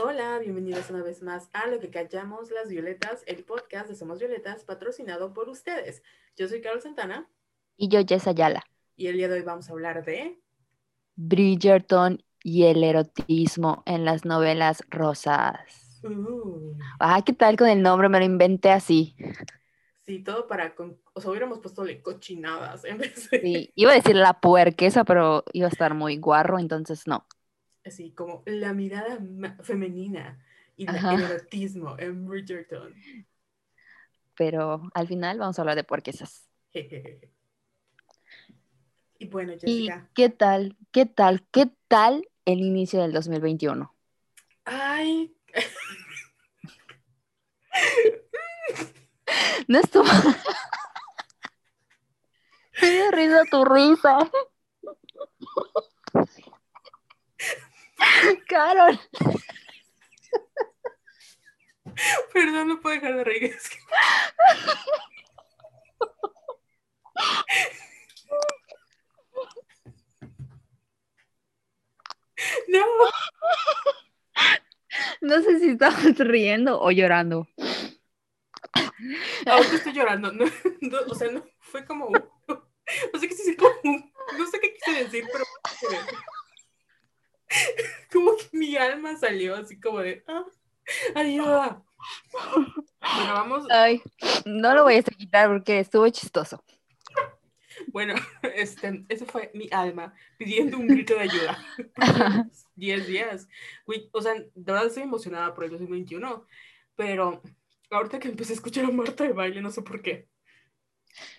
Hola, bienvenidos una vez más a Lo que callamos las violetas, el podcast de Somos Violetas, patrocinado por ustedes. Yo soy Carol Santana. Y yo, Jess Ayala. Y el día de hoy vamos a hablar de... Bridgerton y el erotismo en las novelas rosas. Uh, Ah, ¿qué tal con el nombre? Me lo inventé así. sí, todo para... Con... O sea, hubiéramos puesto cochinadas en vez de... Sí, iba a decir la puerquesa, pero iba a estar muy guarro, entonces no. Así como la mirada femenina y la- el erotismo en Bridgerton. Pero al final vamos a hablar de puerquesas. Jejeje. Y bueno, ¿Y Jessica. qué tal? ¿Qué tal? ¿Qué tal el inicio del 2021? Ay, No estuvo. Me dio risa tu risa. Carol. perdón, no puedo dejar de reír. es que- No, No sé si estabas riendo o llorando. ahorita estoy llorando. No, no, o sea, no, fue como No sé qué como No sé qué quise decir, pero. Como que mi alma salió así como de. Ah, ayuda. Bueno, vamos. Ay, no lo voy a quitar porque estuvo chistoso. Bueno, este, eso fue mi alma pidiendo un grito de ayuda. 10 días. Güey, o sea, de verdad estoy emocionada por el 2021, pero ahorita que empecé a escuchar a Marta de baile, no sé por qué.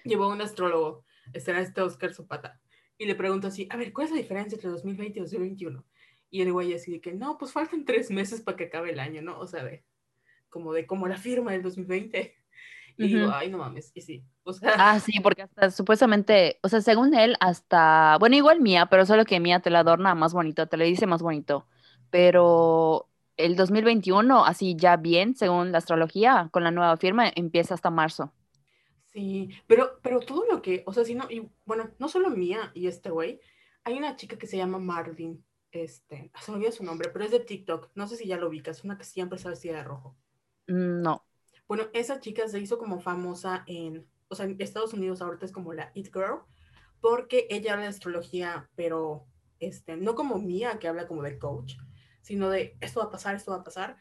Llevó un astrólogo, este era este Oscar Zapata, y le pregunto así, a ver, ¿cuál es la diferencia entre 2020 y 2021? Y el güey así de que, no, pues faltan tres meses para que acabe el año, ¿no? O sea, de, como de, como la firma del 2020. Y digo, Ujú. ay, no mames, y sí, o sea, Ah, sí, porque hasta supuestamente, o sea, según él, hasta, bueno, igual mía, pero solo que mía te la adorna más bonito, te le dice más bonito. Pero el 2021, así ya bien, según la astrología, con la nueva firma, empieza hasta marzo. Sí, pero, pero todo lo que, o sea, si no, y bueno, no solo mía y este güey, hay una chica que se llama Marlin, este, se me olvida su nombre, pero es de TikTok, no sé si ya lo ubicas, una que siempre está vestida de rojo. Mm, No. Bueno, esa chica se hizo como famosa en, o sea, en Estados Unidos ahorita es como la It Girl, porque ella habla de astrología, pero, este, no como mía, que habla como de coach, sino de esto va a pasar, esto va a pasar,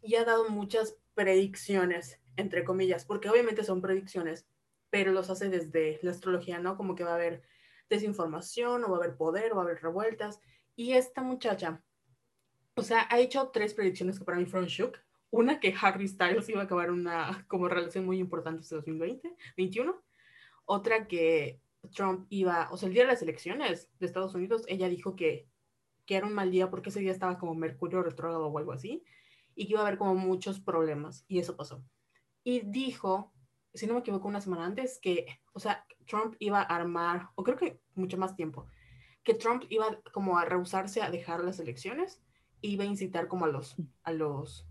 y ha dado muchas predicciones, entre comillas, porque obviamente son predicciones, pero los hace desde la astrología, ¿no? Como que va a haber desinformación, o va a haber poder, o va a haber revueltas, y esta muchacha, o sea, ha hecho tres predicciones que para mí fueron shook, una que Harry Styles iba a acabar una como relación muy importante este 2020, 21. Otra que Trump iba, o sea, el día de las elecciones de Estados Unidos, ella dijo que, que era un mal día porque ese día estaba como Mercurio retrógrado o algo así, y que iba a haber como muchos problemas, y eso pasó. Y dijo, si no me equivoco, una semana antes, que, o sea, Trump iba a armar, o creo que mucho más tiempo, que Trump iba como a rehusarse a dejar las elecciones, e iba a incitar como a los, a los,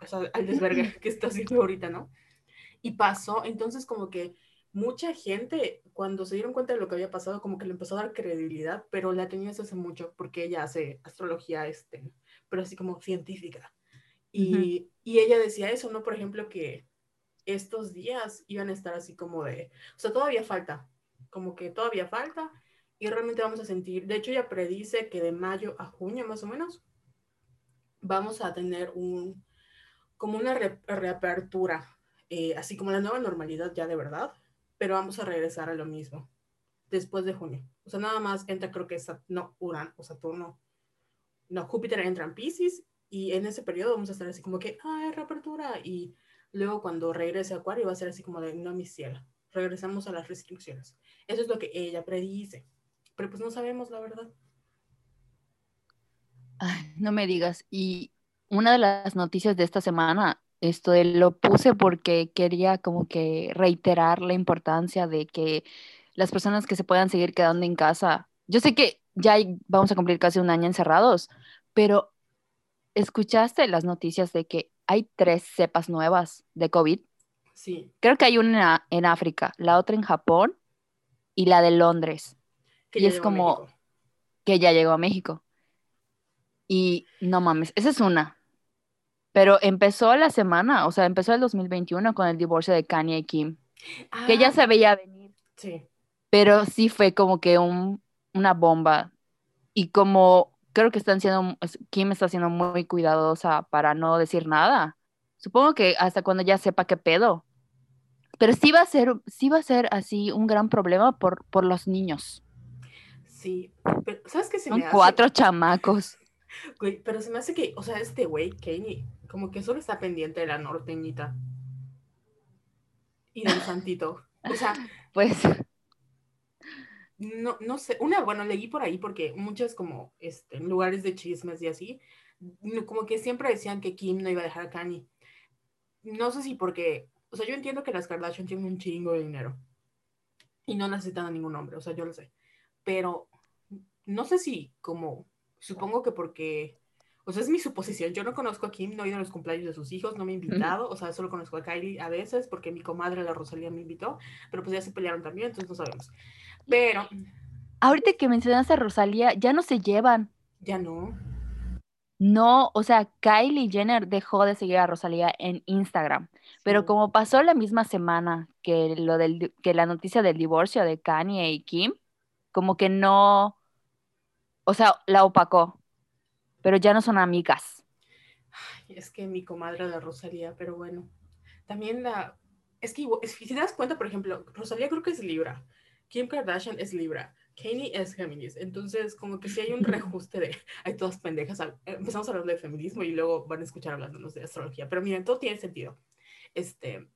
o sea, al desvergue que está haciendo ahorita, ¿no? Y pasó, entonces como que mucha gente, cuando se dieron cuenta de lo que había pasado, como que le empezó a dar credibilidad, pero la tenía desde hace mucho, porque ella hace astrología, este, pero así como científica. Y, y ella decía eso, ¿no? Por ejemplo, que estos días iban a estar así como de, o sea, todavía falta, como que todavía falta, y realmente vamos a sentir, de hecho ella predice que de mayo a junio más o menos, vamos a tener un, como una re- reapertura, eh, así como la nueva normalidad ya de verdad, pero vamos a regresar a lo mismo después de junio. O sea, nada más entra, creo que no, Urano o Saturno, no, Júpiter entra en Pisces y en ese periodo vamos a estar así como que, ah, reapertura, y luego cuando regrese Acuario va a ser así como de, no, mi cielo, regresamos a las restricciones. Eso es lo que ella predice, pero pues no sabemos la verdad. Ay, no me digas. Y una de las noticias de esta semana, esto de- lo puse porque quería como que reiterar la importancia de que las personas que se puedan seguir quedando en casa. Yo sé que ya hay- vamos a cumplir casi un año encerrados, pero ¿escuchaste las noticias de que hay tres cepas nuevas de COVID? Sí, Creo que hay una en África, la otra en Japón y la de Londres, que Y es como- que ya llegó a México. Y no mames, esa es una. Pero empezó la semana, o sea, empezó el 2021 con el divorcio de Kanye y Kim, que ya Ah, se veía venir, sí. pero sí fue como que un, una bomba. Y como creo que están siendo, Kim está siendo muy cuidadosa para no decir nada. Supongo que hasta cuando ya sepa qué pedo. Pero sí va a ser, sí va a ser así un gran problema por, por los niños. Sí, pero ¿sabes qué se Son me hace? cuatro chamacos. Güey, pero se me hace que, o sea, este güey, Kanye, como que solo está pendiente de la norteñita. Y del santito. O sea, Pues no, no sé, una, bueno, leí por ahí porque muchos como, este, lugares de chismes y así, como que siempre decían que Kim no iba a dejar a Kanye. No sé si porque, o sea, yo entiendo que las Kardashian tienen un chingo de dinero y no necesitan a ningún hombre, o sea, yo lo sé. Pero no sé si como, supongo que porque, o sea, es mi suposición, yo no conozco a Kim, no he ido a los cumpleaños de sus hijos, no me he invitado, o sea, solo conozco a Kylie a veces porque mi comadre, la Rosalía, me invitó, pero pues ya se pelearon también, entonces no sabemos. Pero ahorita que mencionaste a Rosalía, ya no se llevan. ya no. No, o sea, Kylie Jenner dejó de seguir a Rosalía en Instagram, pero Sí. como pasó la misma semana que lo del que la noticia del divorcio de Kanye y Kim, como que no, o sea, la opacó, pero ya no son amigas. Ay, es que mi comadre, la Rosalía, pero bueno. También la, es que si te das cuenta, por ejemplo, Rosalía creo que es Libra, Kim Kardashian es Libra, Kanye es Géminis, entonces como que si hay un reajuste de, hay todas pendejas, al- empezamos hablando de feminismo y luego van a escuchar hablándonos de astrología, pero miren, todo tiene sentido. Este,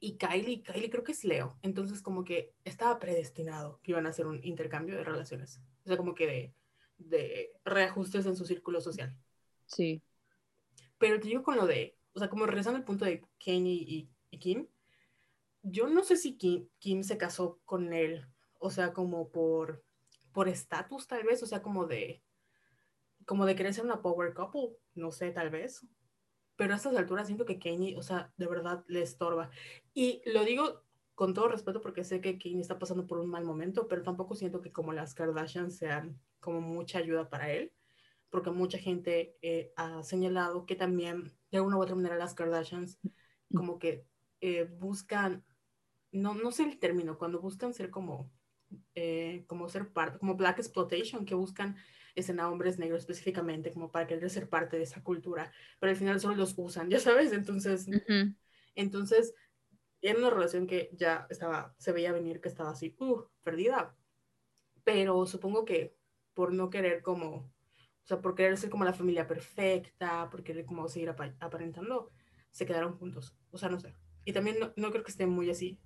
y Kylie, Kylie creo que es Leo, entonces como que estaba predestinado que iban a hacer un intercambio de relaciones, o sea, como que de, de reajustes en su círculo social. Sí. Pero te digo con lo de, o sea, como regresando al punto de Kanye y, y Kim, yo no sé si Kim, Kim se casó con él, o sea, como por por estatus tal vez, o sea, como de como de querer ser una power couple, no sé, tal vez. Pero a estas alturas siento que Kanye, o sea, de verdad le estorba. Y lo digo con todo respeto porque sé que Kanye está pasando por un mal momento, pero tampoco siento que como las Kardashian sean como mucha ayuda para él porque mucha gente eh, ha señalado que también de alguna u otra manera las Kardashians como que eh, buscan, no, no sé el término, cuando buscan ser como, eh, como ser parte, como Black Exploitation, que buscan escena hombres negros específicamente como para querer ser parte de esa cultura, pero al final solo los usan, ya sabes, entonces, Ujú. entonces era una relación que ya estaba, se veía venir que estaba así, uh, perdida, pero supongo que por no querer como, o sea, por querer ser como la familia perfecta, por querer como seguir apa- aparentando, se quedaron juntos, o sea, no sé. Y también no, no creo que esté muy así,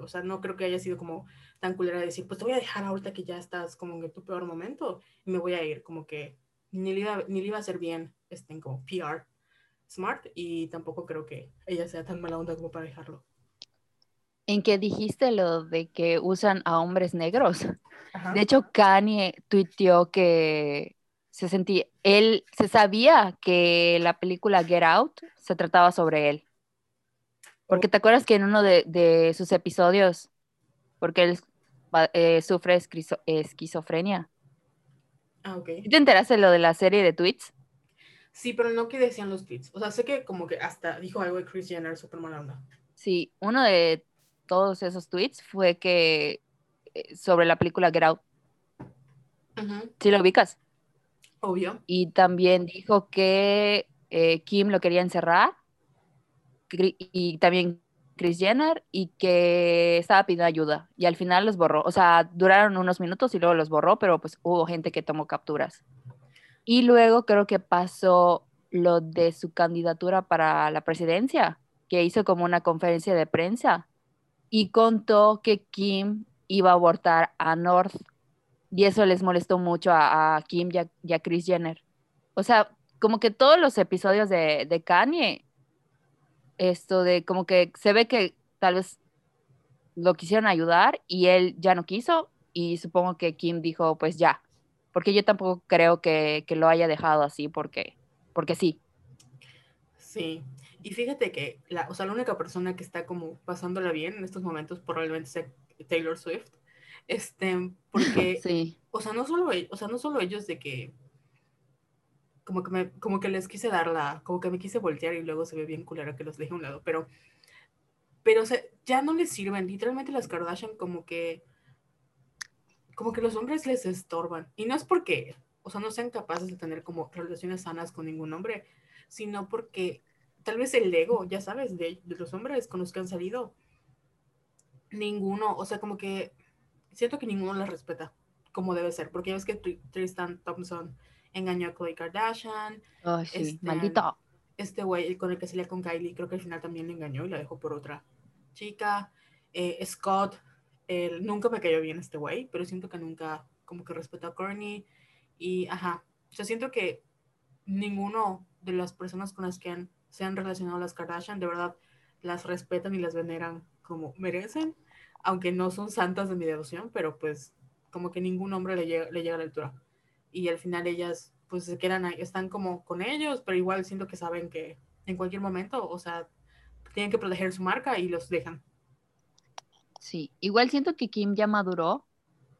o sea, no creo que haya sido como tan culera de decir, pues te voy a dejar ahorita que ya estás como en tu peor momento y me voy a ir, como que ni le iba, ni le iba a hacer bien, este, como PR smart y tampoco creo que ella sea tan mala onda como para dejarlo. En que dijiste lo de que usan a hombres negros. Ajá. De hecho, Kanye tuiteó que se sentía, él se sabía que la película Get Out se trataba sobre él. Porque te acuerdas que en uno de, de sus episodios, porque él eh, sufre esquizo- esquizofrenia. Ah, ok. ¿Sí ¿Te enteraste de lo de la serie de tweets? Sí, pero no que decían los tweets. O sea, sé que como que hasta dijo algo de Chris Jenner, súper mala onda. Sí, uno de todos esos tweets fue que eh, sobre la película Get Out. ¿Sí lo ubicas? Obvio. Y también dijo que eh, Kim lo quería encerrar y también Chris Jenner y que estaba pidiendo ayuda y al final los borró. O sea, duraron unos minutos y luego los borró, pero pues hubo gente que tomó capturas. Y luego creo que pasó lo de su candidatura para la presidencia, que hizo como una conferencia de prensa y contó que Kim iba a abortar a North y eso les molestó mucho a, Kim y a, Kris Jenner. O sea, como que todos los episodios de, de Kanye, esto de como que se ve que tal vez lo quisieron ayudar y él ya no quiso y supongo que Kim dijo pues ya, porque yo tampoco creo que, que lo haya dejado así porque, porque sí. Sí. Y fíjate que la, o sea, la única persona que está como pasándola bien en estos momentos probablemente sea Taylor Swift. Este, porque, Sí. o sea, no solo, o sea, no solo ellos de que como que, me, como que les quise dar la, como que me quise voltear y luego se ve bien culera que los dejé a un lado, pero, pero o sea, ya no les sirven, literalmente las Kardashian como que, como que los hombres les estorban, y no es porque, o sea, no sean capaces de tener como relaciones sanas con ningún hombre, sino porque tal vez el ego, ya sabes, de, de los hombres con los que han salido, ninguno, o sea, como que siento que ninguno las respeta como debe ser, porque ya ves que Tristan Thompson engañó a Khloe Kardashian. Ay, sí, este, maldito. Este güey con el que salía con Kylie, creo que al final también le engañó y la dejó por otra chica. Eh, Scott, él, nunca me cayó bien este güey, pero siento que nunca como que respetó a Courtney. Y, ajá, yo siento que ninguno de las personas con las que han, se han relacionado las Kardashian de verdad las respetan y las veneran como merecen, aunque no son santas de mi devoción, pero pues como que ningún hombre le llega, le llega a la altura. Y al final ellas pues se quedan ahí, están como con ellos, pero igual siento que saben que en cualquier momento, o sea, tienen que proteger su marca y los dejan. Sí, igual siento que Kim ya maduró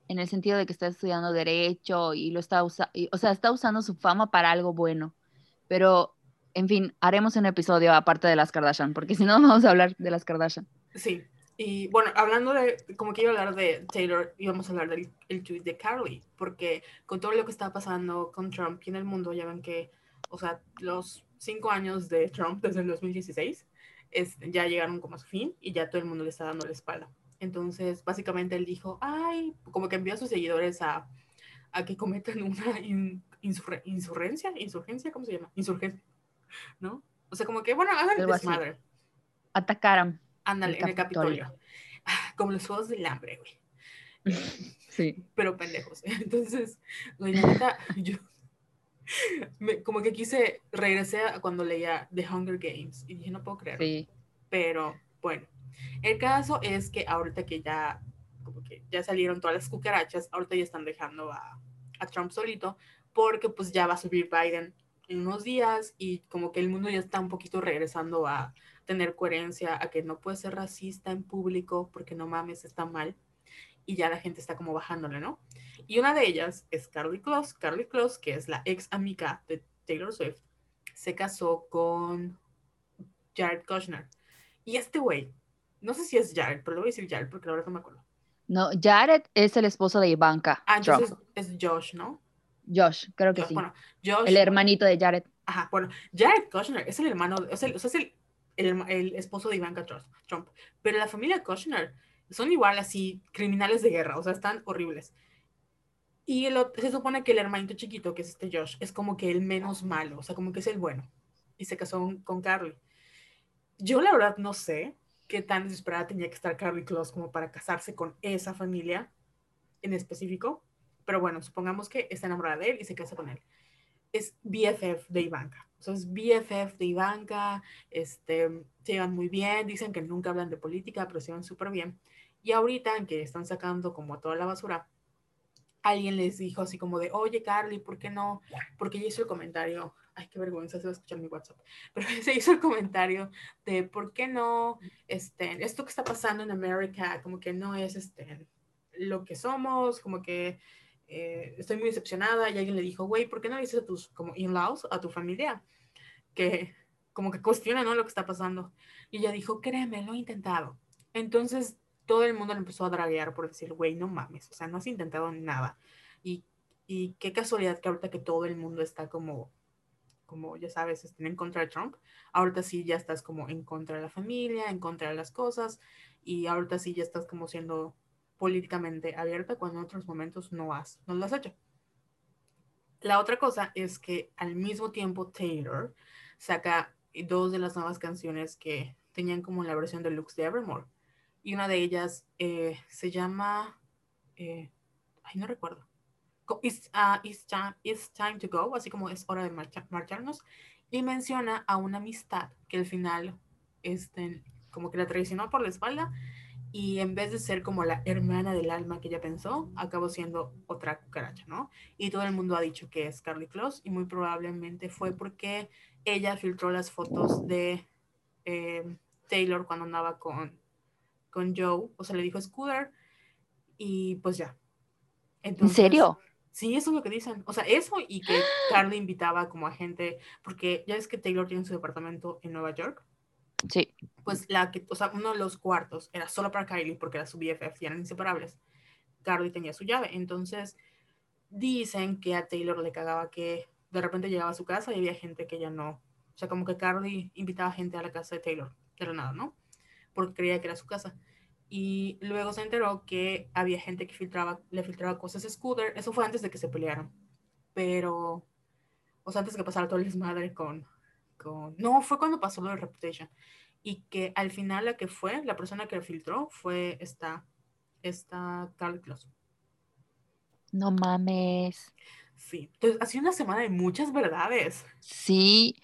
en el sentido de que está estudiando derecho y lo está usando, o sea, está usando su fama para algo bueno. Pero, en fin, haremos un episodio aparte de las Kardashian, porque si no vamos a hablar de las Kardashian. Sí, y bueno, hablando de, como que iba a hablar de Taylor, íbamos a hablar del el tweet de Carly, porque con todo lo que está pasando con Trump y en el mundo, ya ven que, o sea, los cinco años de Trump desde el 2016 es, ya llegaron como a su fin y ya todo el mundo le está dando la espalda. Entonces, básicamente él dijo, ay, como que envió a sus seguidores a, a que cometan una insurgencia, insurgencia, ¿cómo se llama? Insurgencia, ¿no? O sea, como que, bueno, hagan desmadre. Atacaron. Ándale, en el Capitolio. Ah, como los juegos del hambre, güey. Sí. Pero pendejos. Entonces, güey, neta, yo me, como que quise, regresé a cuando leía The Hunger Games y dije, no puedo creerlo. Sí. Pero, bueno, el caso es que ahorita que ya, como que ya salieron todas las cucarachas, ahorita ya están dejando a, a Trump solito, porque pues ya va a subir Biden en unos días y como que el mundo ya está un poquito regresando a tener coherencia, a que no puede ser racista en público porque no mames, está mal. Y ya la gente está como bajándole, ¿no? Y una de ellas es Carly Close. Carly Close, que es la ex amiga de Taylor Swift, se casó con Jared Kushner. Y este güey, no sé si es Jared, pero le voy a decir Jared porque ahora no me acuerdo. No, Jared es el esposo de Ivanka. Ah, entonces es Josh, ¿no? Josh, creo que sí. el hermanito de Jared. Ajá, bueno, Jared Kushner es el hermano, o sea, es el, el, esposo de Ivanka Trump. Pero la familia Kushner son igual así, criminales de guerra, o sea, están horribles. Y se supone que el hermanito chiquito, que es este Josh, es como que el menos malo, o sea, como que es el bueno. Y se casó con Carly. Yo la verdad no sé qué tan desesperada tenía que estar Carly Close como para casarse con esa familia en específico. Pero bueno, supongamos que está enamorada de él y se casa con él. Es BFF de Ivanka. O sea, es BFF de Ivanka, este, se llevan muy bien, dicen que nunca hablan de política, pero se llevan súper bien. Y ahorita que están sacando como toda la basura, alguien les dijo así como de, oye Carly, ¿por qué no? Porque ella hizo el comentario, ay, qué vergüenza, se va a escuchar mi WhatsApp, pero se hizo el comentario de, ¿por qué no? Este, esto que está pasando en América, como que no es este, lo que somos, como que eh, estoy muy decepcionada y alguien le dijo, güey, ¿por qué no dices a tus como in-laws, a tu familia, que como que cuestionan ¿no? lo que está pasando? Y ella dijo, créeme, lo he intentado. Entonces todo el mundo le empezó a draguear por decir, güey, no mames, o sea, no has intentado nada. Y, y qué casualidad que ahorita que todo el mundo está como, como ya sabes, estén en contra de Trump, ahorita sí ya estás como en contra de la familia, en contra de las cosas, y ahorita sí ya estás como siendo políticamente abierta cuando en otros momentos no has, no lo has hecho. La otra cosa es que al mismo tiempo Taylor saca dos de las nuevas canciones que tenían como la versión deluxe de Evermore. Y una de ellas eh, se llama, eh, ay, no recuerdo. It's, uh, it's, time, it's, time, to go, así como es hora de marcharnos. Y menciona a una amistad que al final, este, como que la traicionó por la espalda y en vez de ser como la hermana del alma que ella pensó, acabó siendo otra cucaracha, ¿no? Y todo el mundo ha dicho que es Carly Close y muy probablemente fue porque ella filtró las fotos de eh, Taylor cuando andaba con, con Joe, o sea, le dijo Scooter y pues ya. ¿En serio? Sí, eso es lo que dicen. O sea, eso y que Carly invitaba como a gente, porque ya es que Taylor tiene su departamento en Nueva York. Sí. Pues la que, o sea, uno de los cuartos era solo para Kylie porque era su BFF y eran inseparables. Carly tenía su llave. Entonces, dicen que a Taylor le cagaba que de repente llegaba a su casa y había gente que ya no. O sea, como que Carly invitaba gente a la casa de Taylor, la nada, ¿no? Porque creía que era su casa y luego se enteró que había gente que filtraba, le filtraba cosas a Scooter. Eso fue antes de que se pelearan. Pero, o sea, antes de que pasara todo el desmadre con, con... No, fue cuando pasó lo de Reputation. Y que al final la que fue, la persona que filtró fue esta, esta Carly Close. No mames. Sí, entonces ha sido una semana de muchas verdades. Sí.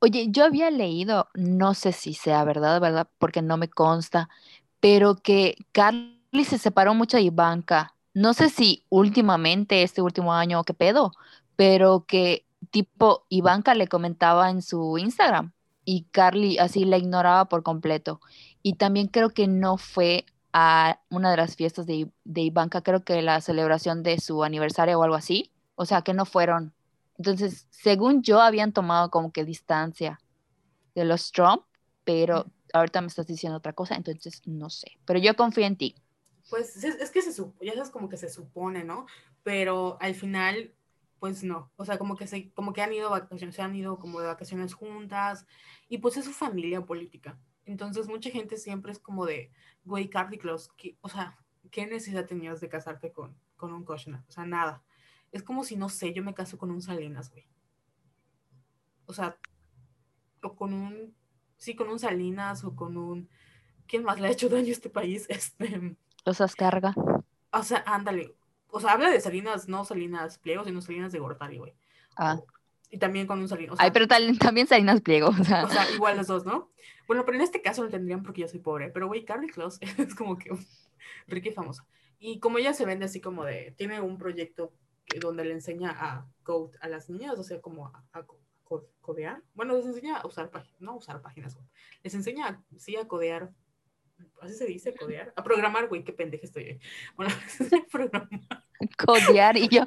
Oye, yo había leído, no sé si sea verdad, ¿verdad? Porque no me consta, pero que Carly se separó mucho de Ivanka. No sé si últimamente, este último año, qué pedo, pero que tipo Ivanka le comentaba en su Instagram y Carly así la ignoraba por completo. Y también creo que no fue a una de las fiestas de, de Ivanka, creo que la celebración de su aniversario o algo así. O sea, que no fueron. Entonces, según yo, habían tomado como que distancia de los Trump, pero ahorita me estás diciendo otra cosa, entonces no sé, pero yo confío en ti. Pues es, que se ya es como que se supone, ¿no? Pero al final, pues no, o sea, como que, se, como que han ido vacaciones, se han ido como de vacaciones juntas y pues es su familia política. Entonces mucha gente siempre es como de, güey, Carly Close, o sea, ¿qué necesidad tenías de casarte con, con un Kushner? O sea, nada. Es como si, no sé, yo me caso con un Salinas, güey. O sea, o con un sí, con un Salinas o con un... ¿Quién más le ha hecho daño a este país? Este... Los carga. O sea, ándale. O sea, habla de Salinas, no Salinas Pliego, sino Salinas de Gortari, güey. Ah. y también con un Salinas. Ay, pero también Salinas Pliego. O sea. o sea, igual los dos, ¿no? Bueno, pero en este caso lo tendrían porque yo soy pobre. Pero, güey, Carly Close es como que rica y famosa. Y como ella se vende así como de, tiene un proyecto donde le enseña a code a las niñas, o sea, como a, a codear. Bueno, les enseña a usar páginas, no usar páginas Les enseña, sí, a codear. Así se dice, codear. A programar, güey, qué pendeja estoy. Bueno, a programar. Codear y yo.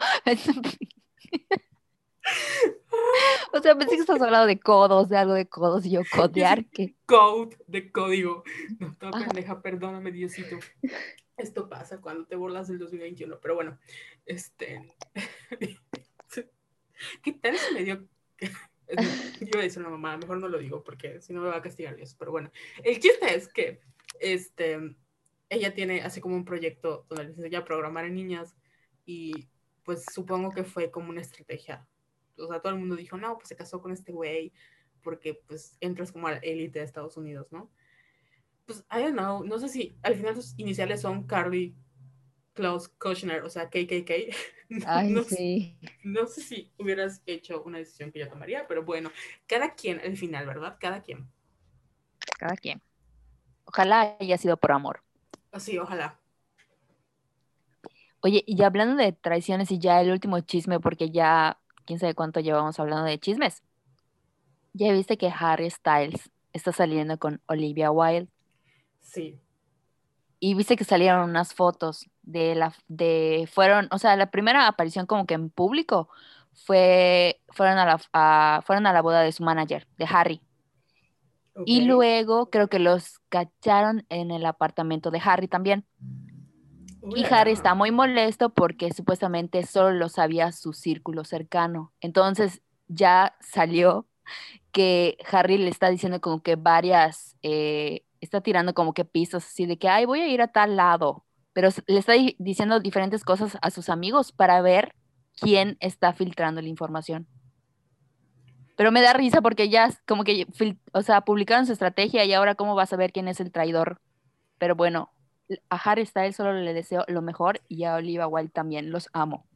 o sea, pensé que estás hablando de codos, de algo de codos, y yo codear, ¿qué? Code, de código. No, todo pendeja, perdóname, Diosito. Esto pasa cuando te burlas del 2021, pero bueno, este. ¿Qué tal si me dio yo iba a decir una mamá, mejor no lo digo porque si no me va a castigar Dios. Pero bueno, el chiste es que este, ella tiene así como un proyecto donde les enseña a programar en niñas y pues supongo que fue como una estrategia. O sea, todo el mundo dijo, no, pues se casó con este güey porque pues entras como a la élite de Estados Unidos, ¿no? Pues, I don't know, no sé si al final sus iniciales son Carly Klaus Kushner, o sea, KKK. Ay, no, sí. no sé si hubieras hecho una decisión que yo tomaría, pero bueno, cada quien al final, ¿verdad? Cada quien. Cada quien. Ojalá haya sido por amor. Así, ojalá. Oye, y hablando de traiciones y ya el último chisme, porque ya quién sabe cuánto llevamos hablando de chismes. Ya viste que Harry Styles está saliendo con Olivia Wilde. Sí y viste que salieron unas fotos de la de fueron, o sea, la primera aparición como que en público fue fueron a la fueron a la boda de su manager, de Harry. Y luego creo que los cacharon en el apartamento de Harry también. Y Harry está muy molesto porque supuestamente solo lo sabía su círculo cercano. Entonces ya salió que Harry le está diciendo como que varias eh, está tirando como que pisos así de que, ay, voy a ir a tal lado, pero le está diciendo diferentes cosas a sus amigos para ver quién está filtrando la información. Pero me da risa porque ya como que, o sea, publicaron su estrategia y ahora cómo vas a ver quién es el traidor. Pero bueno, a Harry Styles solo le deseo lo mejor y a Oliva Wilde también, los amo.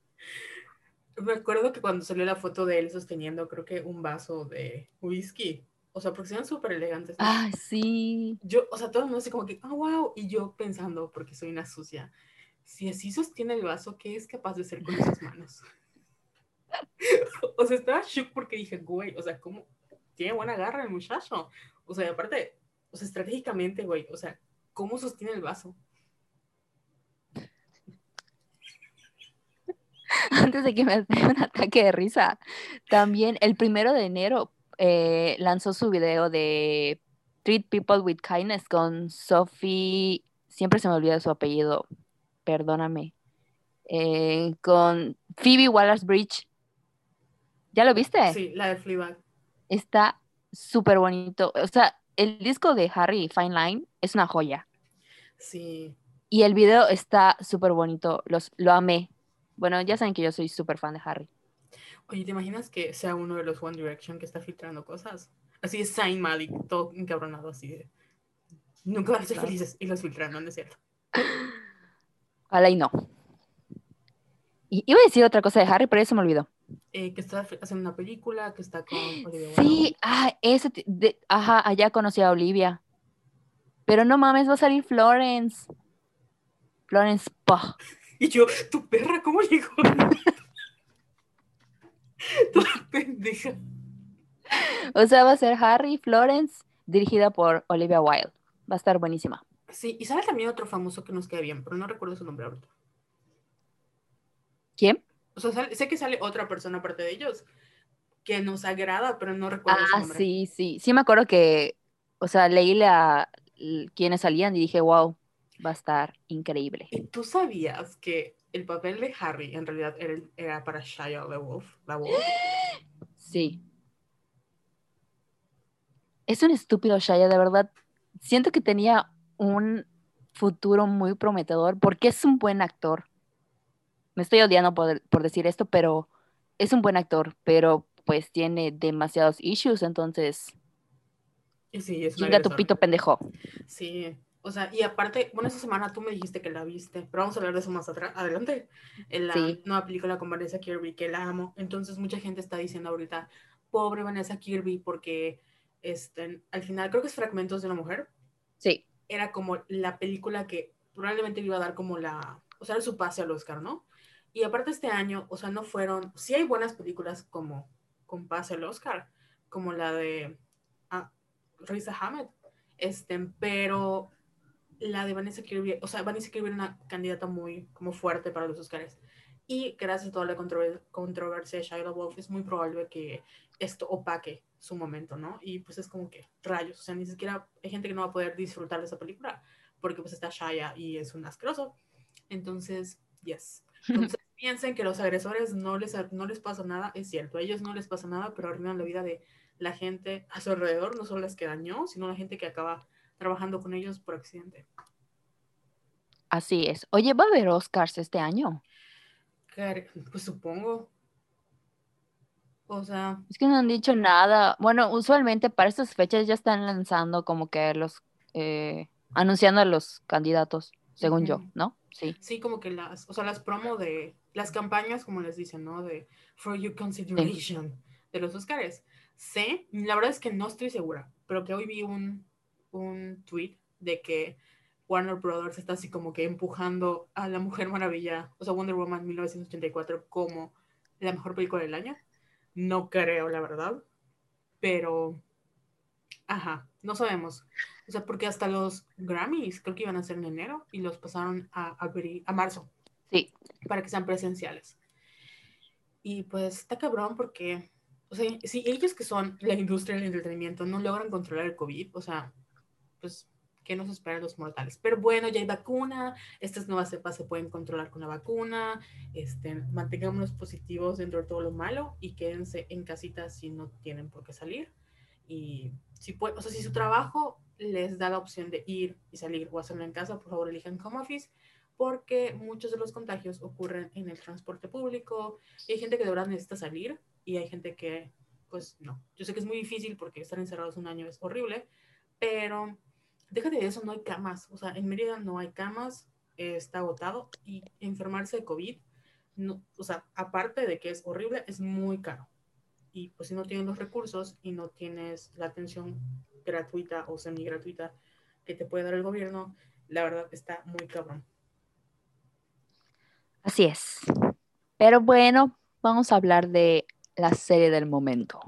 Me acuerdo que cuando salió la foto de él sosteniendo, creo que un vaso de whisky, o sea, porque sean súper elegantes. Ah, sí. Yo, o sea, todo el mundo así como que, oh, wow. Y yo pensando, porque soy una sucia, si así sostiene el vaso, ¿qué es capaz de hacer con esas manos? o sea, estaba shook porque dije, güey, o sea, ¿cómo? Tiene buena garra el muchacho. O sea, aparte, o sea, estratégicamente, güey, o sea, ¿cómo sostiene el vaso? antes de que me dé un ataque de risa, también el primero de enero eh, lanzó su video de Treat People with Kindness con Sophie, siempre se me olvida su apellido, perdóname, eh, con Phoebe Wallace Bridge. ¿Ya lo viste? Sí, la de Fleabag. Está súper bonito. O sea, el disco de Harry Fine Line es una joya. Sí. Y el video está súper bonito. Los, lo amé. Bueno, ya saben que yo soy súper fan de Harry. Oye, ¿te imaginas que sea uno de los One Direction que está filtrando cosas? Así es Saint Malik, todo encabronado, así de. Nunca van a ser Claro. felices y los filtraron, ¿no es cierto? Ojalá y no. Y iba a decir otra cosa de Harry, pero eso me olvidó. Eh, que está haciendo una película, que está con Olivia Sí, ah, ese, de- ajá, allá conocí a Olivia. Pero no mames, va a salir Florence. Florence Pugh. Y yo, tu perra, ¿cómo llegó? Toda pendeja. O sea, va a ser Harry, Florence, dirigida por Olivia Wilde. Va a estar buenísima. Sí, y sale también otro famoso que nos queda bien, pero no recuerdo su nombre ahorita. ¿Quién? O sea, sé que sale otra persona aparte de ellos que nos agrada, pero no recuerdo su Ah, nombre. sí, sí. Sí me acuerdo que, o sea, leí la, quienes salían y dije, wow, va a estar increíble. ¿Y tú sabías que el papel de Harry en realidad era, era para Shia LaWolf? LaWolf? Sí. Es un estúpido Shia, de verdad. Siento que tenía un futuro muy prometedor porque es un buen actor. Me estoy odiando por, por decir esto, pero es un buen actor, pero pues tiene demasiados issues, entonces, sí, es un chinga tu pito pendejo. Sí, o sea, y aparte, bueno, esa semana tú me dijiste que la viste, pero vamos a hablar de eso más atrás, adelante. En la Sí. nueva película con Vanessa Kirby, que la amo. Entonces, mucha gente está diciendo ahorita, pobre Vanessa Kirby, porque este, al final, creo que es Fragmentos de una Mujer, Sí, era como la película que probablemente le iba a dar como la, o sea, era su pase al Oscar, ¿no? Y aparte este año, o sea, no fueron, sí hay buenas películas como con al Oscar, como la de ah, Riz Ahmed, este, pero la de Vanessa Kirby, o sea, Vanessa Kirby era una candidata muy como fuerte para los Oscars. Y gracias a toda la controver- controversia de Shia LaBeouf, es muy probable que esto opaque su momento, ¿no? Y pues es como que rayos, o sea, ni siquiera hay gente que no va a poder disfrutar de esa película porque pues está Shia y es un asqueroso. Entonces, yes. Entonces piensen que los agresores no les, no les pasa nada, es cierto, a ellos no les pasa nada, pero arruinan la vida de la gente a su alrededor, no solo las que dañó, sino la gente que acaba trabajando con ellos por accidente. así es. Oye, ¿va a haber Oscars este año? Pues supongo. O sea, Es que no han dicho nada. Bueno, usualmente para estas fechas ya están lanzando como que los, eh, anunciando a los candidatos, según yo. ¿no? Sí. sí, como que las, o sea, las promo de, las campañas, como les dicen, ¿no? De For Your Consideration de los Oscars. Sé, la verdad es que no estoy segura, pero que hoy vi un, un tweet de que Warner Brothers está así como que empujando a La Mujer Maravilla, o sea, Wonder Woman 1984 como la mejor película del año. No creo, la verdad, pero, ajá, no sabemos. O sea, porque hasta los Grammys creo que iban a ser en enero y los pasaron a, abril, a marzo Sí. para que sean presenciales. Y pues está cabrón porque, o sea, si ellos que son la industria del entretenimiento no logran controlar el COVID, o sea, pues, ¿qué nos esperan los mortales? Pero bueno, ya hay vacuna, estas nuevas cepas se pueden controlar con la vacuna, este, mantengámonos positivos dentro de todo lo malo y quédense en casita si no tienen por qué salir. Y si puede, o sea, si su trabajo les da la opción de ir y salir o hacerlo en casa, por favor elijan home office porque muchos de los contagios ocurren en el transporte público y hay gente que de verdad necesita salir y hay gente que pues no. Yo sé que es muy difícil porque estar encerrados un año es horrible, pero déjate de eso, no hay camas. O sea, en Mérida no hay camas, está agotado y enfermarse de COVID, o sea, aparte de que es horrible, es muy caro. Y pues si no tienes los recursos y no tienes la atención gratuita o semi gratuita que te puede dar el gobierno, la verdad está muy cabrón. Así es. Pero bueno, vamos a hablar de la serie del momento.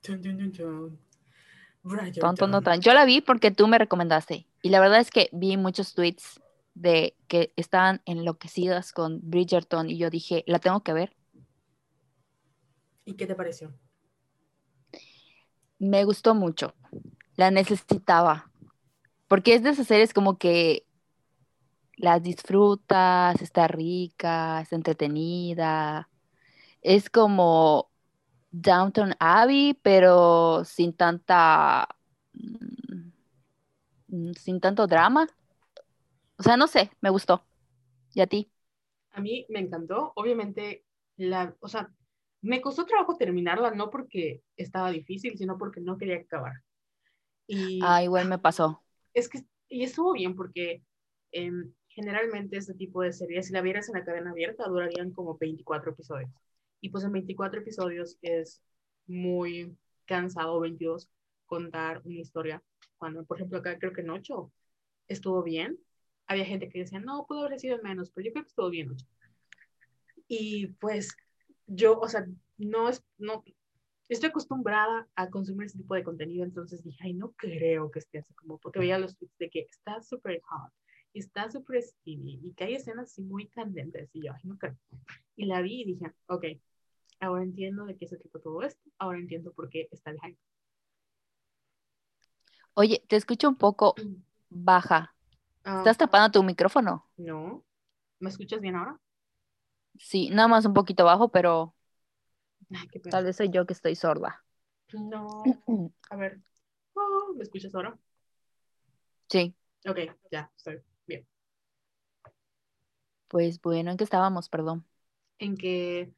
Ton, ton, ton. Yo la vi porque tú me recomendaste. Y la verdad es que vi muchos tweets de que estaban enloquecidas con Bridgerton y yo dije, la tengo que ver. ¿Y qué te pareció? Me gustó mucho. La necesitaba. Porque es de esas series como que las disfrutas, está rica, está entretenida. Es como Downton Abbey, pero sin tanta. mm, sin tanto drama. O sea, no sé, me gustó. ¿Y a ti? A mí me encantó. Obviamente, la, o sea, me costó trabajo terminarla, no porque estaba difícil, sino porque no quería acabar. Y Ah, igual me pasó. es que, y estuvo bien porque em, generalmente este tipo de series, si la vieras en la cadena abierta, durarían como 24 episodios. Y pues en 24 episodios es muy cansado, 22, contar una historia. Cuando, por ejemplo, acá creo que en 8 estuvo bien. Había gente que decía, no, pudo haber sido menos, pero yo creo que estuvo bien 8. Y pues yo, o sea, no es, no, estoy acostumbrada a consumir ese tipo de contenido, entonces dije, ay, no creo que esté así como, porque veía los tweets de que está súper hot, y está súper skinny, y que hay escenas así muy candentes, y yo, ay, no creo. Y la vi y dije, ok, ahora entiendo de qué se trata todo esto, ahora entiendo por qué está el hype. Oye, te escucho un poco baja. Ah, ¿Estás tapando tu micrófono? no, ¿me escuchas bien ahora? Sí, nada más un poquito bajo, pero Ay, qué pena. tal vez soy yo que estoy sorda. No, a ver, Oh, ¿me escuchas ahora? Sí, Ok, ya, estoy bien. pues bueno, ¿en qué estábamos? Perdón. en que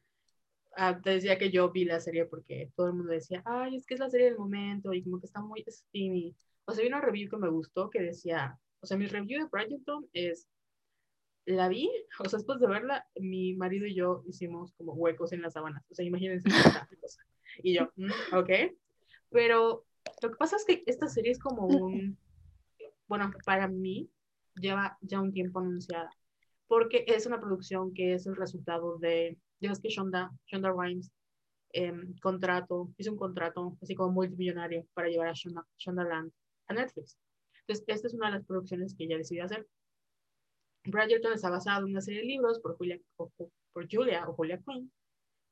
ah, te decía que yo vi la serie porque todo el mundo decía, ay, es que es la serie del momento y como que está muy steamy. O sea, vi una review que me gustó que decía, o sea, mi review de Bridgerton es, la vi, o sea, después de verla, mi marido y yo hicimos como huecos en las sábanas. O sea, imagínense cosa. Y yo, "Mm, ok. Pero lo que pasa es que esta serie es como un, bueno, para mí lleva ya un tiempo anunciada porque es una producción que es el resultado de, ya ves que Shonda, Shonda Rhimes em, contrato, hizo un contrato así como multimillonario para llevar a Shonda, Shondaland a Netflix. Entonces, esta es una de las producciones que ella decidió hacer. Bridgerton está basado en una serie de libros por Julia, o- por Julia o Julia Quinn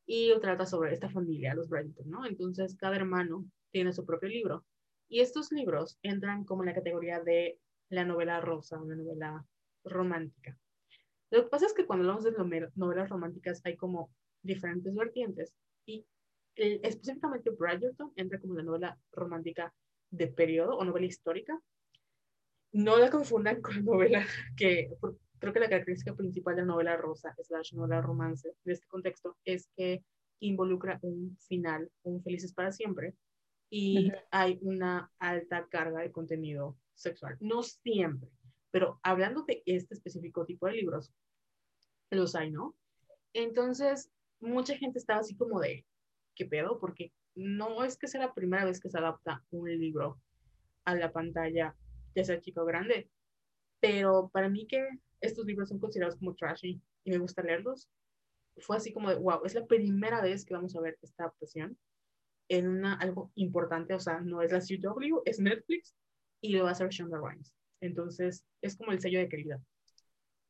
y trata sobre esta familia, los Bridgerton, ¿no? Entonces, cada hermano tiene su propio libro. Y estos libros entran como en la categoría de la novela rosa, una novela romántica. Lo que pasa es que cuando hablamos de novel- novelas románticas hay como diferentes vertientes y eh, específicamente Bridgerton entra como la novela romántica de periodo o novela histórica. No la confundan con novela que creo que la característica principal de la novela rosa slash novela romance de este contexto es que involucra un final, un felices para siempre y Ujú. hay una alta carga de contenido sexual. No siempre, pero hablando de este específico tipo de libros, los hay, ¿no? Entonces, mucha gente estaba así como de, ¿qué pedo? Porque no es que sea la primera vez que se adapta un libro a la pantalla, ya sea chico o grande, pero para mí que estos libros son considerados como trashy y me gusta leerlos, fue así como de, wow, es la primera vez que vamos a ver esta adaptación en una, algo importante, o sea, no es la CW, es Netflix y lo va a hacer Shonda Rhimes. Entonces, es como el sello de calidad.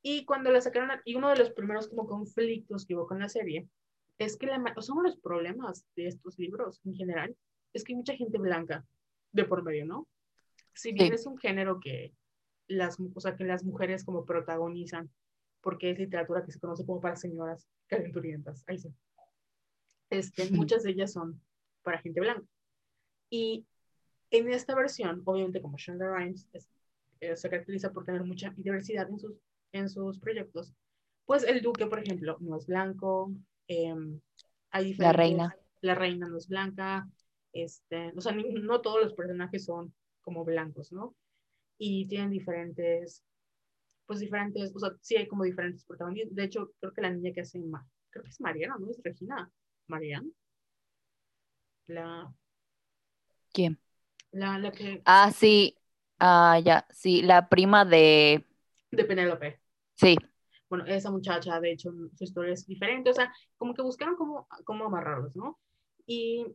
Y cuando la sacaron, y uno de los primeros como conflictos que hubo con la serie, es que la, o sea, uno de los problemas de estos libros en general es que hay mucha gente blanca de por medio, ¿no? Si bien Sí. es un género que las, o sea, que las mujeres como protagonizan, porque es literatura que se conoce como para señoras calenturientas, ahí sí. Este, muchas de ellas son para gente blanca. Y en esta versión, obviamente como Shonda Rhimes es- eh, se caracteriza por tener mucha diversidad en sus, en sus proyectos, pues el duque, por ejemplo, no es blanco, em, hay La reina. la reina no es blanca, este, o sea, ni- no todos los personajes son como blancos, ¿no? Y tienen diferentes, pues diferentes, o sea, sí hay como diferentes protagonistas. De hecho, creo que la niña que hace, creo que es Mariana, ¿no? Es Regina. Mariana. La, ¿Quién? la, la que, Ah, sí. Ah, ya. Sí, la prima de. de Penélope. Sí. Bueno, esa muchacha, de hecho, su historia es diferente, o sea, como que buscaron cómo, cómo amarrarlos, ¿no? Y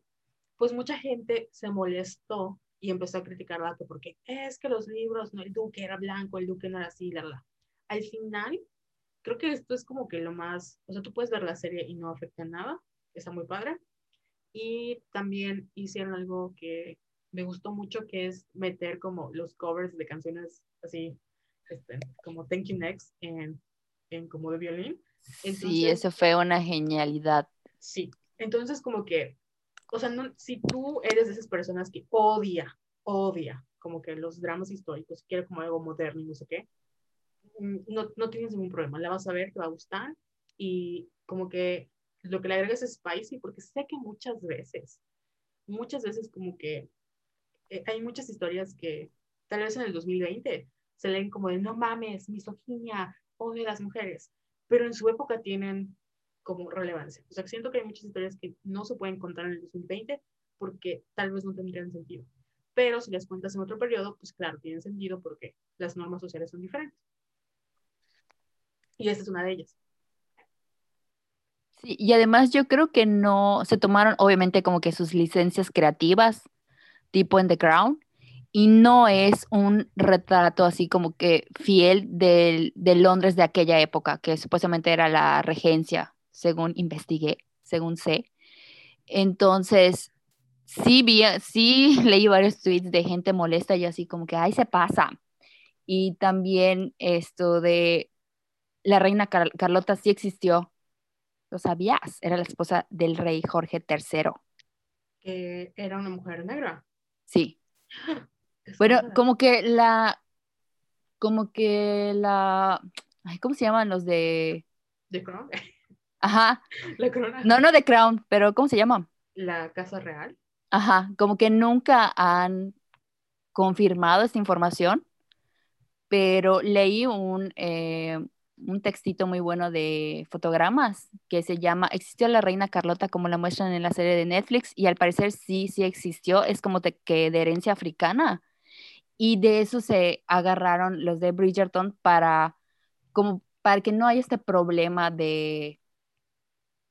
pues mucha gente se molestó y empezó a criticarla que porque es que los libros, no, el duque era blanco, el duque no era así, la, la. al final, creo que esto es como que lo más, o sea, tú puedes ver la serie y no afecta nada, está muy padre. Y también hicieron algo que me gustó mucho, que es meter como los covers de canciones así, este, como Thank You Next en, en como de violín. sí, eso fue una genialidad. Sí, entonces como que, o sea, no, si tú eres de esas personas que odia, odia como que los dramas históricos, quiere como algo moderno y no sé qué, mm, no, no tienes ningún problema, la vas a ver, te va a gustar y como que lo que le agregas es spicy porque sé que muchas veces, muchas veces como que eh, hay muchas historias que tal vez en el 2020 se leen como de no mames, misoginia, odio a las mujeres, pero en su época tienen como relevancia. O sea, siento que hay muchas historias que no se pueden contar en el 2020 porque tal vez no tendrían sentido. Pero si las cuentas en otro periodo, pues claro, tienen sentido porque las normas sociales son diferentes. Y esta es una de ellas. Sí, y además yo creo que no se tomaron obviamente como que sus licencias creativas, tipo en The Crown, y no es un retrato así como que fiel del, de Londres de aquella época, que supuestamente era la regencia, según investigué, según sé. Entonces, sí, vi, sí leí varios tweets de gente molesta y así como que, ay, se pasa. Y también esto de la reina Carlota sí existió. ¿Lo sabías? Era la esposa del rey Jorge III. Que era una mujer negra. Sí. bueno, como que la, como que la, ay, ¿cómo se llaman los de? ¿De Crown? Ajá. La corona. No, no de Crown, pero ¿cómo se llama? La Casa Real. Ajá, como que nunca han confirmado esta información, pero leí un, eh, un textito muy bueno de fotogramas que se llama ¿Existió la reina Carlota como la muestran en la serie de Netflix? Y al parecer sí, sí existió, es como de, que de herencia africana. Y de eso se agarraron los de Bridgerton para, como, para que no haya este problema de,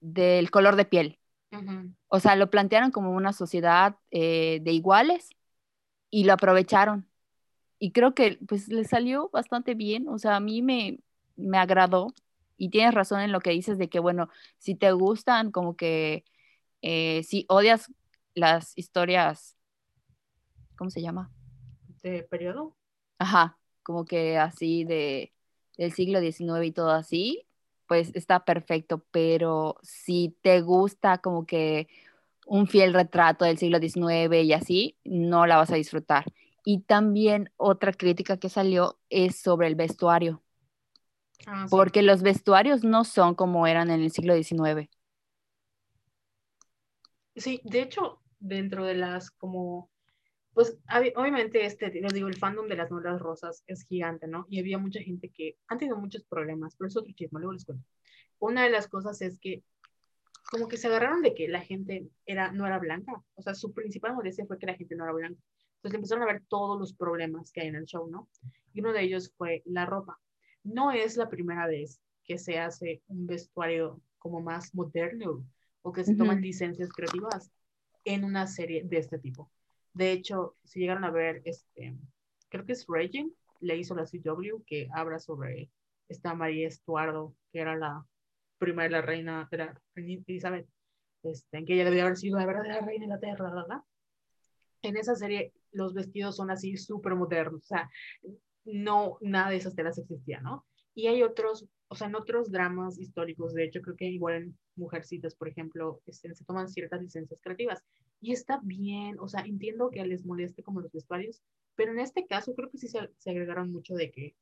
del color de piel. O sea, lo plantearon como una sociedad eh, de iguales y lo aprovecharon. Y creo que pues le salió bastante bien. O sea, a mí me, me agradó. Y tienes razón en lo que dices de que, bueno, si te gustan, como que eh, si odias las historias, ¿cómo se llama? ¿De periodo? Ajá, como que así de, del siglo XIX y todo así, pues está perfecto, pero si te gusta como que un fiel retrato del siglo XIX y así, no la vas a disfrutar. Y también otra crítica que salió es sobre el vestuario, ah, porque los vestuarios no son como eran en el siglo XIX. Sí, de hecho, dentro de las como pues obviamente este, les digo, el fandom de las novelas rosas es gigante, ¿no? Y había mucha gente que han tenido muchos problemas, pero es otro chisme, luego les cuento. Una de las cosas es que como que se agarraron de que la gente era, no era blanca, o sea, su principal molestia fue que la gente no era blanca. Entonces empezaron a ver todos los problemas que hay en el show, ¿no? Y uno de ellos fue la ropa. No es la primera vez que se hace un vestuario como más moderno o que se toman licencias creativas en una serie de este tipo. De hecho, si llegaron a ver, este, creo que es Regin, le hizo la CW, que habla sobre esta María Estuardo, que era la prima de la reina, de la reina Elizabeth, este, en que ella debía haber sido la verdadera reina de la tierra, ¿verdad? En esa serie los vestidos son así súper modernos, o sea, no, nada de esas telas existía, ¿no? Y hay otros, o sea, en otros dramas históricos, de hecho, creo que igual en Mujercitas, por ejemplo, este, se toman ciertas licencias creativas. Y está bien, o sea, entiendo que les moleste como los vestuarios, pero en este caso creo que sí se, agregaron mucho de que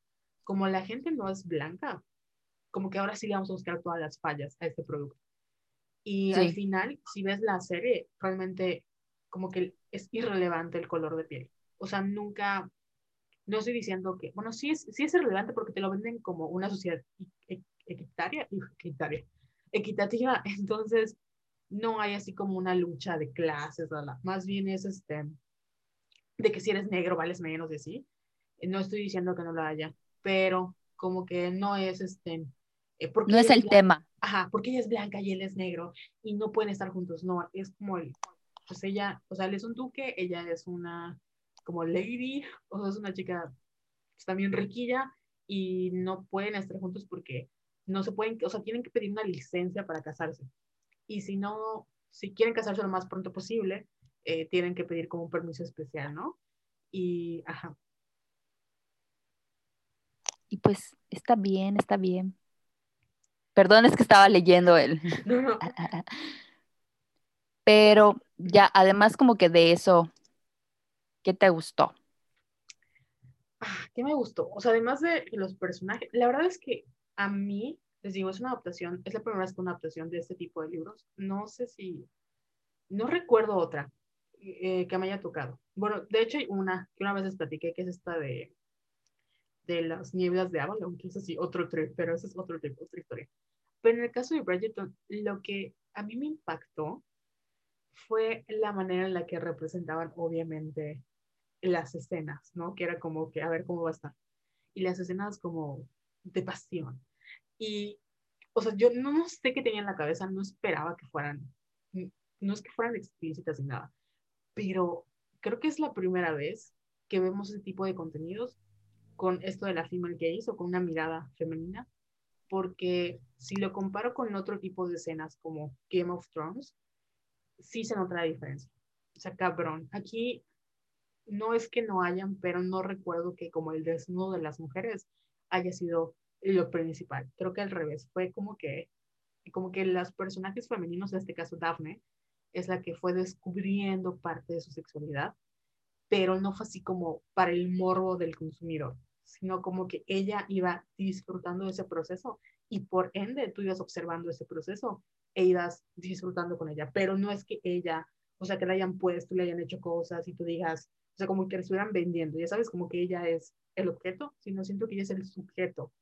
como la gente no es blanca, como que ahora sí le vamos a buscar todas las fallas a este producto. Y al final, si ves la serie, realmente como que es irrelevante el color de piel. O sea, nunca, no estoy diciendo que, bueno, sí es, sí es irrelevante porque te lo venden como una sociedad equitaria, equitaria, equitativa. Entonces, no hay así como una lucha de clases, más bien es este, de que si eres negro vales menos de sí. No estoy diciendo que no lo haya, pero como que no es este... Eh, porque no es el tema. Ajá, porque ella es blanca y él es negro y no pueden estar juntos. No, es como el, pues ella, o sea, él es un duque, ella es una como lady, o sea, es una chica pues, también riquilla y no pueden estar juntos porque no se pueden, o sea, tienen que pedir una licencia para casarse. Y si no, si quieren casarse lo más pronto posible, eh, tienen que pedir como un permiso especial, ¿no? Y, ajá. Y pues está bien, está bien. Perdón, es que estaba leyendo él. Pero ya, además como que de eso, ¿qué te gustó? Ah, ¿Qué me gustó? O sea, además de los personajes, la verdad es que a mí, les digo, es una adaptación, es la primera vez que una adaptación de este tipo de libros. No sé si, no recuerdo otra eh, que me haya tocado. Bueno, de hecho hay una que una vez les platiqué, que es esta de, de las nieblas de Avalon, que es así, otro trip, pero esa es otro trip, otra historia. Pero en el caso de Bridgerton, lo que a mí me impactó fue la manera en la que representaban, obviamente, las escenas, ¿no? Que era como que, a ver cómo va a estar. Y las escenas como de pasión. Y, o sea, yo no, sé qué tenía en la cabeza, no esperaba que fueran, no es que fueran explícitas ni nada, pero creo que es la primera vez que vemos ese tipo de contenidos con esto de la female gaze o con una mirada femenina, porque si lo comparo con otro tipo de escenas como Game of Thrones, sí se nota la diferencia. O sea, cabrón, aquí no es que no hayan, pero no recuerdo que como el desnudo de las mujeres haya sido lo principal. Creo que al revés, fue como que, como que los personajes femeninos, en este caso Daphne, es la que fue descubriendo parte de su sexualidad, pero no fue así como para el morbo del consumidor, sino como que ella iba disfrutando de ese proceso y por ende tú ibas observando ese proceso e ibas disfrutando con ella, pero no es que ella, o sea, que la hayan puesto, le hayan hecho cosas y tú digas, o sea, como que le estuvieran vendiendo, ya sabes, como que ella es el objeto, sino siento que ella es el sujeto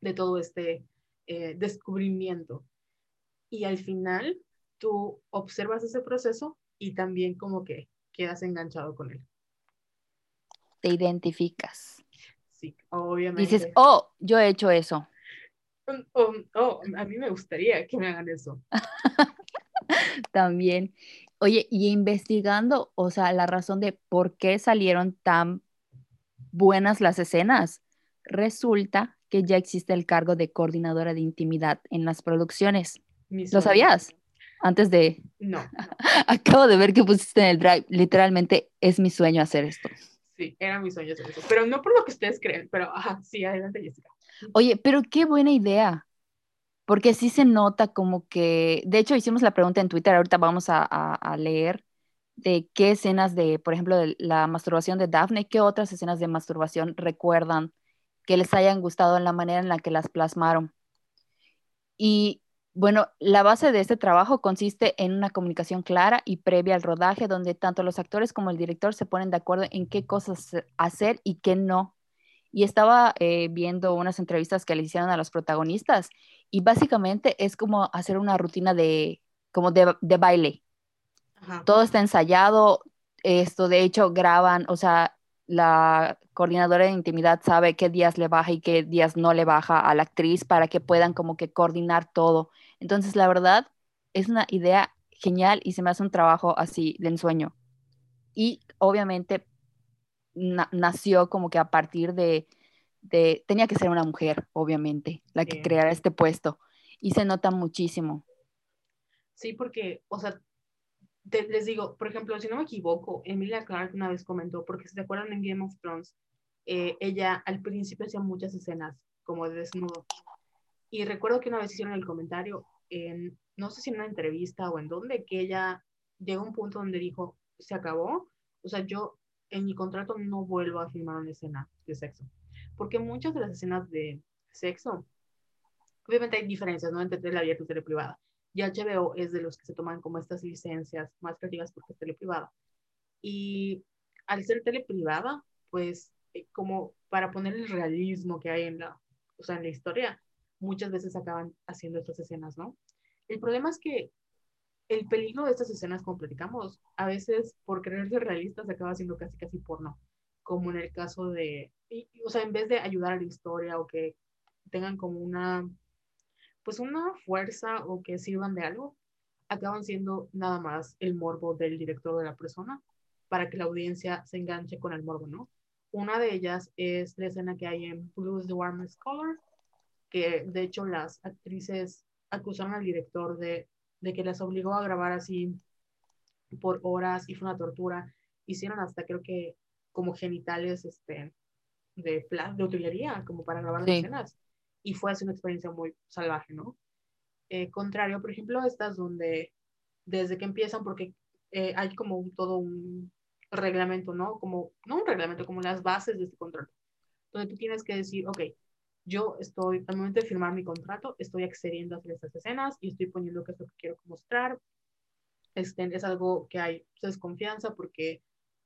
de todo este eh, descubrimiento. Y al final tú observas ese proceso y también como que quedas enganchado con él. Te identificas. Sí, obviamente. Dices, oh, yo he hecho eso. Oh, oh, a mí me gustaría que me hagan eso. También. Oye, y investigando, o sea, la razón de por qué salieron tan buenas las escenas, resulta que ya existe el cargo de coordinadora de intimidad en las producciones. ¿Lo sabías? Antes de... No. Acabo de ver que pusiste en el drive. Literalmente es mi sueño hacer esto. Sí, era mi sueño hacer eso. Pero no por lo que ustedes creen, pero ajá, sí, adelante, Jessica. Oye, pero qué buena idea. Porque sí se nota como que, de hecho hicimos la pregunta en Twitter, ahorita vamos a, leer de qué escenas de, por ejemplo, de la masturbación de Daphne, qué otras escenas de masturbación recuerdan que les hayan gustado en la manera en la que las plasmaron. Y bueno, la base de este trabajo consiste en una comunicación clara y previa al rodaje, donde tanto los actores como el director se ponen de acuerdo en qué cosas hacer y qué no. Y estaba eh, viendo unas entrevistas que le hicieron a los protagonistas y básicamente es como hacer una rutina de, como de, baile. Todo está ensayado, esto de hecho graban, o sea, la coordinadora de intimidad sabe qué días le baja y qué días no le baja a la actriz para que puedan como que coordinar todo. Entonces, la verdad, es una idea genial y se me hace un trabajo así de ensueño. Y obviamente nació como que a partir de, tenía que ser una mujer, obviamente, la que creara este puesto. Y se nota muchísimo. Sí, porque, o sea, les digo, por ejemplo, si no me equivoco, Emilia Clarke una vez comentó, porque si se acuerdan en Game of Thrones, eh, ella al principio hacía muchas escenas como de desnudo. Y recuerdo que una vez hicieron el comentario, en, no sé si en una entrevista o en dónde, que ella llegó a un punto donde dijo, se acabó, o sea, yo en mi contrato no vuelvo a filmar una escena de sexo. Porque muchas de las escenas de sexo, obviamente hay diferencias, ¿no? Entre tele abierta y tele privada. Y HBO es de los que se toman como estas licencias más creativas porque es tele privada. Y al ser tele privada, pues eh, como para poner el realismo que hay en la, o sea, en la historia, muchas veces acaban haciendo estas escenas, ¿no? El problema es que el peligro de estas escenas, como platicamos, a veces por querer ser realistas acaba haciendo casi casi porno, como en el caso de, o sea, en vez de ayudar a la historia o que tengan como una, pues una fuerza o que sirvan de algo, acaban siendo nada más el morbo del director de la persona para que la audiencia se enganche con el morbo, ¿no? una de ellas es la escena que hay en Blues the Warmest Color, que de hecho las actrices acusaron al director de, de que las obligó a grabar así por horas y fue una tortura. Hicieron hasta creo que como genitales este, de, de utilería, como para grabar las escenas. Y fue así una experiencia muy salvaje, ¿no? Eh, contrario, por ejemplo, estas donde desde que empiezan, porque eh, hay como todo un reglamento, ¿no? Como, no un reglamento, como las bases de este contrato, donde tú tienes que decir, ok, yo estoy, al momento de firmar mi contrato, estoy accediendo a hacer estas escenas y estoy poniendo que es lo que quiero mostrar. Este, es algo que hay desconfianza porque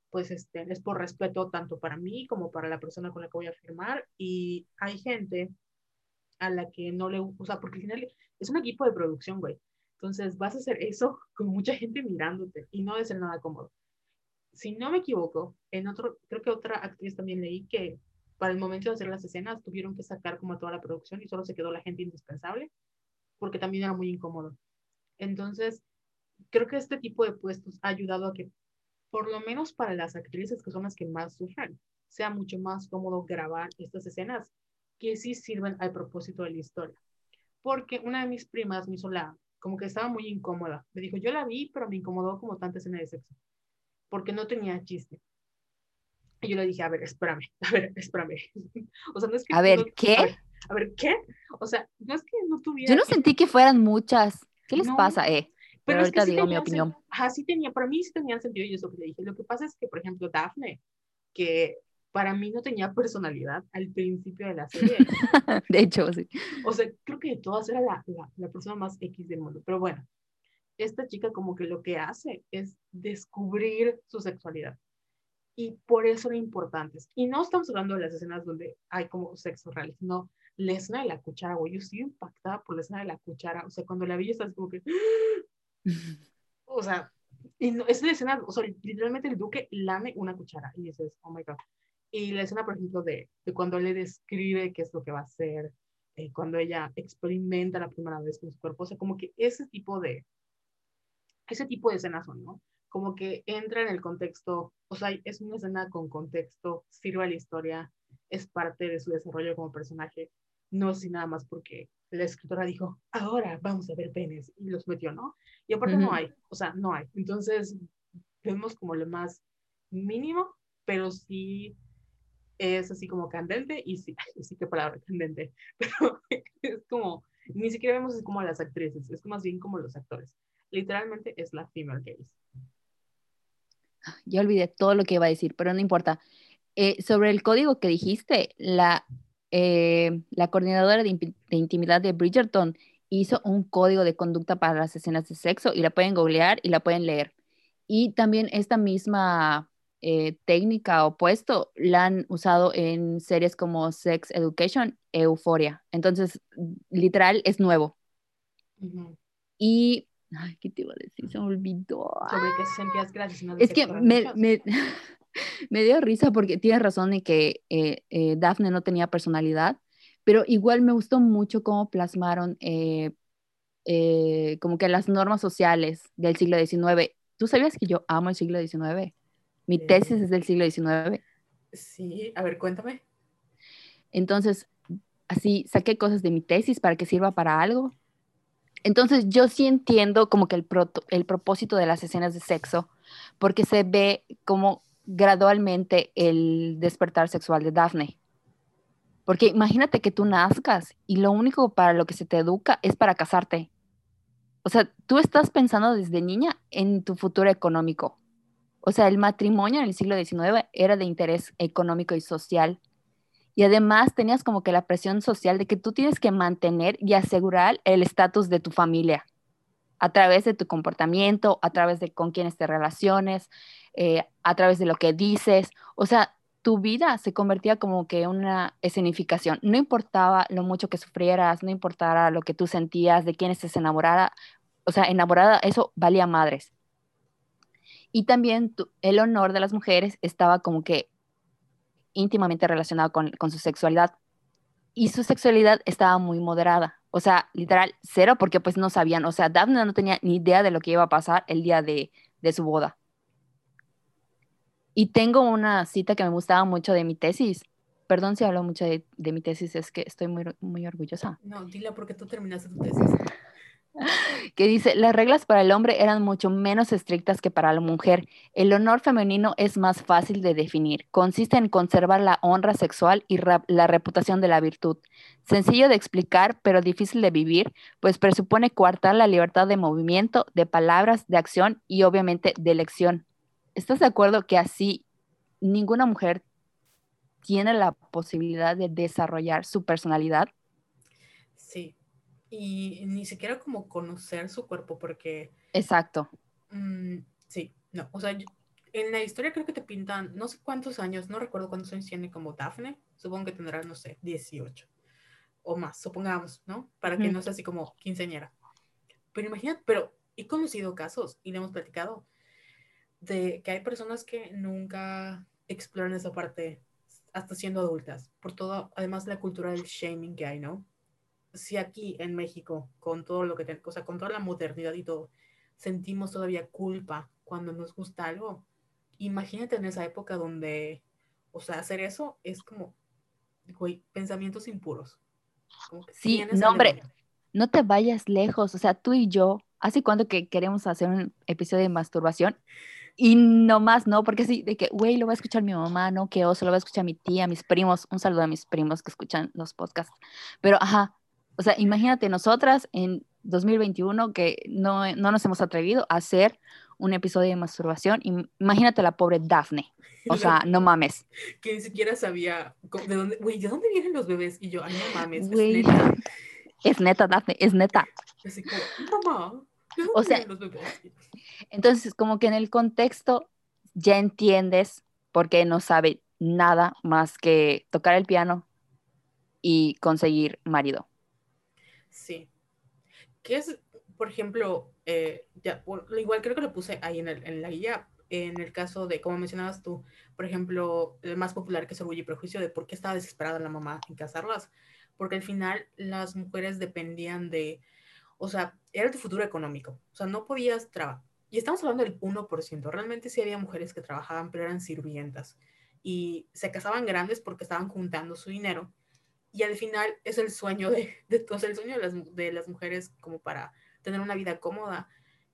pues este, es por respeto tanto para mí como para la persona con la que voy a firmar y hay gente a la que no le, o sea, porque al final es un equipo de producción, güey. Entonces vas a hacer eso con mucha gente mirándote y no debe ser nada cómodo. Si no me equivoco, en otro, creo que otra actriz también leí que para el momento de hacer las escenas tuvieron que sacar como toda la producción y solo se quedó la gente indispensable porque también era muy incómodo. Entonces, creo que este tipo de puestos ha ayudado a que, por lo menos para las actrices que son las que más sufren, sea mucho más cómodo grabar estas escenas que sí sirven al propósito de la historia. Porque una de mis primas me hizo la, como que estaba muy incómoda. Me dijo, yo la vi, pero me incomodó como tanta escena de sexo, porque no tenía chiste. Y yo le dije, a ver, espérame, a ver, espérame. o sea, no es que... A ver, ¿qué? A ver, ¿qué? O sea, no es que no tuviera... Yo no sentí que fueran muchas. ¿Qué les pasa, eh? Pero, ahorita digo mi opinión. Ajá, sí tenía, para mí sí tenía sentido y eso que le dije. Lo que pasa es que, por ejemplo, Daphne, que para mí no tenía personalidad al principio de la serie. de hecho, sí. O sea, creo que de todas era la, la, la, persona más X del mundo. Pero bueno, esta chica como que lo que hace es descubrir su sexualidad. Y por eso era importante. Y no estamos hablando de las escenas donde hay como sexo real, sino la escena de la cuchara, güey. Yo estoy impactada por la escena de la cuchara. O sea, cuando la vi, estás como que... o sea, y no, es la escena, o sea, literalmente el duque lame una cuchara y dices, oh my god. Y la escena, por ejemplo, de, de cuando le describe qué es lo que va a hacer, eh, cuando ella experimenta la primera vez con su cuerpo, o sea, como que ese tipo de, ese tipo de escenas son, ¿no? Como que entra en el contexto, o sea, es una escena con contexto, sirve a la historia, es parte de su desarrollo como personaje, no así nada más porque la escritora dijo, ahora vamos a ver penes, y los metió, ¿no? Y aparte no hay, o sea, no hay. Entonces, vemos como lo más mínimo, pero sí es así como candente y sí, sí que palabra candente, pero es como, ni siquiera vemos es como las actrices, es más bien como los actores. Literalmente es la female gaze. Ya olvidé todo lo que iba a decir, pero no importa. Eh, sobre el código que dijiste, la, eh, la coordinadora de, de, intimidad de Bridgerton hizo un código de conducta para las escenas de sexo y la pueden googlear y la pueden leer. Y también esta misma eh, técnica o puesto la han usado en series como Sex Education, Euphoria. Entonces, literal, es nuevo. Y, ay, ¿qué te iba a decir? Se me olvidó. Sobre qué sentías gracias. es que me, me, me, dio risa porque tienes razón de que eh, eh, Daphne no tenía personalidad, pero igual me gustó mucho cómo plasmaron como que las normas sociales del siglo XIX. ¿Tú sabías que yo amo el siglo XIX? Mi tesis es del siglo XIX. Sí, a ver, cuéntame. Entonces, así saqué cosas de mi tesis para que sirva para algo. Entonces, yo sí entiendo como que el, el propósito de las escenas de sexo, porque se ve como gradualmente el despertar sexual de Daphne. Porque imagínate que tú nazcas y lo único para lo que se te educa es para casarte. O sea, tú estás pensando desde niña en tu futuro económico. O sea, el matrimonio en el siglo XIX era de interés económico y social. Y además tenías como que la presión social de que tú tienes que mantener y asegurar el estatus de tu familia a través de tu comportamiento, a través de con quiénes te relaciones, eh, a través de lo que dices. O sea, tu vida se convertía como que una escenificación. No importaba lo mucho que sufrieras, no importara lo que tú sentías, de quién estés enamorada. O sea, enamorada, eso valía madres. Y también el honor de las mujeres estaba como que íntimamente relacionado con, su sexualidad. Y su sexualidad estaba muy moderada. O sea, literal, cero, porque pues no sabían. O sea, Daphne no tenía ni idea de lo que iba a pasar el día de, su boda. Y tengo una cita que me gustaba mucho de mi tesis. Perdón si hablo mucho de, de mi tesis, es que estoy muy, muy orgullosa. No, dila porque tú terminaste tu tesis. Que dice, las reglas para el hombre eran mucho menos estrictas que para la mujer. El honor femenino es más fácil de definir. Consiste en conservar la honra sexual y la reputación de la virtud. Sencillo de explicar, pero difícil de vivir, pues presupone coartar la libertad de movimiento, de palabras, de acción y obviamente de elección. ¿Estás de acuerdo que así ninguna mujer tiene la posibilidad de desarrollar su personalidad? Sí, y ni siquiera como conocer su cuerpo porque... Exacto. Mm, sí, no, o sea, en la historia creo que te pintan, no sé cuántos años, no recuerdo cuántos años tiene como Daphne, supongo que tendrá, no sé, 18 o más, supongamos, ¿no? Para que no sea así como quinceañera. Pero imagínate, pero he conocido casos y le hemos platicado de que hay personas que nunca exploran esa parte hasta siendo adultas, por todo, además la cultura del shaming que hay, ¿no? Si aquí en México, con todo lo que tenemos, o sea, con toda la modernidad y todo, sentimos todavía culpa cuando nos gusta algo, imagínate en esa época donde, o sea, hacer eso es como, güey, pensamientos impuros. sí, no, hombre, no te vayas lejos, o sea, tú y yo, ¿hace cuánto que queremos hacer un episodio de masturbación? Y no más, no, porque sí, de que, güey, lo va a escuchar mi mamá, no, que oso, lo va a escuchar mi tía, mis primos, un saludo a mis primos que escuchan los podcasts. Pero, ajá, o sea, imagínate nosotras en 2021 que no, no nos hemos atrevido a hacer un episodio de masturbación. Imagínate la pobre Daphne. O sea, no mames. Que ni siquiera sabía de dónde, güey, ¿de dónde vienen los bebés? Y yo, ay, no mames, es neta. Es neta, Daphne, es neta. Así como, mamá, ¿de dónde o sea, los bebés? Entonces, como que en el contexto ya entiendes por qué no sabe nada más que tocar el piano y conseguir marido. Sí. ¿Qué es, por ejemplo, eh, ya, igual creo que lo puse ahí en, el, en la guía, en el caso de, como mencionabas tú, por ejemplo, el más popular que es Orgullo y Prejuicio, de por qué estaba desesperada la mamá en casarlas, porque al final las mujeres dependían de, o sea, era tu futuro económico, o sea, no podías trabajar. Y estamos hablando del 1%, realmente sí había mujeres que trabajaban, pero eran sirvientas y se casaban grandes porque estaban juntando su dinero y al final es el sueño de, de todos, el sueño de las, de las, mujeres como para tener una vida cómoda,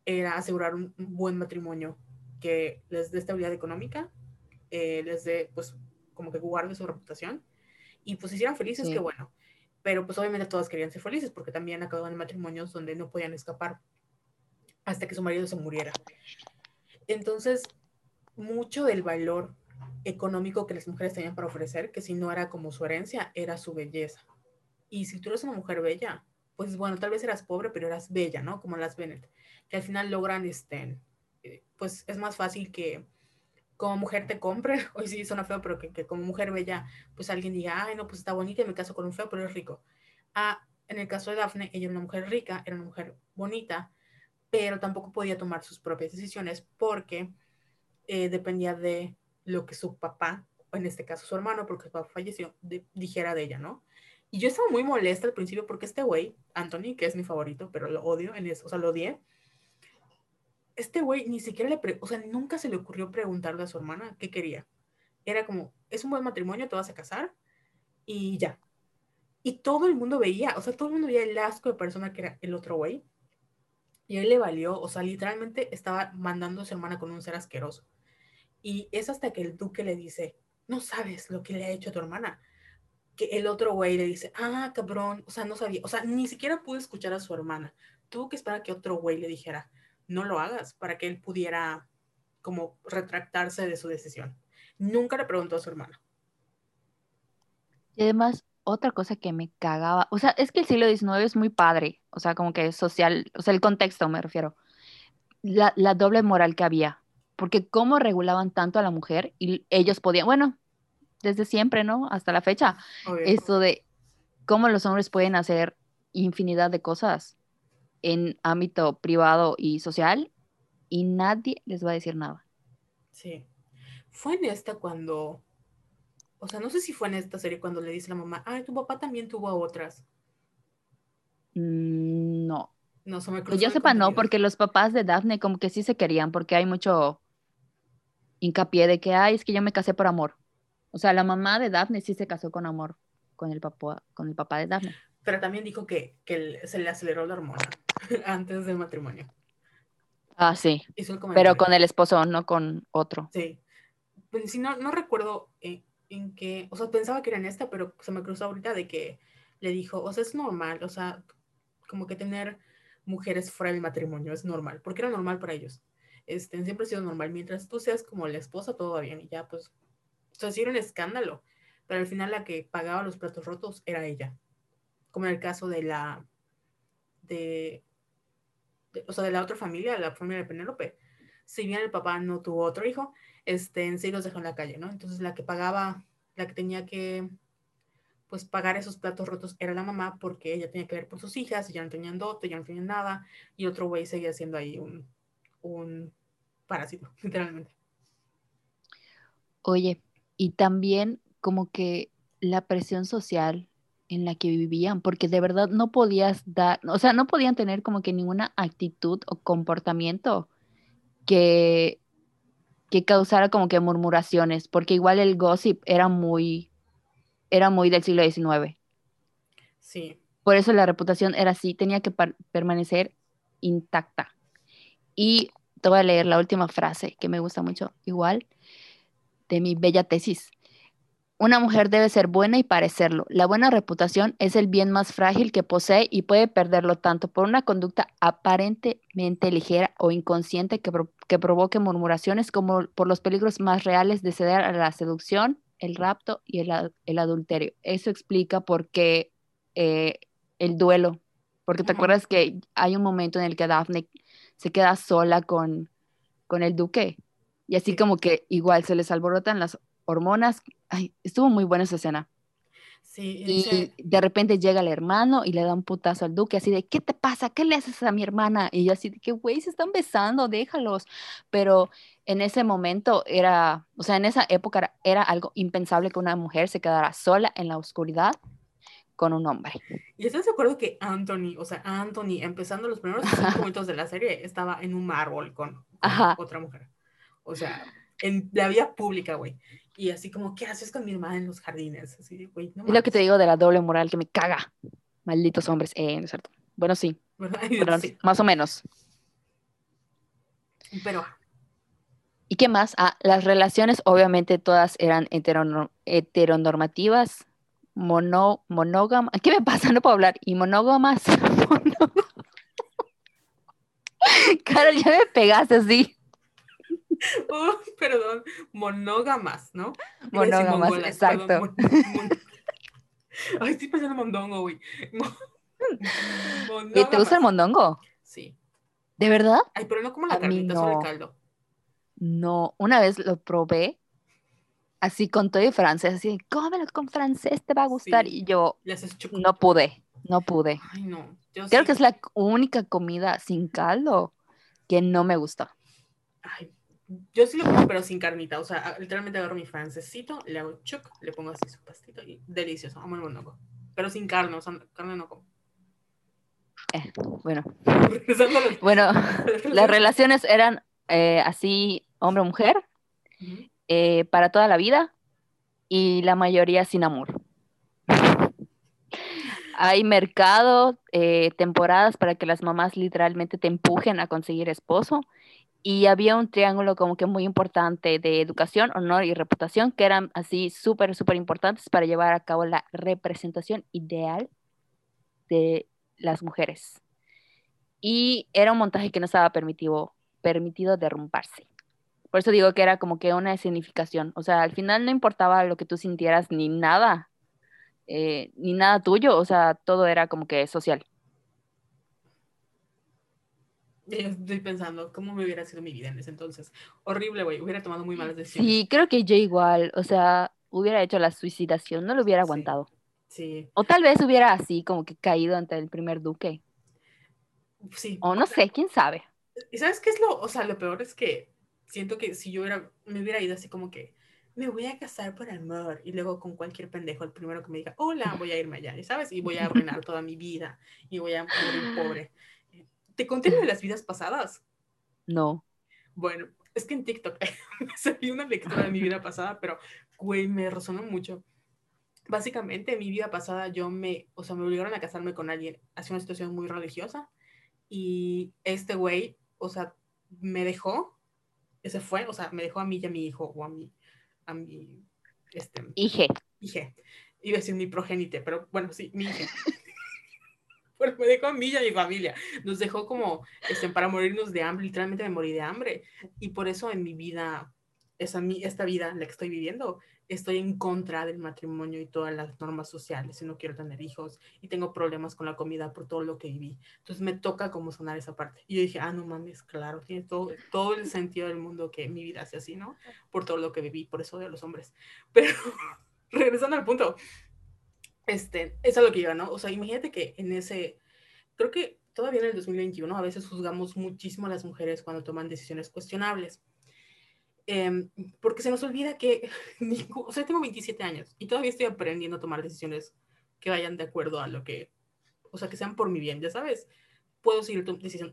era asegurar un, buen matrimonio que les dé estabilidad económica, eh, les dé, pues, como que guarde su reputación y pues hicieran felices, que bueno. Pero pues obviamente todas querían ser felices porque también acababan en matrimonios donde no podían escapar hasta que su marido se muriera. Entonces, mucho del valor económico que las mujeres tenían para ofrecer, que si no era como su herencia, era su belleza. Y si tú eres una mujer bella, pues bueno, tal vez eras pobre, pero eras bella, ¿no? Como las Bennett, que al final logran, este, pues es más fácil que como mujer te compre, hoy sí suena feo, pero que, que, como mujer bella, pues alguien diga, ay, no, pues está bonita y me caso con un feo, pero es rico. Ah, en el caso de Daphne, ella era una mujer rica, era una mujer bonita, pero tampoco podía tomar sus propias decisiones porque eh, dependía de lo que su papá, o en este caso su hermano, porque su papá falleció, dijera de ella, ¿no? Y yo estaba muy molesta al principio porque este güey, Anthony, que es mi favorito, pero lo odio en eso, o sea, lo odié. Este güey ni siquiera le, o sea, nunca se le ocurrió preguntarle a su hermana qué quería. Era como, es un buen matrimonio, te vas a casar y ya. Y todo el mundo veía, o sea, todo el mundo veía el asco de persona que era el otro güey. Y él le valió, o sea, literalmente estaba mandando a su hermana con un ser asqueroso. Y es hasta que el duque le dice, no sabes lo que le ha hecho a tu hermana. Que el otro güey le dice, ah, cabrón, o sea, no sabía, o sea, ni siquiera pudo escuchar a su hermana. Tuvo que esperar a que otro güey le dijera, no lo hagas, para que él pudiera como retractarse de su decisión. Nunca le preguntó a su hermana. Y además, otra cosa que me cagaba, o sea, es que el siglo XIX es muy padre, o sea, como que es social, o sea, el contexto me refiero. La, la doble moral que había porque cómo regulaban tanto a la mujer y ellos podían, bueno, desde siempre, ¿no? Hasta la fecha, esto de cómo los hombres pueden hacer infinidad de cosas en ámbito privado y social y nadie les va a decir nada. Sí. Fue en esta cuando, o sea, no sé si fue en esta serie cuando le dice la mamá, ay, tu papá también tuvo a otras. Mm, no. No, se me Que yo sepa, no, porque los papás de Daphne como que sí se querían, porque hay mucho hincapié de que, ay, es que yo me casé por amor. O sea, la mamá de Daphne sí se casó con amor con el papá, con el papá de Daphne. Pero también dijo que, que se le aceleró la hormona antes del matrimonio. Ah, sí. Pero con el esposo, no con otro. Sí. Pues, si no, no recuerdo en, en qué, o sea, pensaba que era en esta, pero se me cruzó ahorita de que le dijo, o sea, es normal, o sea, como que tener mujeres fuera del matrimonio es normal, porque era normal para ellos. Este, siempre ha sido normal. Mientras tú seas como la esposa, todo va bien. Y ya, pues, o sea, escándalo. Pero al final la que pagaba los platos rotos era ella. Como en el caso de la, de, o sea, de la otra familia, la familia de Penélope. Si bien el papá no tuvo otro hijo, este, en sí los dejó en la calle, ¿no? Entonces la que pagaba, la que tenía que, pues, pagar esos platos rotos era la mamá porque ella tenía que ver por sus hijas, y ya no tenían dote, ya no tenían nada, y otro güey seguía siendo ahí un, un parásito, literalmente. Oye, y también como que la presión social en la que vivían, porque de verdad no podías dar, o sea, no podían tener como que ninguna actitud o comportamiento que, que causara como que murmuraciones, porque igual el gossip era muy, era muy del siglo XIX. Sí. Por eso la reputación era así, tenía que permanecer intacta. Y te voy a leer la última frase que me gusta mucho, igual, de mi bella tesis. Una mujer debe ser buena y parecerlo. La buena reputación es el bien más frágil que posee y puede perderlo tanto por una conducta aparentemente ligera o inconsciente que, provoque murmuraciones como por los peligros más reales de ceder a la seducción, el rapto y el, adulterio. Eso explica por qué eh, el duelo. Porque te acuerdas que hay un momento en el que Daphne se queda sola con, con el duque. Y así como que igual se les alborotan las hormonas. Ay, estuvo muy buena esa escena. Sí, y de repente llega el hermano y le da un putazo al duque, así de, ¿qué te pasa? ¿Qué le haces a mi hermana? Y yo así de que, güey, se están besando, déjalos. Pero en ese momento era, o sea, en esa época era, algo impensable que una mujer se quedara sola en la oscuridad con un hombre. Y estás de acuerdo que Anthony, o sea, Anthony, empezando los primeros cinco minutos de la serie, estaba en un árbol con, otra mujer. O sea, en la vía pública, güey. Y así como, ¿qué haces con mi hermana en los jardines? Así, güey, no es lo que te digo de la doble moral que me caga. Malditos hombres. Eh, ¿no es cierto? Bueno, sí. Más o menos. Pero. ¿Y qué más? Ah, las relaciones obviamente todas eran heteronormativas, mono, monógamas. ¿Qué me pasa? No puedo hablar. Y monógamas. Carol, ya me pegaste así. Oh, perdón, monógamas, ¿no? Monógamas, exacto. Ay, estoy pensando en mondongo, güey. ¿Y te gusta el mondongo? Sí. ¿De verdad? Ay, pero no como la carnita, no. solo el caldo. No, una vez lo probé así con todo y francés, así, cómelo con francés, te va a gustar. Y yo no pude, no pude. Ay, no. Creo que es la única comida sin caldo que no me gusta. Ay, yo sí lo pongo, pero sin carnita. O sea, literalmente agarro mi francesito, le hago chuc, le pongo así su pastito y delicioso. Amo el monólogo. Pero sin carne, o sea, carne no como. Eh, bueno. bueno, las relaciones eran eh, así hombre-mujer eh, para toda la vida y la mayoría sin amor. Hay mercado, temporadas para que las mamás literalmente te empujen a conseguir esposo y había un triángulo como que muy importante de educación, honor y reputación, que eran así súper, súper importantes para llevar a cabo la representación ideal de las mujeres. Y era un montaje que no estaba permitido, permitido derrumbarse. Por eso digo que era como que una significación. O sea, al final no importaba lo que tú sintieras ni nada, eh, ni nada tuyo, o sea, todo era como que social. Estoy pensando cómo me hubiera sido mi vida en ese entonces. Horrible, güey. Hubiera tomado muy malas decisiones. Sí, creo que yo igual. O sea, hubiera hecho la suicidación, no lo hubiera aguantado. Sí. O tal vez hubiera así como que caído ante el primer duque. Sí. O no sé, quién sabe. ¿Y sabes qué es lo, o sea, lo peor es que siento que si yo hubiera, me hubiera ido así como que me voy a casar por amor y luego con cualquier pendejo, el primero que me diga, hola, voy a irme allá, ¿sabes? Y voy a arruinar toda mi vida y voy a morir pobre. ¿Te conté de las vidas pasadas? No. Bueno, es que en TikTok me salió una lectura de mi vida pasada, pero, güey, me resonó mucho. Básicamente, en mi vida pasada yo me, o sea, me obligaron a casarme con alguien hacia una situación muy religiosa y este güey, o sea, me dejó, ese fue, o sea, me dejó a mí y a mi hijo o a mi, a mi, este... Hije. Hije. Iba a decir mi progénite, pero bueno, sí, mi hija. me dejó a mí y a mi familia. Nos dejó como este, para morirnos de hambre, literalmente me morí de hambre. Y por eso en mi vida, esa, esta vida, la que estoy viviendo, estoy en contra del matrimonio y todas las normas sociales y no quiero tener hijos y tengo problemas con la comida por todo lo que viví. Entonces me toca como sonar esa parte. Y yo dije, ah, no mames, claro, tiene todo, todo el sentido del mundo que mi vida sea así, ¿no? Por todo lo que viví, por eso de los hombres. Pero regresando al punto, este, es a lo que iba, ¿no? O sea, imagínate que en ese, creo que todavía en el 2021 a veces juzgamos muchísimo a las mujeres cuando toman decisiones cuestionables Em, porque se nos olvida que, o sea, tengo 27 años y todavía estoy aprendiendo a tomar decisiones que vayan de acuerdo a lo que, o sea, que sean por mi bien, ya sabes, puedo seguir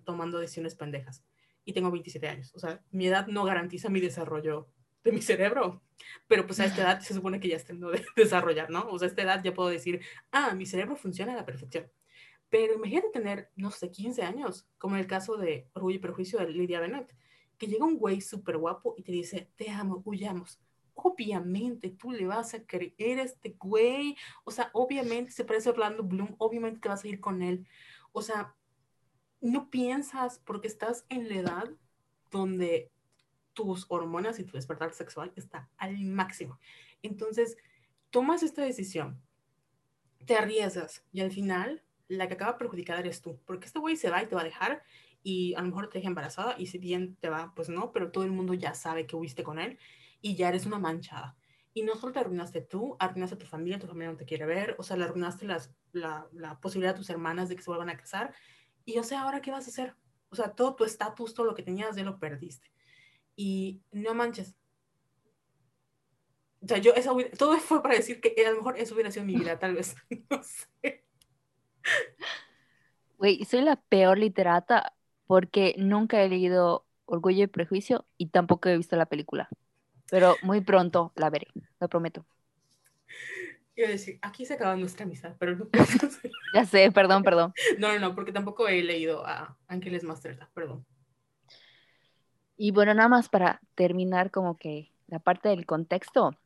tomando decisiones pendejas y tengo 27 años, o sea, mi edad no garantiza mi desarrollo de mi cerebro, pero pues a esta edad se supone que ya estoy de desarrollar, ¿no? O sea, a esta edad ya puedo decir, ah, mi cerebro funciona a la perfección. Pero imagínate tener, no sé, 15 años, como en el caso de Orgullo y Prejuicio de Lydia Bennett que llega un güey súper guapo y te dice, te amo, huyamos. Obviamente tú le vas a creer a este güey. O sea, obviamente se parece a Orlando Bloom, obviamente te vas a ir con él. O sea, no piensas porque estás en la edad donde tus hormonas y tu despertar sexual está al máximo. Entonces, tomas esta decisión, te arriesgas y al final la que acaba perjudicada eres tú, porque este güey se va y te va a dejar y a lo mejor te deja embarazada y si bien te va, pues no, pero todo el mundo ya sabe que huiste con él y ya eres una manchada. Y no solo te arruinaste tú, arruinaste a tu familia, tu familia no te quiere ver, o sea, le arruinaste las, la, la posibilidad a tus hermanas de que se vuelvan a casar. Y o sea, ¿ahora qué vas a hacer? O sea, todo tu estatus, todo lo que tenías, ya lo perdiste. Y no manches. O sea, yo, esa, todo fue para decir que a lo mejor eso hubiera sido mi vida, tal vez. no sé. Güey, soy la peor literata porque nunca he leído Orgullo y Prejuicio y tampoco he visto la película. Pero muy pronto la veré, lo prometo. Iba a decir, aquí se acaba nuestra amistad, pero no Ya sé, perdón, perdón. No, no, no, porque tampoco he leído a Ángeles Master, perdón. Y bueno, nada más para terminar como que la parte del contexto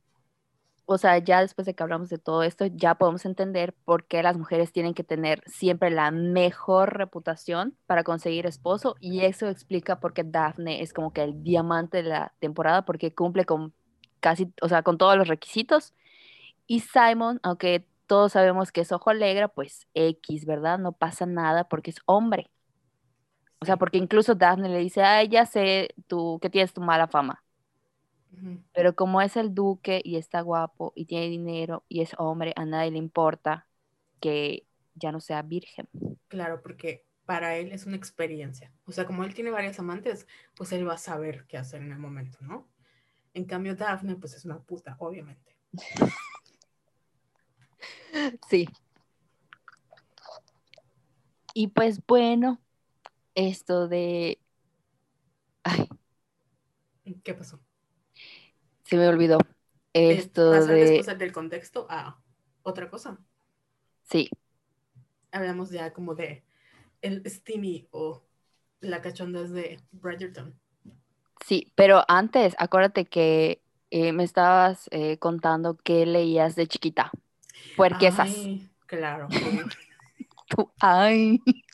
o sea, ya después de que hablamos de todo esto, ya podemos entender por qué las mujeres tienen que tener siempre la mejor reputación para conseguir esposo y eso explica por qué Daphne es como que el diamante de la temporada porque cumple con casi, o sea, con todos los requisitos. Y Simon, aunque todos sabemos que es ojo alegre, pues X, ¿verdad? No pasa nada porque es hombre. O sea, porque incluso Daphne le dice, ay, ya sé tú que tienes tu mala fama. Pero como es el duque y está guapo y tiene dinero y es hombre, a nadie le importa que ya no sea virgen. Claro, porque para él es una experiencia. O sea, como él tiene varias amantes, pues él va a saber qué hacer en el momento, ¿no? En cambio, Daphne, pues es una puta, obviamente. Sí. Y pues bueno, esto de... Ay. ¿Qué pasó? Se me olvidó. Esto pasar de... después del contexto a otra cosa. Sí. Hablamos ya como de el steamy o la cachondas de Bridgerton. Sí, pero antes, acuérdate que eh, me estabas eh, contando que leías de chiquita. Puerquesas. Ay, claro. Tú, ay.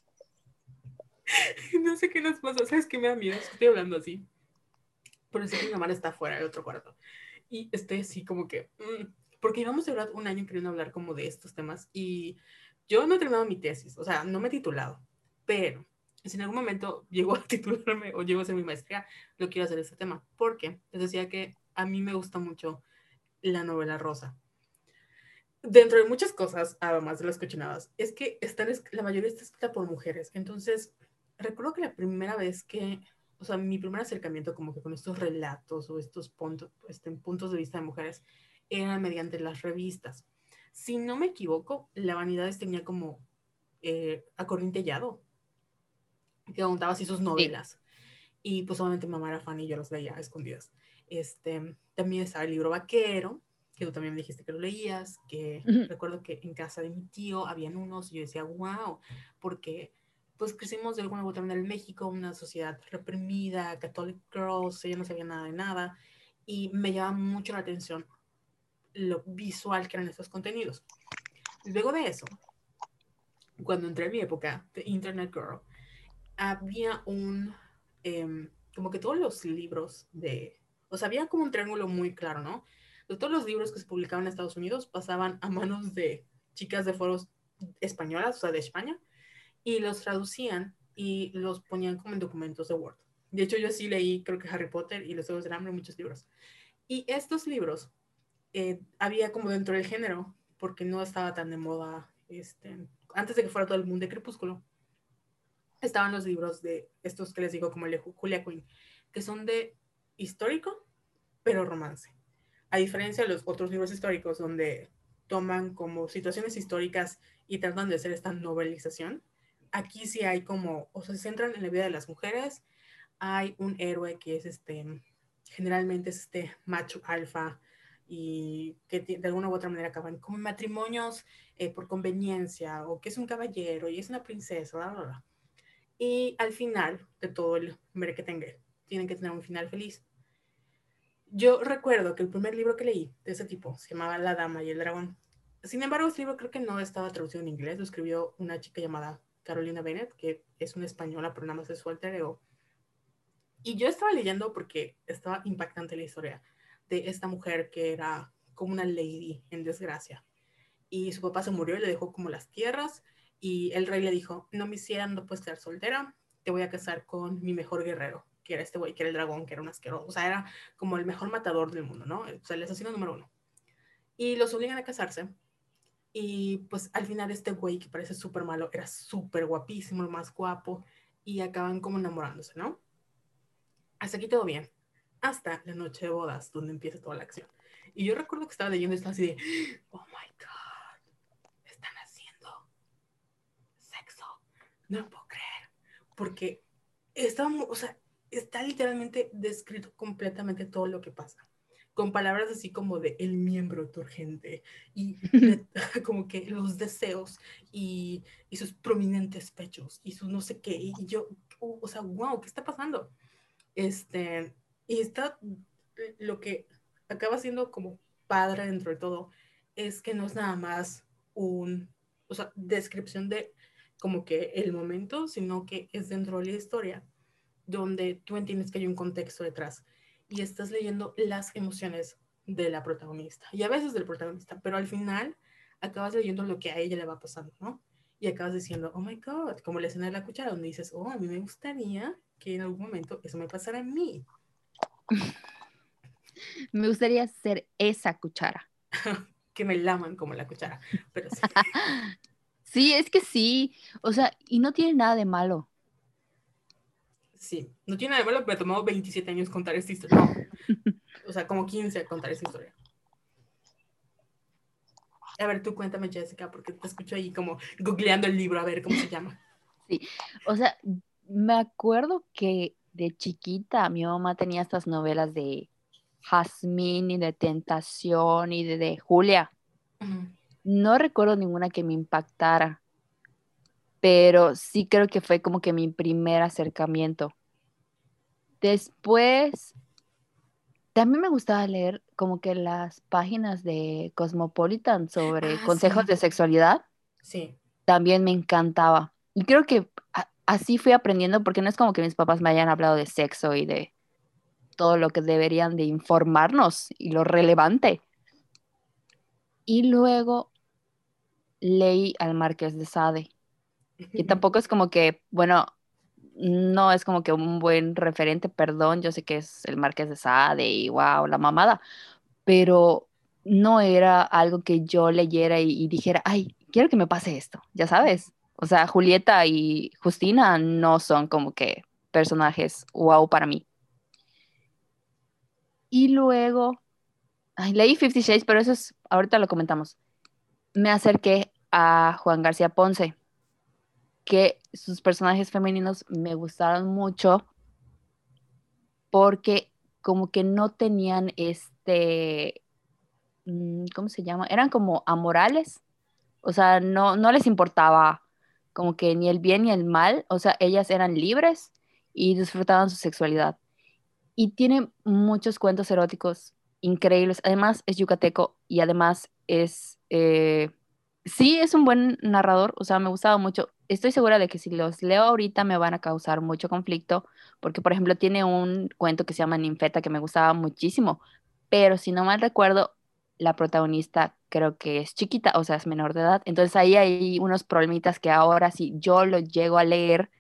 No sé qué nos pasa, ¿sabes qué me da miedo? Estoy hablando así. Por eso mi mamá está fuera del otro cuarto. Y estoy así como que, mm, porque íbamos a durar un año queriendo hablar como de estos temas y yo no he terminado mi tesis, o sea, no me he titulado, pero si en algún momento llego a titularme o llego a hacer mi maestría, lo quiero hacer este tema, porque les decía que a mí me gusta mucho la novela rosa. Dentro de muchas cosas, además de las cochinadas, es que están, la mayoría está escrita por mujeres. Entonces, recuerdo que la primera vez que o sea, mi primer acercamiento como que con estos relatos o estos puntos, este, puntos de vista de mujeres era mediante las revistas. Si no me equivoco, La Vanidades tenía como eh, a Corintellado, que contaba así sus novelas. Y pues obviamente mamá era fan y yo los leía a escondidas. Este, también estaba el libro Vaquero, que tú también me dijiste que lo leías, que recuerdo que en casa de mi tío habían unos y yo decía, wow, porque pues crecimos de alguna u otra manera en México, una sociedad reprimida, catholic girls, ella no sabía nada de nada, y me llama mucho la atención lo visual que eran estos contenidos. Luego de eso, cuando entré en mi época de Internet Girl, había un, em, como que todos los libros de, o sea, había como un triángulo muy claro, ¿no? De todos los libros que se publicaban en Estados Unidos pasaban a manos de chicas de foros españolas, o sea, de España, y los traducían y los ponían como en documentos de Word. De hecho, yo sí leí, creo que Harry Potter y los Juegos del Hambre, muchos libros. Y estos libros eh, había como dentro del género, porque no estaba tan de moda, este, antes de que fuera todo el mundo de Crepúsculo, estaban los libros de estos que les digo, como el de Julia Quinn, que son de histórico, pero romance. A diferencia de los otros libros históricos, donde toman como situaciones históricas y tratan de hacer esta novelización, aquí sí hay como, o sea, se centran en la vida de las mujeres, hay un héroe que es este, generalmente es este macho alfa y que de alguna u otra manera acaban como matrimonios eh, por conveniencia o que es un caballero y es una princesa, bla, bla, bla. Y al final de todo el tenga tienen que tener un final feliz. Yo recuerdo que el primer libro que leí de ese tipo se llamaba La Dama y el Dragón. Sin embargo, este libro creo que no estaba traducido en inglés, lo escribió una chica llamada Carolina Bennett, que es una española, pero nada más es su. Y yo estaba leyendo porque estaba impactante la historia de esta mujer que era como una lady en desgracia. Y su papá se murió y le dejó como las tierras. Y el rey le dijo, no me hicieran, no puedes quedar soltera, te voy a casar con mi mejor guerrero que era este güey, que era el dragón, que era un asqueroso, o sea, era como el mejor matador del mundo, ¿no? O sea, el asesino número uno. Y los obligan a casarse. Y pues al final este güey, que parece súper malo, era súper guapísimo, el más guapo, y acaban como enamorándose, ¿no? Hasta aquí todo bien. Hasta la noche de bodas, donde empieza toda la acción. Y yo recuerdo que estaba leyendo esto así de, oh my god, están haciendo sexo. No lo puedo creer. Porque o sea, está literalmente descrito completamente todo lo que pasa, con palabras así como de el miembro turgente y como que los deseos y, y, sus prominentes pechos y sus no sé qué. Y yo, o sea, wow, ¿qué está pasando? Este, y está lo que acaba siendo como padre dentro de todo es que no es nada más un, o sea, descripción de como que el momento, sino que es dentro de la historia donde tú entiendes que hay un contexto detrás y estás leyendo las emociones de la protagonista y a veces del protagonista, pero al final acabas leyendo lo que a ella le va pasando, ¿no? Y acabas diciendo, oh my God, como la escena de la cuchara, donde dices, oh, a mí me gustaría que en algún momento eso me pasara a mí. me gustaría ser esa cuchara. que me laman como la cuchara, pero sí. sí, es que sí, o sea, y no tiene nada de malo. Sí, no tiene nada de malo, pero tomó 27 años contar esta historia. No. O sea, como 15 contar esta historia. A ver, tú cuéntame, Jessica, porque te escucho ahí como googleando el libro, a ver cómo se llama. Sí, o sea, me acuerdo que de chiquita mi mamá tenía estas novelas de Jazmín y de Tentación y de, Julia. No recuerdo ninguna que me impactara pero sí creo que fue como que mi primer acercamiento. Después, también me gustaba leer como que las páginas de Cosmopolitan sobre ah, consejos de sexualidad. Sí. También me encantaba. Y creo que así fui aprendiendo porque no es como que mis papás me hayan hablado de sexo y de todo lo que deberían de informarnos y lo relevante. Y luego leí al Marqués de Sade y tampoco es como que, bueno, no es como que un buen referente, perdón, yo sé que es el Marqués de Sade y wow, la mamada, pero no era algo que yo leyera y, dijera, ay, quiero que me pase esto, ya sabes. O sea, Julieta y Justina no son como que personajes wow para mí. Y luego, ay, leí Fifty Shades, pero eso es, ahorita lo comentamos. Me acerqué a Juan García Ponce que sus personajes femeninos me gustaron mucho porque como que no tenían este, mm, ¿cómo se llama? Eran como amorales, o sea, no, no les importaba como que ni el bien ni el mal, o sea, ellas eran libres y disfrutaban su sexualidad. Y tiene muchos cuentos eróticos increíbles. Además, es yucateco y además es, eh, sí, es un buen narrador, o sea, me gustaba mucho. Estoy segura de que si los leo ahorita me van a causar mucho conflicto, porque, por ejemplo, tiene un cuento que se llama Ninfeta que me gustaba muchísimo, pero si no mal recuerdo, la protagonista creo que es chiquita, o sea, es menor de edad. Entonces ahí hay unos problemitas que ahora si yo lo llego a leer,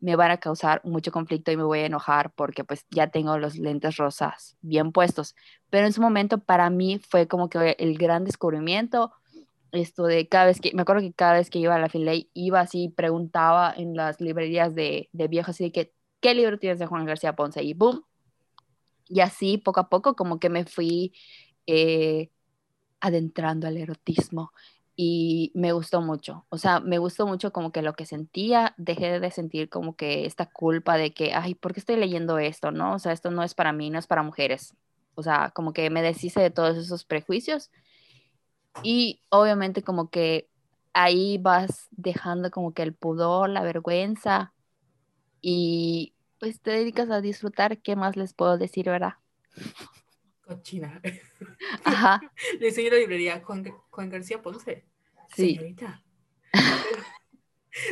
me van a causar mucho conflicto y me voy a enojar porque pues ya tengo los lentes rosas bien puestos. Pero en su momento para mí fue como que el gran descubrimiento, esto de cada vez que, me acuerdo que cada vez que iba a la Finlay, iba así, preguntaba en las librerías de, de viejos, así que, ¿qué libro tienes de Juan García Ponce? Y boom. Y así poco a poco como que me fui eh, adentrando al erotismo y me gustó mucho. O sea, me gustó mucho como que lo que sentía, dejé de sentir como que esta culpa de que, ay, ¿por qué estoy leyendo esto? ¿No? O sea, esto no es para mí, no es para mujeres. O sea, como que me deshice de todos esos prejuicios y obviamente como que ahí vas dejando como que el pudor, la vergüenza y pues te dedicas a disfrutar. ¿Qué más les puedo decir, verdad? Cochina. Ajá. Le enseñó la librería Juan, Juan García Ponce. Sí. Señorita.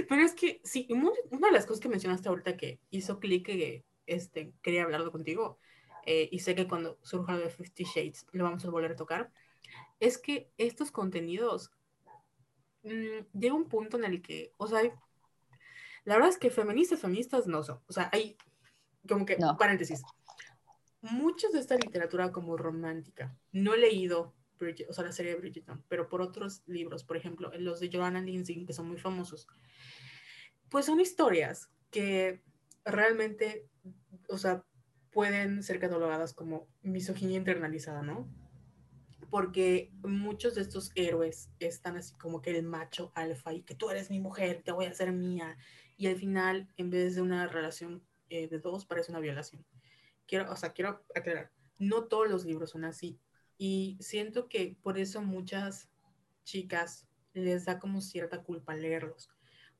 Pero, es que, sí, una de las cosas que mencionaste ahorita que hizo clic que este, quería hablarlo contigo, eh, y sé que cuando surja lo de Fifty Shades lo vamos a volver a tocar, es que estos contenidos mmm, llega un punto en el que, o sea, la verdad es que feministas, feministas no son. O sea, hay como que, paréntesis, muchos de esta literatura como romántica, no he leído o sea, la serie de Bridgerton, pero por otros libros, por ejemplo, los de Joanna Lindsay, que son muy famosos, pues son historias que realmente, o sea, pueden ser catalogadas como misoginia internalizada, ¿no? Porque muchos de estos héroes están así como que el macho alfa y que tú eres mi mujer, te voy a hacer mía. Y al final, en vez de una relación eh, de dos, parece una violación quiero, o sea, quiero aclarar, no todos los libros son así. Y siento que por eso muchas chicas les da como cierta culpa leerlos,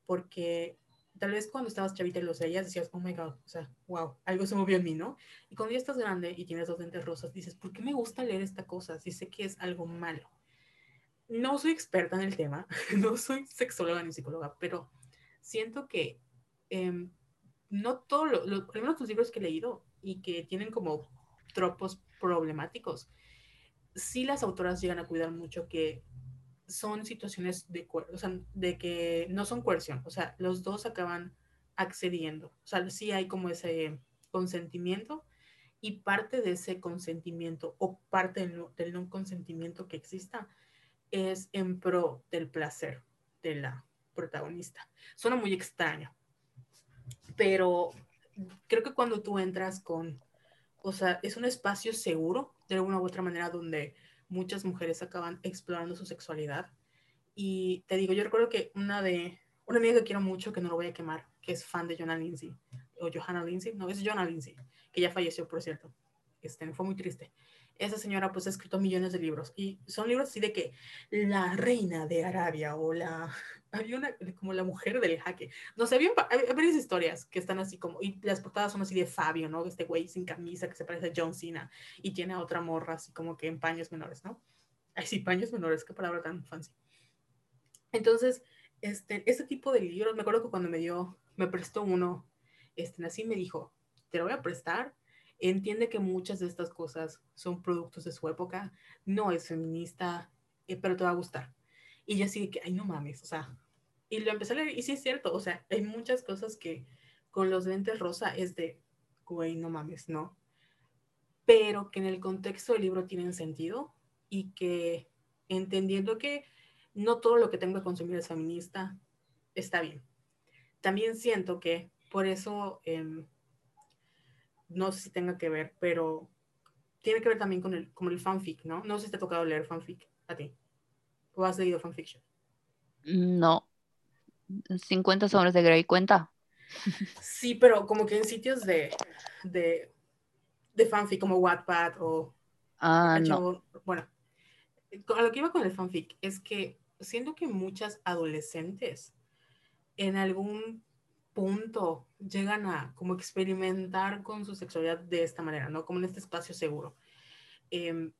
porque tal vez cuando estabas chavita y los leías decías, oh my god, o sea, wow, algo se movió en mí, ¿no? Y cuando ya estás grande y tienes dos lentes rosas, dices, ¿por qué me gusta leer esta cosa si sé que es algo malo? No soy experta en el tema, no soy sexóloga ni psicóloga, pero siento que eh, no todos los, lo, ejemplo, los libros que he leído y que tienen como tropos problemáticos, sí las autoras llegan a cuidar mucho que son situaciones de, o sea, de que no son coerción, o sea, los dos acaban accediendo, o sea, sí hay como ese consentimiento y parte de ese consentimiento o parte del no consentimiento que exista es en pro del placer de la protagonista. Suena muy extraño, pero creo que cuando tú entras con, o sea, es un espacio seguro, de alguna u otra manera, donde muchas mujeres acaban explorando su sexualidad. Y te digo, yo recuerdo que una de, una amiga que quiero mucho, que no lo voy a quemar, que es fan de Johanna Lindsay, o Johanna Lindsay, no, es Johanna Lindsay, que ya falleció, por cierto. Este, fue muy triste. Esa señora pues ha escrito millones de libros y son libros así de que la reina de Arabia o la había una como la mujer del jaque. No sé, había, varias historias que están así como, y las portadas son así de Fabio, ¿no? Este güey sin camisa que se parece a John Cena y tiene a otra morra así como que en paños menores, ¿no? Ay, sí, paños menores, qué palabra tan fancy. Entonces, este, este tipo de libros, me acuerdo que cuando me dio, me prestó uno, este, así me dijo, te lo voy a prestar, entiende que muchas de estas cosas son productos de su época, no es feminista, eh, pero te va a gustar. Y yo así que, ay, no mames, o sea, y lo empecé a leer, y sí es cierto, o sea, hay muchas cosas que con los lentes rosa es de, güey, no mames, no. Pero que en el contexto del libro tienen sentido y que entendiendo que no todo lo que tengo que consumir es feminista, está bien. También siento que por eso, em, no sé si tenga que ver, pero tiene que ver también con el, como el fanfic, ¿no? No sé si te ha tocado leer fanfic a ti. ¿O has leído fanfiction? No. 50 hombres de Grey cuenta. Sí, pero como que en sitios de, de de fanfic como Wattpad o... Ah, no. Bueno, a lo que iba con el fanfic es que siento que muchas adolescentes en algún punto llegan a como experimentar con su sexualidad de esta manera, ¿no? Como en este espacio seguro. Em,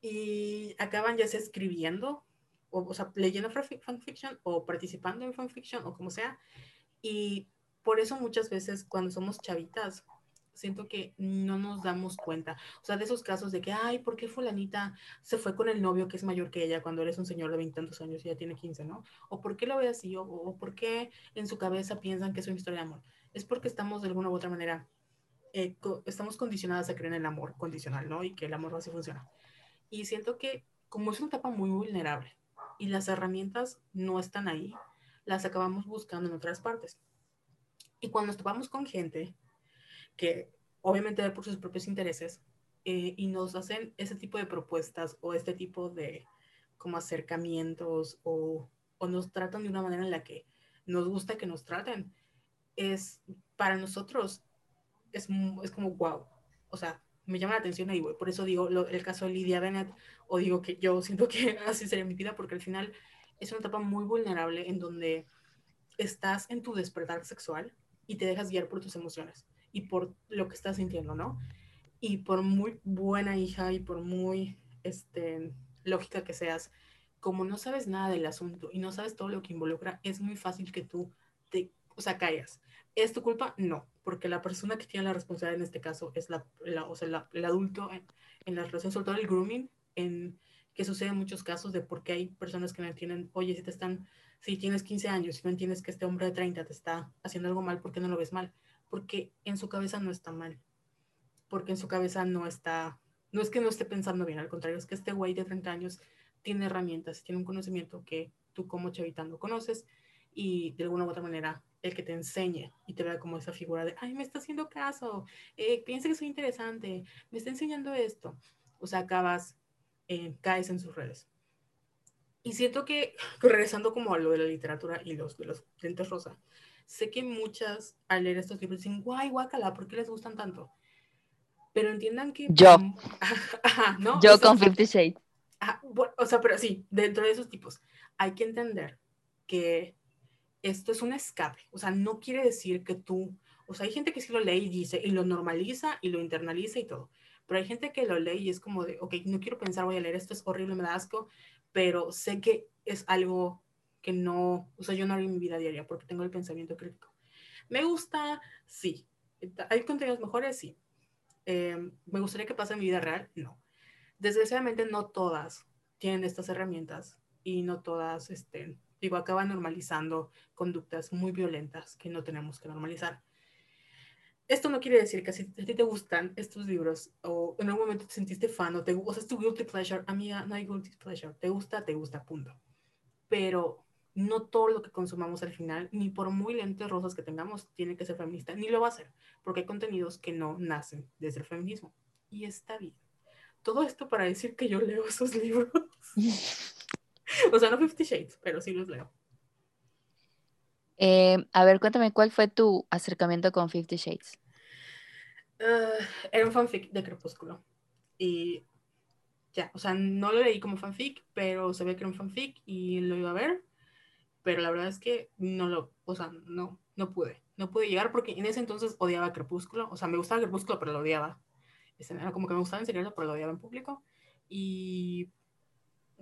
y acaban ya sea escribiendo, o, o sea, leyendo fanfiction o participando en fanfiction o como sea. Y por eso muchas veces cuando somos chavitas siento que no nos damos cuenta. O sea, de esos casos de que, ay, ¿por qué fulanita se fue con el novio que es mayor que ella cuando eres un señor de veintitantos años y ya tiene 15, ¿no? O ¿por qué lo ve así? O, o, ¿por qué en su cabeza piensan que es una historia de amor? Es porque estamos de alguna u otra manera, eh, estamos condicionadas a creer en el amor condicional, ¿no? Y que el amor así funciona. Y siento que como es una etapa muy vulnerable y las herramientas no están ahí, las acabamos buscando en otras partes. Y cuando nos topamos con gente que obviamente ve por sus propios intereses eh, y nos hacen ese tipo de propuestas o este tipo de como acercamientos o, o nos tratan de una manera en la que nos gusta que nos traten, es para nosotros es, es como wow. O sea, me llama la atención ahí, Por eso digo el caso de Lidia Bennett, o digo que yo siento que así sería mi vida, porque al final es una etapa muy vulnerable en donde estás en tu despertar sexual y te dejas guiar por tus emociones y por lo que estás sintiendo, ¿no? Y por muy buena hija y por muy este, lógica que seas, como no sabes nada del asunto y no sabes todo lo que involucra, es muy fácil que tú te, o sea, caigas. ¿Es tu culpa? No, porque la persona que tiene la responsabilidad en este caso es la, o sea, el adulto en, en, la relación, sobre todo el grooming, en, que sucede en muchos casos de por qué hay personas que no entienden, oye, si te están, si tienes 15 años y no entiendes que este hombre de 30 te está haciendo algo mal, ¿por qué no lo ves mal? porque en su cabeza no está mal, porque en su cabeza no está, no es que no esté pensando bien, al contrario, es que este güey de 30 años tiene herramientas, tiene un conocimiento que tú como chavita no conoces y de alguna u otra manera el que te enseñe y te vea como esa figura de, ay, me está haciendo caso, eh, piensa que soy interesante, me está enseñando esto. O sea, acabas, eh, caes en sus redes. Y siento que, regresando como a lo de la literatura y los de los lentes rosa, sé que muchas al leer estos libros dicen, guay, guácala, ¿por qué les gustan tanto? Pero entiendan que... Yo. ¿no? Yo con Fifty Shades. o sea, pero sí, dentro de esos tipos, hay que entender que esto es un escape. O sea, no quiere decir que tú... O sea, hay gente que sí lo lee y dice, y lo normaliza y lo internaliza y todo. Pero hay gente que lo lee y es como de, ok, no quiero pensar, voy a leer esto, es horrible, me da asco, pero sé que es algo que no, o sea, yo no haría en mi vida diaria porque tengo el pensamiento crítico. ¿Me gusta? Sí. ¿Hay contenidos mejores? Sí. Eh, ¿Me gustaría que pase en mi vida real? No. Desgraciadamente no todas tienen estas herramientas y no todas, este, digo, acaban normalizando conductas muy violentas que no tenemos que normalizar. Esto no quiere decir que si a ti te gustan estos libros o en algún momento te sentiste fan o, te, o sea, es tu guilty pleasure, amiga, no hay guilty pleasure. Te gusta, te gusta, punto. Pero no todo lo que consumamos al final, ni por muy lentes rosas que tengamos, tiene que ser feminista, ni lo va a ser, porque hay contenidos que no nacen desde el feminismo. Y está bien. Todo esto para decir que yo leo esos libros. o sea, no Fifty Shades, pero sí los leo. Eh, a ver, cuéntame, ¿cuál fue tu acercamiento con Fifty Shades? Uh, era un fanfic de Crepúsculo. Y ya, o sea, no lo leí como fanfic, pero sabía que era un fanfic y lo iba a ver pero la verdad es que no lo, o sea, no, no pude, no pude llegar porque en ese entonces odiaba Crepúsculo, o sea, me gustaba Crepúsculo, pero lo odiaba. Era como que me gustaba en serio, pero lo odiaba en público. Y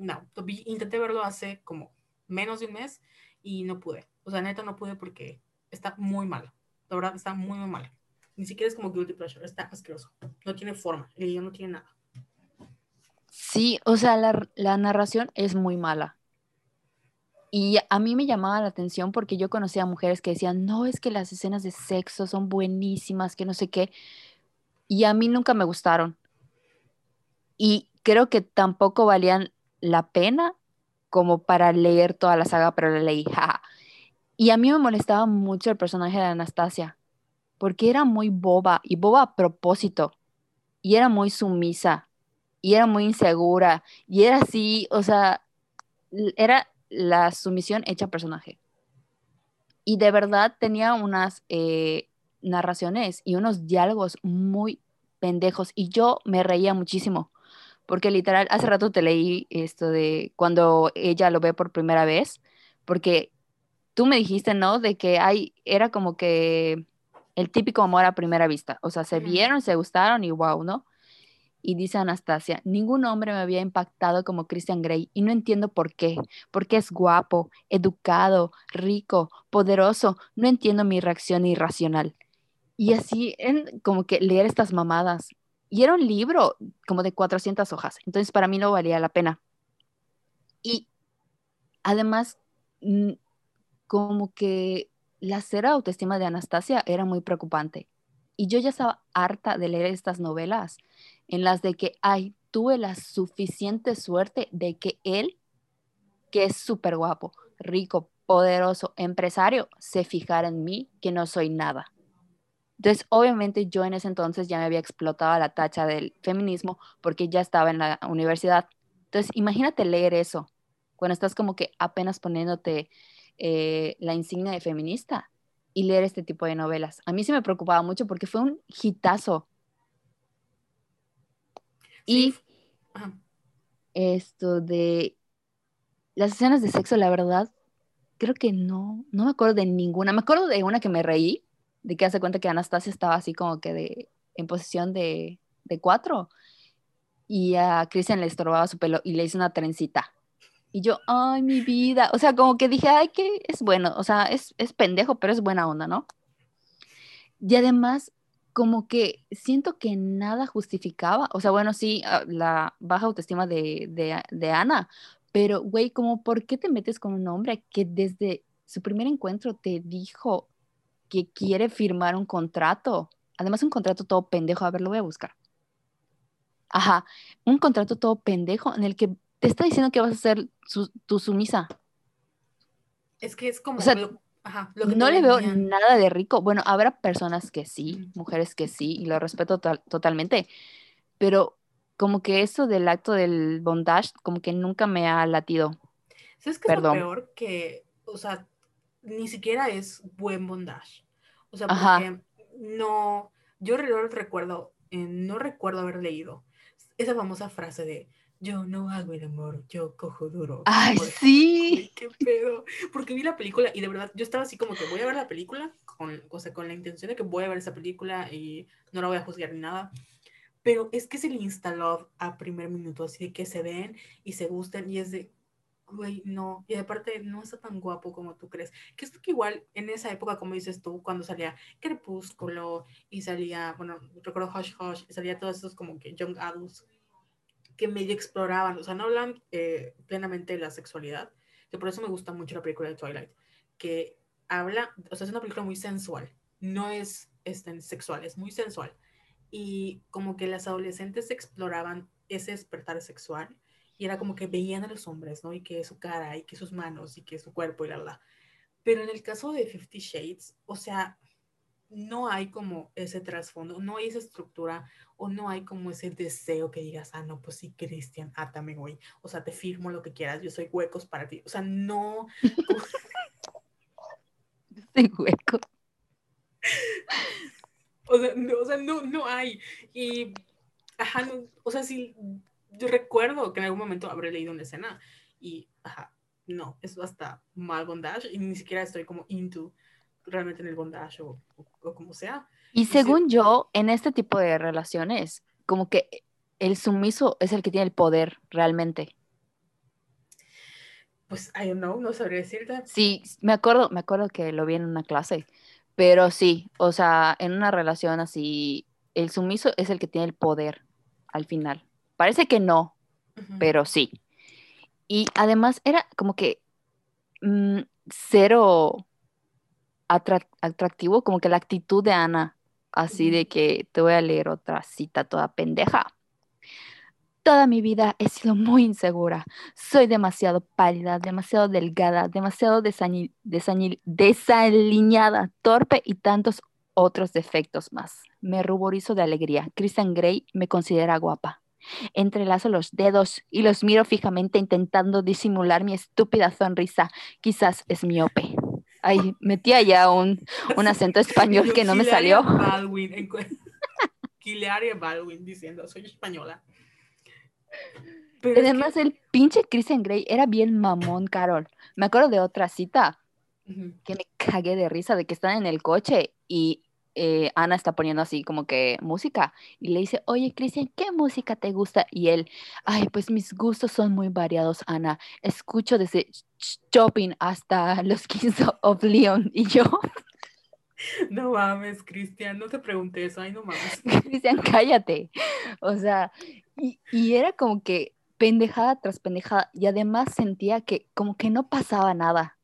no, intenté verlo hace como menos de un mes y no pude. O sea, neta no pude porque está muy mal. La verdad, está muy, muy mal. Ni siquiera es como guilty pleasure, está asqueroso. No tiene forma, el guion no tiene nada. Sí, o sea, la, la narración es muy mala. Y a mí me llamaba la atención porque yo conocía a mujeres que decían, no, es que las escenas de sexo son buenísimas, que no sé qué. Y a mí nunca me gustaron. Y creo que tampoco valían la pena como para leer toda la saga, pero la leí. Y a mí me molestaba mucho el personaje de Anastasia, porque era muy boba, y boba a propósito, y era muy sumisa, y era muy insegura, y era así, o sea, era la sumisión hecha personaje. Y de verdad tenía unas eh, narraciones y unos diálogos muy pendejos. Y yo me reía muchísimo, porque literal, hace rato te leí esto de cuando ella lo ve por primera vez, porque tú me dijiste, ¿no? De que hay, era como que el típico amor a primera vista, o sea, se vieron, se gustaron y wow, ¿no? Y dice Anastasia, ningún hombre me había impactado como Christian Grey y no entiendo por qué, porque es guapo, educado, rico, poderoso, no entiendo mi reacción irracional. Y así, en, como que leer estas mamadas. Y era un libro como de 400 hojas, entonces para mí no valía la pena. Y además, como que la cera autoestima de Anastasia era muy preocupante. Y yo ya estaba harta de leer estas novelas en las de que, ay, tuve la suficiente suerte de que él, que es súper guapo, rico, poderoso, empresario, se fijara en mí, que no soy nada. Entonces, obviamente yo en ese entonces ya me había explotado la tacha del feminismo porque ya estaba en la universidad. Entonces, imagínate leer eso cuando estás como que apenas poniéndote eh, la insignia de feminista y leer este tipo de novelas. A mí sí me preocupaba mucho porque fue un hitazo y esto de las escenas de sexo, la verdad, creo que no, no me acuerdo de ninguna. Me acuerdo de una que me reí, de que hace cuenta que Anastasia estaba así como que de, en posición de, de cuatro y a Christian le estorbaba su pelo y le hizo una trencita. Y yo, ay, mi vida. O sea, como que dije, ay, que es bueno. O sea, es, es pendejo, pero es buena onda, ¿no? Y además, como que siento que nada justificaba, o sea, bueno, sí, ah, la baja autoestima de, de, Ana, pero, güey, como, ¿por qué te metes con un hombre que desde su primer encuentro te dijo que quiere firmar un contrato? Además, un contrato todo pendejo, a ver, lo voy a buscar. Ajá, un contrato todo pendejo en el que te está diciendo que vas a ser tu sumisa. Es que es como no le veo nada de rico. Bueno, habrá personas que sí, mujeres que sí, y lo respeto totalmente, pero como que eso del acto del bondage, como que nunca me ha latido. ¿Sabes qué es lo peor? Que, o sea, ni siquiera es buen bondage. O sea, porque no, yo recuerdo, eh, no recuerdo haber leído esa famosa frase de yo no hago el amor, yo cojo duro. Ay, sí. qué pedo. Porque vi la película y de verdad yo estaba así como que voy a ver la película con, o sea, con la intención de que voy a ver esa película y no la voy a juzgar ni nada. Pero es que se le instaló a primer minuto, así de que se ven y se gusten y es de, güey, no. Y aparte no está tan guapo como tú crees. Que es que igual en esa época, como dices tú, cuando salía Crepúsculo y salía, bueno, recuerdo Hush Hush, y salía todos esos como que Young Adults que medio exploraban, o sea, no hablan eh, plenamente de la sexualidad, que por eso me gusta mucho la película de Twilight, que habla, o sea, es una película muy sensual, no es este, sexual, es muy sensual. Y como que las adolescentes exploraban ese despertar sexual y era como que veían a los hombres, ¿no? Y que su cara, y que sus manos, y que su cuerpo, y la, la. Pero en el caso de Fifty Shades, o sea, no hay como ese trasfondo, no hay esa estructura o no hay como ese deseo que digas, ah, no, pues sí, Cristian, átame, güey. O sea, te firmo lo que quieras, yo soy huecos para ti. O sea, no. soy hueco. o sea, no, o sea, no, no hay. Y, ajá, o sea, sí, yo recuerdo que en algún momento habré leído una escena y, ajá, no, es hasta mal bondage y ni siquiera estoy como into realmente en el bondage o, como sea. Y según yo, en este tipo de relaciones, como que el sumiso es el que tiene el poder realmente. Pues, I don't know, no sabría decirte. Sí, me acuerdo, me acuerdo que lo vi en una clase, pero sí, o sea, en una relación así, el sumiso es el que tiene el poder al final. Parece que no, pero sí. Y además era como que mm, cero atractivo, como que la actitud de Ana, así de que te voy a leer otra cita toda pendeja. Toda mi vida he sido muy insegura. Soy demasiado pálida, demasiado delgada, demasiado desaliñada, torpe y tantos otros defectos más. Me ruborizo de alegría. Christian Grey me considera guapa. Entrelazo los dedos y los miro fijamente intentando disimular mi estúpida sonrisa. Quizás es miope. Ay, metía ya un, un acento español que no me salió. Kilaria Baldwin diciendo, soy española. Pero Además, el pinche Christian Grey era bien mamón, Carol. Me acuerdo de otra cita que me cagué de risa de que están en el coche y eh, Ana está poniendo así como que música y le dice, oye Cristian, ¿qué música te gusta? Y él, ay, pues mis gustos son muy variados, Ana. Escucho desde Shopping hasta los Kings of Leon. Y yo... No mames, Cristian, no te pregunté eso, ay, no mames. Cristian, cállate. O sea, y, y era como que pendejada tras pendejada y además sentía que como que no pasaba nada.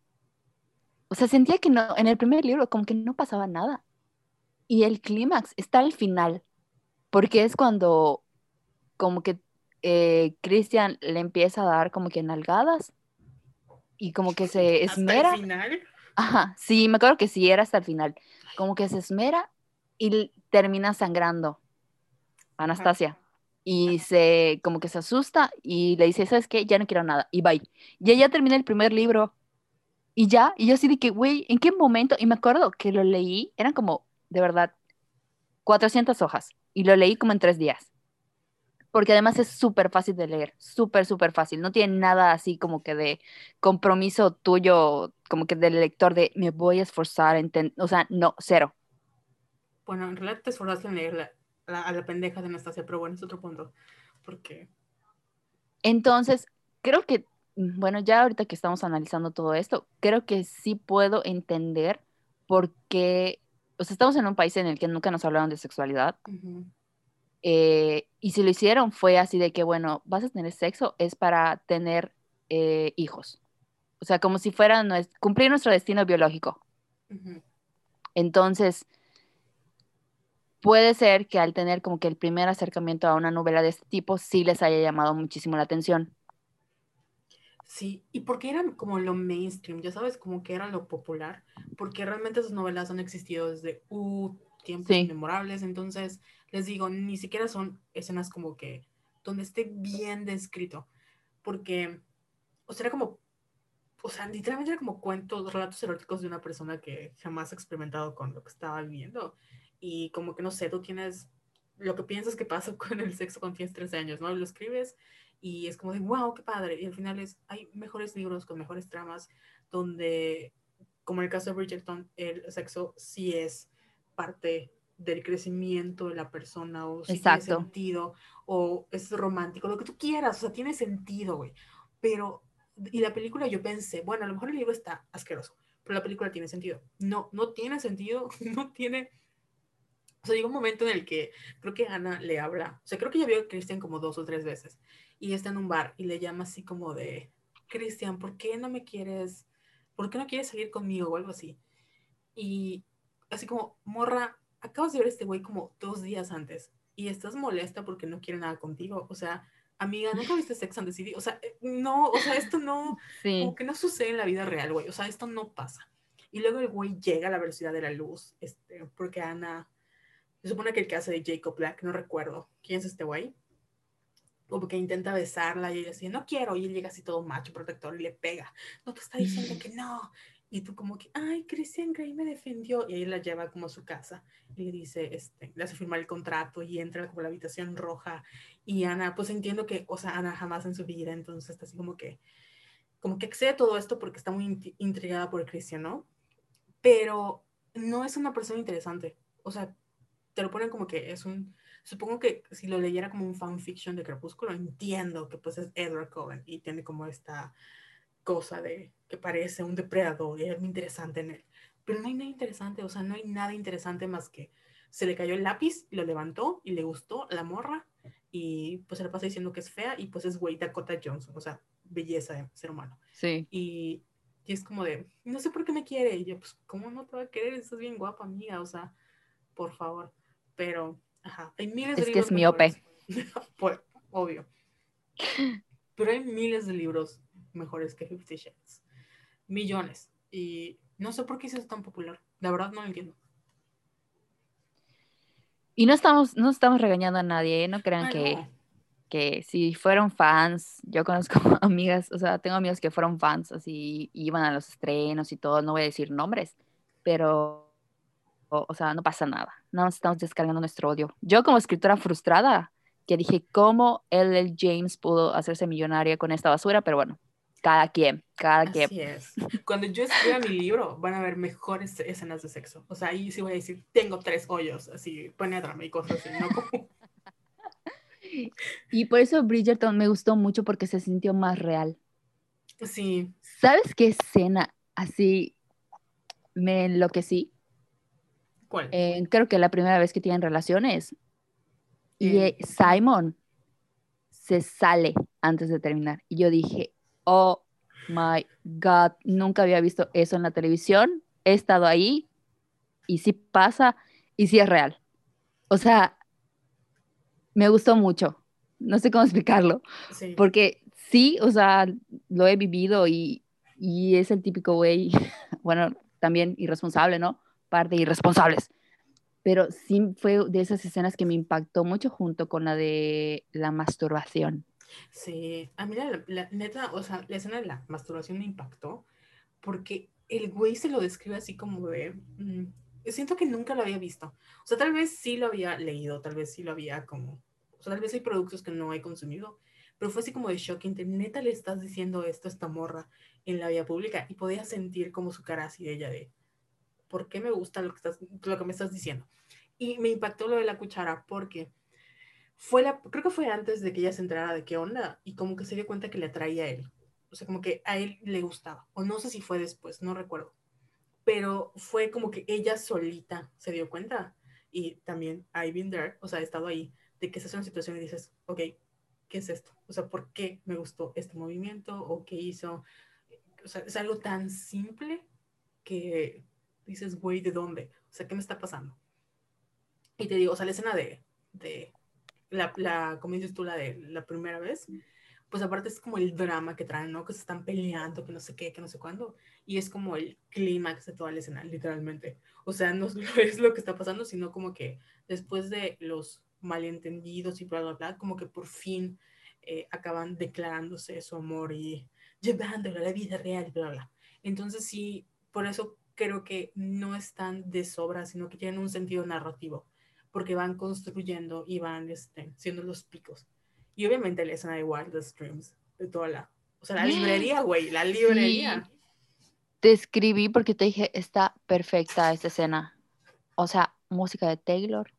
O sea, sentía que no, en el primer libro como que no pasaba nada. Y el clímax está al final, porque es cuando como que eh, Christian le empieza a dar como que nalgadas y como que se esmera. ¿Hasta el final? Ajá, sí, me acuerdo que sí, era hasta el final. Como que se esmera y termina sangrando Anastasia. Y se, como que se asusta y le dice, ¿sabes qué? Ya no quiero nada. Y bye. Y ella termina el primer libro. Y ya, y yo así de que, güey, ¿en qué momento? Y me acuerdo que lo leí, eran como de verdad, 400 hojas y lo leí como en tres días. Porque además es súper fácil de leer, súper, súper fácil. No tiene nada así como que de compromiso tuyo, como que del lector de me voy a esforzar, o sea, no, cero. Bueno, en realidad te esforzaste en leer a la pendeja de Anastasia, pero bueno, es otro punto. Porque. Entonces, creo que, bueno, ya ahorita que estamos analizando todo esto, creo que sí puedo entender por qué o sea, estamos en un país en el que nunca nos hablaron de sexualidad. Eh, y si lo hicieron fue así de que, bueno, vas a tener sexo es para tener eh, hijos. O sea, como si fuera cumplir nuestro destino biológico. Entonces, puede ser que al tener como que el primer acercamiento a una novela de este tipo sí les haya llamado muchísimo la atención. Sí, y porque eran como lo mainstream, ya sabes, como que era lo popular, porque realmente esas novelas han existido desde uh, tiempos inmemorables, entonces les digo, ni siquiera son escenas como que donde esté bien descrito, porque, o sea, era como, o sea, literalmente era como cuentos, relatos eróticos de una persona que jamás ha experimentado con lo que estaba viviendo, y como que, no sé, tú tienes lo que piensas que pasa con el sexo cuando tienes 13 años, ¿no? Lo escribes y es como de, wow, qué padre. Y al final es, hay mejores libros con mejores tramas donde, como en el caso de Bridgerton, el sexo sí es parte del crecimiento de la persona o si tiene sentido o es romántico, lo que tú quieras, o sea, tiene sentido, güey. Pero, y la película yo pensé, bueno, a lo mejor el libro está asqueroso, pero la película tiene sentido. No, no tiene sentido, no tiene... O sea, llega un momento en el que creo que Ana le habla, o sea, creo que ya vio a Christian como dos o tres veces y está en un bar y le llama así como de, Cristian, ¿por qué no me quieres, por qué no quieres salir conmigo o algo así? Y así como, morra, acabas de ver a este güey como dos días antes y estás molesta porque no quiere nada contigo, o sea, amiga, ¿nunca viste Sex and the City? O sea, no, o sea, esto no, como que no sucede en la vida real, güey, o sea, esto no pasa. Y luego el güey llega a la velocidad de la luz, este, porque Ana, se supone que el que hace de Jacob Black, no recuerdo, ¿quién es este güey? Como que intenta besarla y ella dice, no quiero, y él llega así todo macho, protector, y le pega, no, te está diciendo que no, y tú como que, ay, Christian Grey me defendió, y ahí la lleva como a su casa, y le dice, este, le hace firmar el contrato, y entra como a la habitación roja, y Ana, pues entiendo que, o sea, Ana jamás en su vida, entonces está así como que, como que excede todo esto porque está muy intrigada por Christian, ¿no? Pero no es una persona interesante, o sea, te lo ponen como que es un Supongo que si lo leyera como un fanfiction de Crepúsculo, entiendo que pues es Edward Cullen y tiene como esta cosa de que parece un depredador y es muy interesante en él. Pero no hay nada interesante, o sea, no hay nada interesante más que se le cayó el lápiz lo levantó y le gustó la morra y pues se le pasa diciendo que es fea y pues es güey Dakota Johnson, o sea, belleza de ser humano. Sí. Y, y, es como de, no sé por qué me quiere. Y yo, pues, ¿cómo no te va a querer? Estás bien guapa, amiga, o sea, por favor. Pero Ajá, hay miles de es que es miope. pues, obvio. Pero hay miles de libros mejores que Fifty Shades. Millones. Y no sé por qué es tan popular. La verdad no lo entiendo. Y no estamos, no estamos regañando a nadie, ¿eh? no crean que, que si fueron fans, yo conozco amigas, o sea, tengo amigas que fueron fans, así iban a los estrenos y todo, no voy a decir nombres, pero o sea, no pasa nada. Más estamos descargando nuestro odio. Yo como escritora frustrada, que dije, ¿cómo L.L. James pudo hacerse millonaria con esta basura? Pero bueno, cada quien, cada Así quien. es. Cuando yo escriba mi libro, van a haber mejores escenas de sexo. O sea, ahí sí voy a decir, tengo tres hoyos, así, penétrame y cosas así, ¿no? Como, Y por eso Bridgerton me gustó mucho porque se sintió más real. sí, ¿Sabes qué escena así me enloquecí? ¿Cuál? Eh, creo que la primera vez que tienen relaciones. Y eh, Simon se sale antes de terminar. Y yo dije, oh my God, nunca había visto eso en la televisión. He estado ahí y sí pasa y sí es real. O sea, me gustó mucho. No sé cómo explicarlo. sí. Porque sí, o sea, lo he vivido y, y es el típico güey, bueno, también irresponsable, ¿no? Parte de irresponsables. Pero sí fue de esas escenas que me impactó mucho junto con la de la masturbación. Sí, a mí la, la- neta, o sea, la escena de la masturbación me impactó porque el güey se lo describe así como de, mm, siento que nunca lo había visto. O sea, tal vez sí lo había leído, tal vez sí lo había como, o sea, tal vez hay productos que no he consumido, pero fue así como de shocking, de, neta le estás diciendo esto a esta morra en la vía pública y podía sentir como su cara así de ella de, ¿por qué me gusta lo que, estás, lo que me estás diciendo? Y me impactó lo de la cuchara porque fue la, creo que fue antes de que ella se enterara de qué onda y como que se dio cuenta que le atraía a él. O sea, como que a él le gustaba. O no sé si fue después, no recuerdo. Pero fue como que ella solita se dio cuenta. Y también I've been there, o sea, he estado ahí, de que estás en una situación y dices, ok, ¿qué es esto? O sea, ¿por qué me gustó este movimiento? ¿O qué hizo? O sea, es algo tan simple que dices, güey, ¿de dónde? O sea, ¿qué me está pasando? Y te digo, o sea, la escena de, de la, la, como dices tú, la de la primera vez, pues aparte es como el drama que traen, ¿no? Que se están peleando, que no sé qué, que no sé cuándo. Y es como el clímax de toda la escena, literalmente. O sea, no es lo que está pasando, sino como que después de los malentendidos y bla, bla, bla, como que por fin eh, acaban declarándose su amor y llevándolo a la vida real, bla, bla. Entonces sí, por eso creo que no están de sobra, sino que tienen un sentido narrativo porque van construyendo y van este, siendo los picos. Y obviamente la escena de Wildest Dreams, de toda la, o sea, la librería, güey, la librería. Sí. Te escribí porque te dije, está perfecta esta escena. O sea, música de Taylor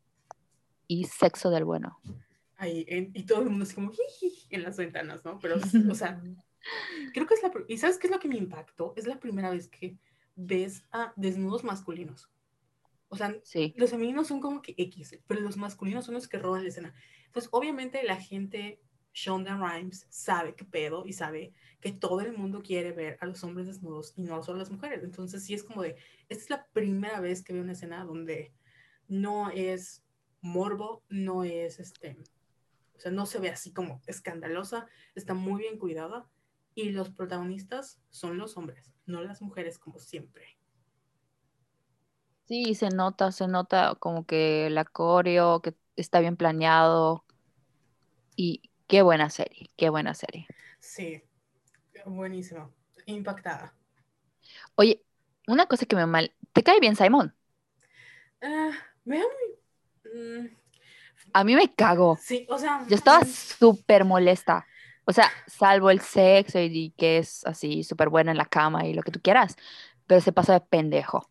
y sexo del bueno. Ahí, en, y todo el mundo así como en las ventanas, ¿no? Pero, o sea, creo que es la, y ¿sabes qué es lo que me impactó? Es la primera vez que ves a desnudos masculinos. O sea, Sí. los femeninos son como que X, pero los masculinos son los que roban la escena. Entonces, obviamente la gente, Shonda Rhimes, sabe qué pedo y sabe que todo el mundo quiere ver a los hombres desnudos y no solo a las mujeres. Entonces, sí es como de, esta es la primera vez que veo una escena donde no es morbo, no es este, o sea, no se ve así como escandalosa, está muy bien cuidada y los protagonistas son los hombres, no las mujeres como siempre. Sí, se nota, se nota como que la coreo, que está bien planeado. Y qué buena serie, qué buena serie. Sí, buenísimo, impactada. Oye, una cosa que me mal. ¿Te cae bien Simon? Ah, me mm, A mí me cago. sí, o sea... Yo estaba mm, súper molesta. O sea, salvo el sexo y, que es así súper buena en la cama y lo que tú quieras, pero se pasa de pendejo.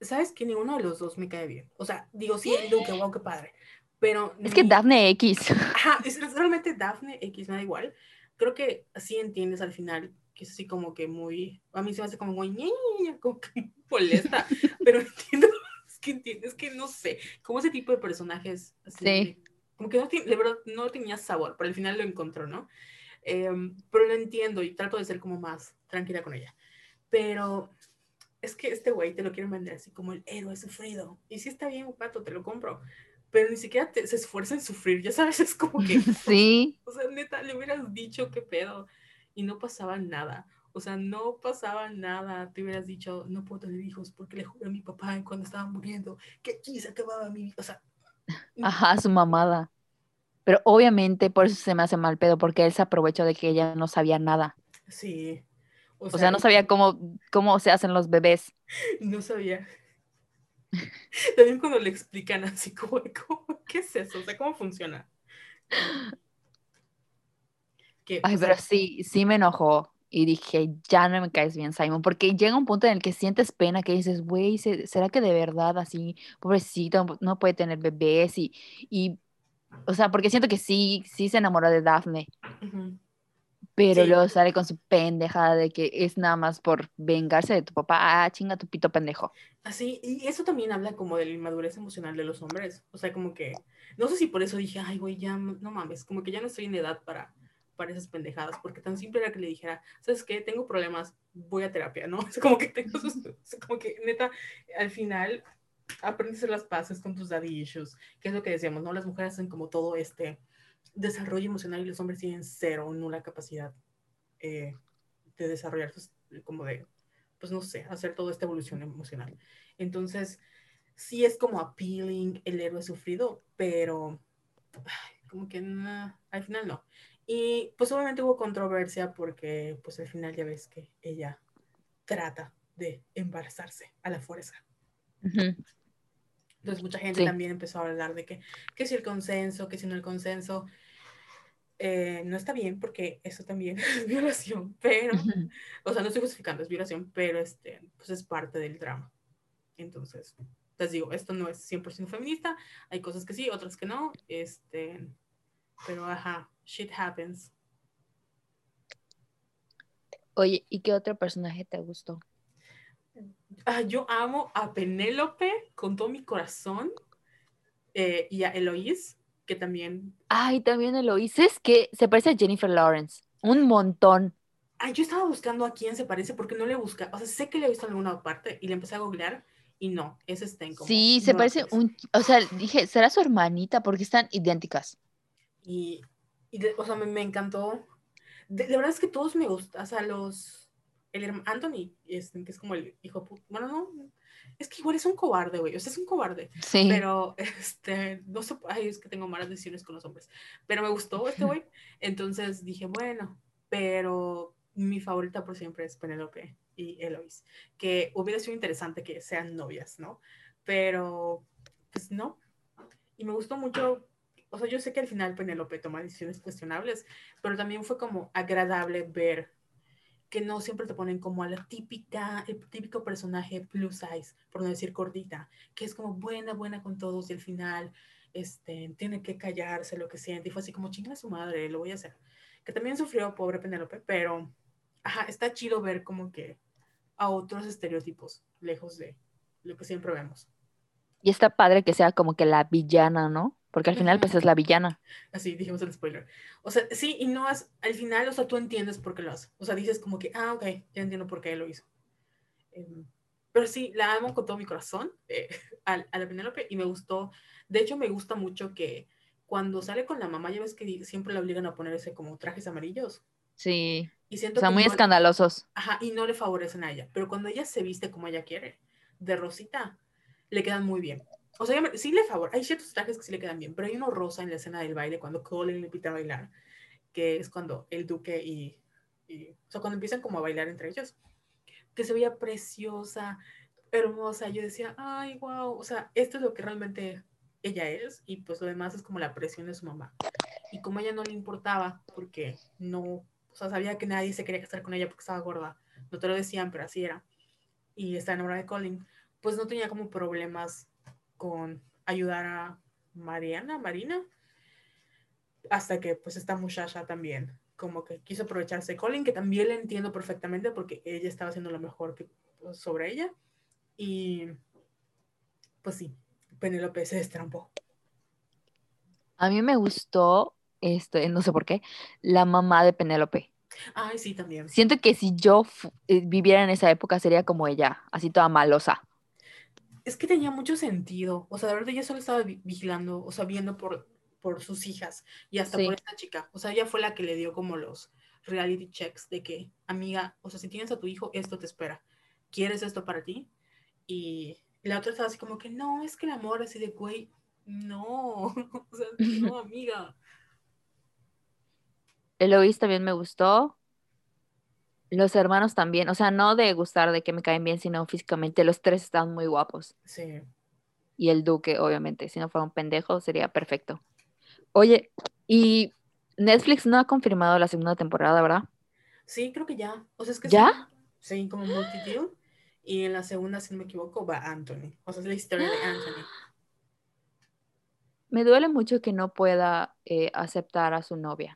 ¿Sabes que ninguno de los dos me cae bien? O sea, digo, sí, el Duque, wow, qué padre. Pero... Es que ni- Daphne X. Ajá, es realmente Daphne X, me da igual. Creo que así entiendes al final que es así como que muy, a mí se me hace como muy, ñe, ñe, ñe, como que molesta, pero entiendo, es que entiendes que no sé, como ese tipo de personajes, así, Sí. como que no, de verdad no tenía sabor, pero al final lo encontró, ¿no? Em, pero lo entiendo y trato de ser como más tranquila con ella. Pero es que este güey te lo quieren vender así como el héroe sufrido. Y sí está bien, pato, te lo compro. Pero ni siquiera te- se esfuerza en sufrir, ya sabes, es como que, Sí. o sea, neta, le hubieras dicho qué pedo y no pasaba nada. O sea, no pasaba nada. Te hubieras dicho, no puedo tener hijos porque le juré a mi papá cuando estaba muriendo que aquí se acababa mi vida. O sea, Ajá, su mamada. Pero obviamente por eso se me hace mal pedo, porque él se aprovechó de que ella no sabía nada. sí. O sea, no sabía cómo, cómo se hacen los bebés. No sabía. También cuando le explican así como, ¿qué es eso? O sea, ¿cómo funciona? Ay, pero sí, sí me enojó. Y dije, ya no me caes bien, Simon, porque llega un punto en el que sientes pena, que dices, güey, ¿será que de verdad así, pobrecito, no puede tener bebés? Y, y o sea, porque siento que sí, sí se enamoró de Daphne. Pero luego sale con su pendejada de que es nada más por vengarse de tu papá. Ah, chinga tu pito pendejo. Así, y eso también habla como de la inmadurez emocional de los hombres. O sea, como que, no sé si por eso dije, ay, güey, ya no mames, como que ya no estoy en edad para, para esas pendejadas, porque tan simple era que le dijera, ¿sabes qué? Tengo problemas, voy a terapia, ¿no? Es como que tengo sus, como que neta, al final aprendes las paces con tus daddy issues, que es lo que decíamos, ¿no? Las mujeres hacen como todo este desarrollo emocional y los hombres tienen cero, nula capacidad eh, de desarrollar, como de, pues no sé, hacer toda esta evolución emocional. Entonces, sí es como appealing el héroe sufrido, pero como que al final no. Y pues obviamente hubo controversia porque pues al final ya ves que ella trata de embarazarse a la fuerza. Entonces mucha gente también empezó a hablar de que, que si el consenso, que si no el consenso, eh, no está bien porque eso también es violación, pero, o sea, no estoy justificando, es violación, pero este, pues es parte del drama. Entonces, les digo, esto no es 100% feminista, hay cosas que sí, otras que no, este, pero ajá, shit happens. Oye, ¿y qué otro personaje te gustó? Ah, yo amo a Penélope con todo mi corazón eh, y a Eloís, que también. Ay, también Eloís, es que se parece a Jennifer Lawrence, un montón. Ay, yo estaba buscando a quién se parece porque no le busca, o sea, sé que le he visto en alguna parte y le empecé a googlear y no, es Sten. sí, se parece un, o sea, dije, será su hermanita porque están idénticas. Y, o sea, me, encantó. De, verdad es que todos me gustan, o sea, los, el Anthony, este, que es como el hijo, bueno, no, es que igual es un cobarde, güey, o sea, es un cobarde. Sí. Pero, este, no sé, ay, es que tengo malas decisiones con los hombres, pero me gustó este güey, entonces dije, bueno, pero mi favorita por siempre es Penelope y Eloise, que hubiera sido interesante que sean novias, ¿no? Pero, pues no. Y me gustó mucho o sea, yo sé que al final Penélope toma decisiones cuestionables, pero también fue como agradable ver que no siempre te ponen como a la típica, el típico personaje plus size, por no decir gordita, que es como buena, buena con todos y al final este, tiene que callarse lo que siente y fue así como chinga su madre, lo voy a hacer. Que también sufrió pobre Penélope, pero ajá, está chido ver como que a otros estereotipos lejos de lo que siempre vemos. Y está padre que sea como que la villana, ¿no? Porque al final, pues es la villana. Así dijimos el spoiler. O sea, sí, y no has, al final, o sea, tú entiendes por qué lo hace. O sea, dices como que, ah, ok, ya entiendo por qué lo hizo. Em, pero sí, la amo con todo mi corazón eh, a, la Penélope y me gustó. De hecho, me gusta mucho que cuando sale con la mamá, ya ves que siempre la obligan a poner ese como trajes amarillos. Sí. Y siento o sea, muy escandalosos. Ajá, y no le favorecen a ella. Pero cuando ella se viste como ella quiere, de rosita, le quedan muy bien. O sea, sí le favor, hay ciertos trajes que sí le quedan bien, pero hay uno rosa en la escena del baile cuando Colin le invita a bailar, que es cuando el duque y, o sea, cuando empiezan como a bailar entre ellos, que se veía preciosa, hermosa. Yo decía, ay, wow, o sea, esto es lo que realmente ella es y pues lo demás es como la presión de su mamá. Y como a ella no le importaba, porque no, o sea, sabía que nadie se quería casar con ella porque estaba gorda, no te lo decían, pero así era, y está enamorada de Colin, pues no tenía como problemas con ayudar a Mariana, Marina, hasta que pues esta muchacha también como que quiso aprovecharse de Colin, que también le entiendo perfectamente porque ella estaba haciendo lo mejor que, pues, sobre ella. Y pues sí, Penélope se destrampó. A mí me gustó, este, no sé por qué, la mamá de Penélope. Ay, sí, también. Siento que si yo eh, viviera en esa época sería como ella, así toda malosa es que tenía mucho sentido. O sea, de verdad ella solo estaba vigilando, o sea, viendo por, por sus hijas y hasta por esta chica. O sea, ella fue la que le dio como los reality checks de que, amiga, o sea, si tienes a tu hijo, esto te espera. ¿Quieres esto para ti? Y la otra estaba así como que, no, es que el amor así de, güey, no, o sea, no, amiga. Eloís también me gustó. Los hermanos también, o sea, no de gustar de que me caen bien, sino físicamente, los tres están muy guapos. Sí. y el duque, obviamente. Si no fuera un pendejo, sería perfecto. Oye, y Netflix no ha confirmado la segunda temporada, ¿verdad? Sí, creo que ya. O sea, es que ¿Ya? Sí, sí como multitud. Y en la segunda, si no me equivoco, va Anthony. O sea, es la historia de Anthony. Me duele mucho que no pueda eh, aceptar a su novia.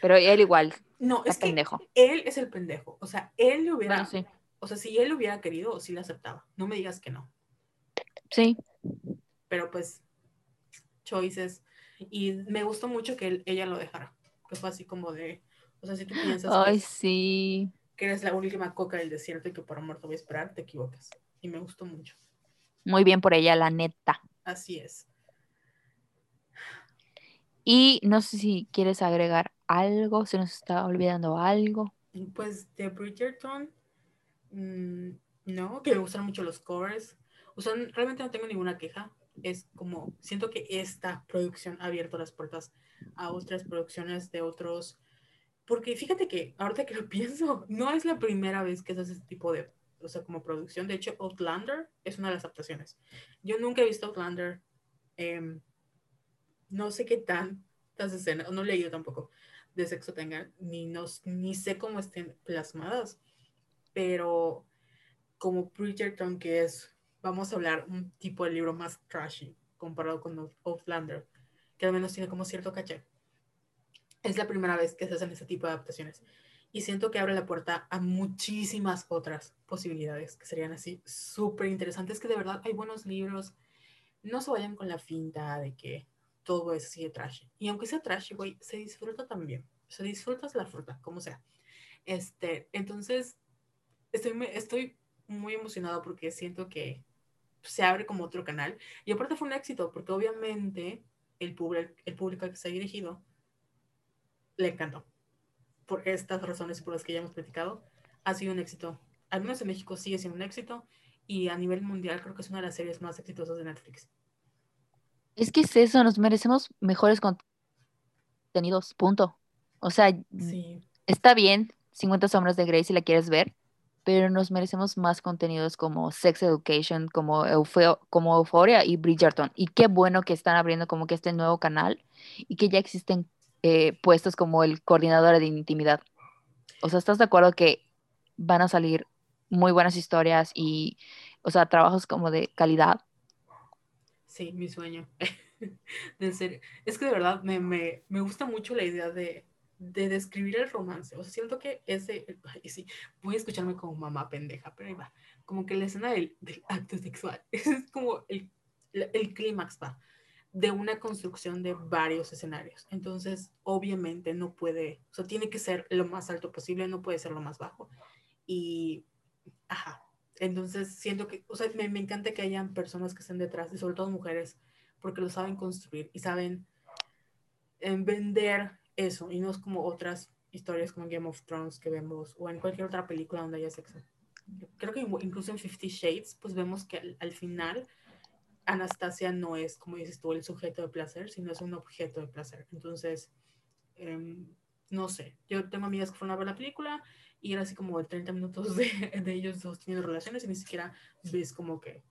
Pero él igual. No, es que pendejo. él es el pendejo. O sea, él le hubiera. Bueno, sí. O sea, si él lo hubiera querido, sí le aceptaba. No me digas que no. Sí. Pero pues, choices. Y me gustó mucho que él- ella lo dejara. Que fue así como de. O sea, si tú piensas que, Ay, sí. que eres la última coca del desierto y que por amor te voy a esperar, te equivocas. Y me gustó mucho. Muy bien por ella, la neta. Así es. Y no sé si quieres agregar algo, se nos está olvidando algo. Pues de Bridgerton, mm, no, que me gustaron mucho los covers. O realmente no tengo ninguna queja. Es como, siento que esta producción ha abierto las puertas a otras producciones de otros. Porque fíjate que, ahorita que lo pienso, no es la primera vez que se hace este tipo de, o sea, como producción. De hecho, Outlander es una de las adaptaciones. Yo nunca he visto Outlander. em, no sé qué tantas escenas, no he leído tampoco de sexo tengan, ni, nos, ni sé cómo estén plasmadas, pero como Bridgerton, que es, vamos a hablar, un tipo de libro más trashy comparado con Out- Outlander, que al menos tiene como cierto caché. Es la primera vez que se hacen ese tipo de adaptaciones. Y siento que abre la puerta a muchísimas otras posibilidades que serían así súper interesantes, que de verdad hay buenos libros. No se vayan con la finta de que todo es así de trashy. Y aunque sea trashy, güey, se disfruta también. Se disfrutas la fruta, como sea. Este, entonces, estoy, estoy muy emocionada porque siento que se abre como otro canal. Y aparte fue un éxito, porque obviamente el, el público al que se ha dirigido le encantó. Por estas razones y por las que ya hemos platicado, ha sido un éxito. Al menos en México sigue siendo un éxito. Y a nivel mundial creo que es una de las series más exitosas de Netflix. Es que es eso, nos merecemos mejores contenidos, punto. O sea, Sí, está bien 50 sombras de Grey si la quieres ver, pero nos merecemos más contenidos como Sex Education, como, Eufeo- como Euphoria y Bridgerton. Y qué bueno que están abriendo como que este nuevo canal y que ya existen eh, puestos como el coordinador de intimidad. O sea, ¿estás de acuerdo que van a salir muy buenas historias y, o sea, trabajos como de calidad? Sí, mi sueño. de ser. Es que de verdad me, me, me gusta mucho la idea de, de describir el romance. O sea, siento que ese. Sí, voy a escucharme como mamá pendeja, pero ahí va. Como que la escena del, acto sexual es como el, el clímax, va, de una construcción de varios escenarios. Entonces, obviamente no puede. O sea, tiene que ser lo más alto posible, no puede ser lo más bajo. Y. Ajá. Entonces, siento que, o sea, me, me encanta que hayan personas que estén detrás, y sobre todo mujeres, porque lo saben construir y saben eh, vender eso, y no es como otras historias como Game of Thrones que vemos, o en cualquier otra película donde haya sexo. Creo que incluso en Fifty Shades, pues vemos que al, al final Anastasia no es, como dices tú, el sujeto de placer, sino es un objeto de placer. Entonces, eh, no sé, yo tengo amigas que fueron a ver la película y era así como de 30 minutos de, de ellos dos teniendo relaciones y ni siquiera ves como que,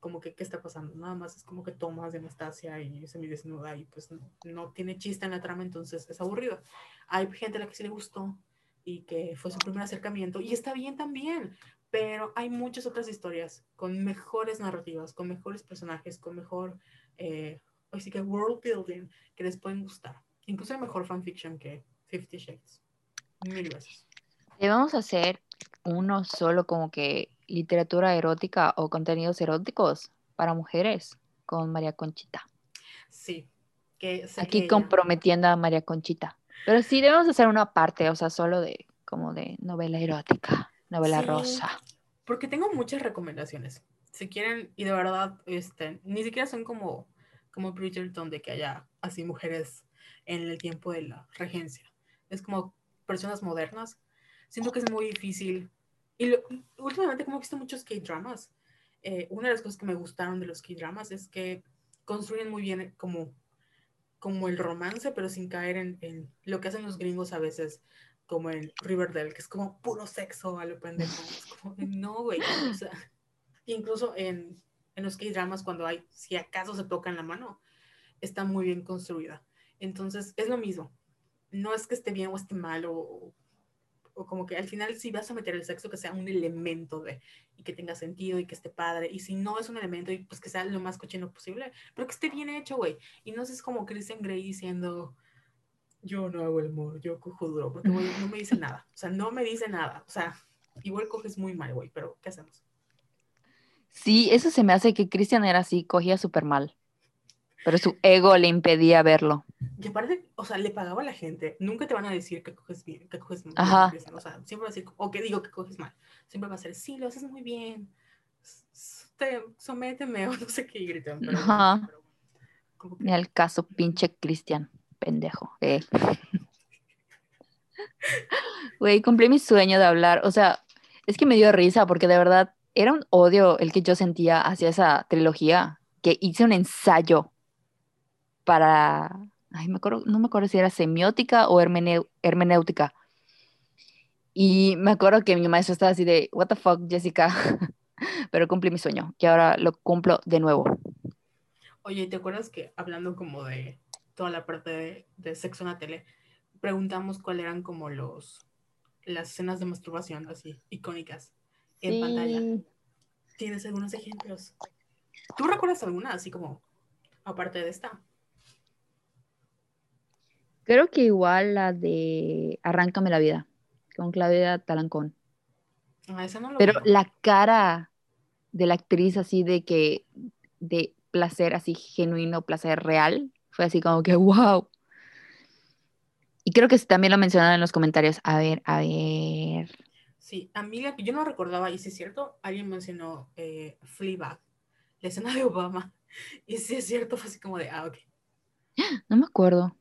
como que, ¿qué está pasando? Nada más es como que tomas de Anastasia y se me desnuda y pues no, no tiene chiste en la trama, entonces es aburrido. Hay gente a la que sí le gustó y que fue su primer acercamiento y está bien también, pero hay muchas otras historias con mejores narrativas, con mejores personajes, con mejor, eh, así que world building que les pueden gustar. Incluso hay mejor fanfiction que Fifty Shades. Mil veces. Debemos hacer uno solo como que literatura erótica o contenidos eróticos para mujeres con María Conchita. Sí. Que Aquí que ella- comprometiendo a María Conchita. Pero sí debemos hacer una parte, o sea, solo de como de novela erótica, novela Sí. rosa. Porque tengo muchas recomendaciones. Si quieren, y de verdad, este, ni siquiera son como, como Bridgerton de que haya así mujeres en el tiempo de la regencia. Es como personas modernas. Siento que es muy difícil. Y lo- últimamente como he visto muchos K-dramas. eh, una de las cosas que me gustaron de los K-dramas es que construyen muy bien como, como el romance, pero sin caer en, lo que hacen los gringos a veces, como en Riverdale, que es como puro sexo a lo pendejo. No, güey. O sea, incluso en, en los que dramas cuando hay, si acaso se tocan la mano, está muy bien construida. Entonces, es lo mismo. No es que esté bien o esté mal o, o como que al final si vas a meter el sexo que sea un elemento de y que tenga sentido y que esté padre y si no es un elemento y pues que sea lo más cochino posible pero que esté bien hecho güey. Y no es como Christian Grey diciendo yo no hago el amor yo cojo duro porque güey no me dice nada. O sea no me dice nada. O sea igual coges muy mal güey pero qué hacemos sí eso se me hace que Christian era así cogía súper mal pero su ego le impedía verlo. Y aparte, o sea, le pagaba a la gente. Nunca te van a decir que coges bien, que coges mal. Ajá. O sea, siempre va a decir, o que digo que coges mal. Siempre va a ser, sí, lo haces muy bien. Te, sométeme o no sé qué gritan. Pero, Ajá. pero como que- Ni al caso, pinche Cristian, pendejo. eh. Güey, cumplí mi sueño de hablar. O sea, es que me dio risa porque de verdad era un odio el que yo sentía hacia esa trilogía, que hice un ensayo para, ay, me acuerdo, no me acuerdo si era semiótica o hermenéutica. Y me acuerdo que mi maestro estaba así de, what the fuck, Jessica. Pero cumplí mi sueño, que ahora lo cumplo de nuevo. Oye, ¿te acuerdas que hablando como de toda la parte de, de sexo en la tele, preguntamos cuáles eran como los las escenas de masturbación así icónicas en pantalla? ¿Tienes algunos ejemplos? ¿Tú recuerdas alguna así como aparte de esta? Creo que igual la de Arráncame la vida, con Claudia Talancón. Ah, esa no lo Pero vi. la cara de la actriz así de que, de placer así genuino, placer real, fue así como que, wow. Y creo que también lo mencionaron en los comentarios. A ver, a ver. Sí, a mí la que yo no recordaba, y si es cierto, alguien mencionó eh, Fleabag, la escena de Obama. Y si es cierto, fue así como de, ah, ok. No me acuerdo.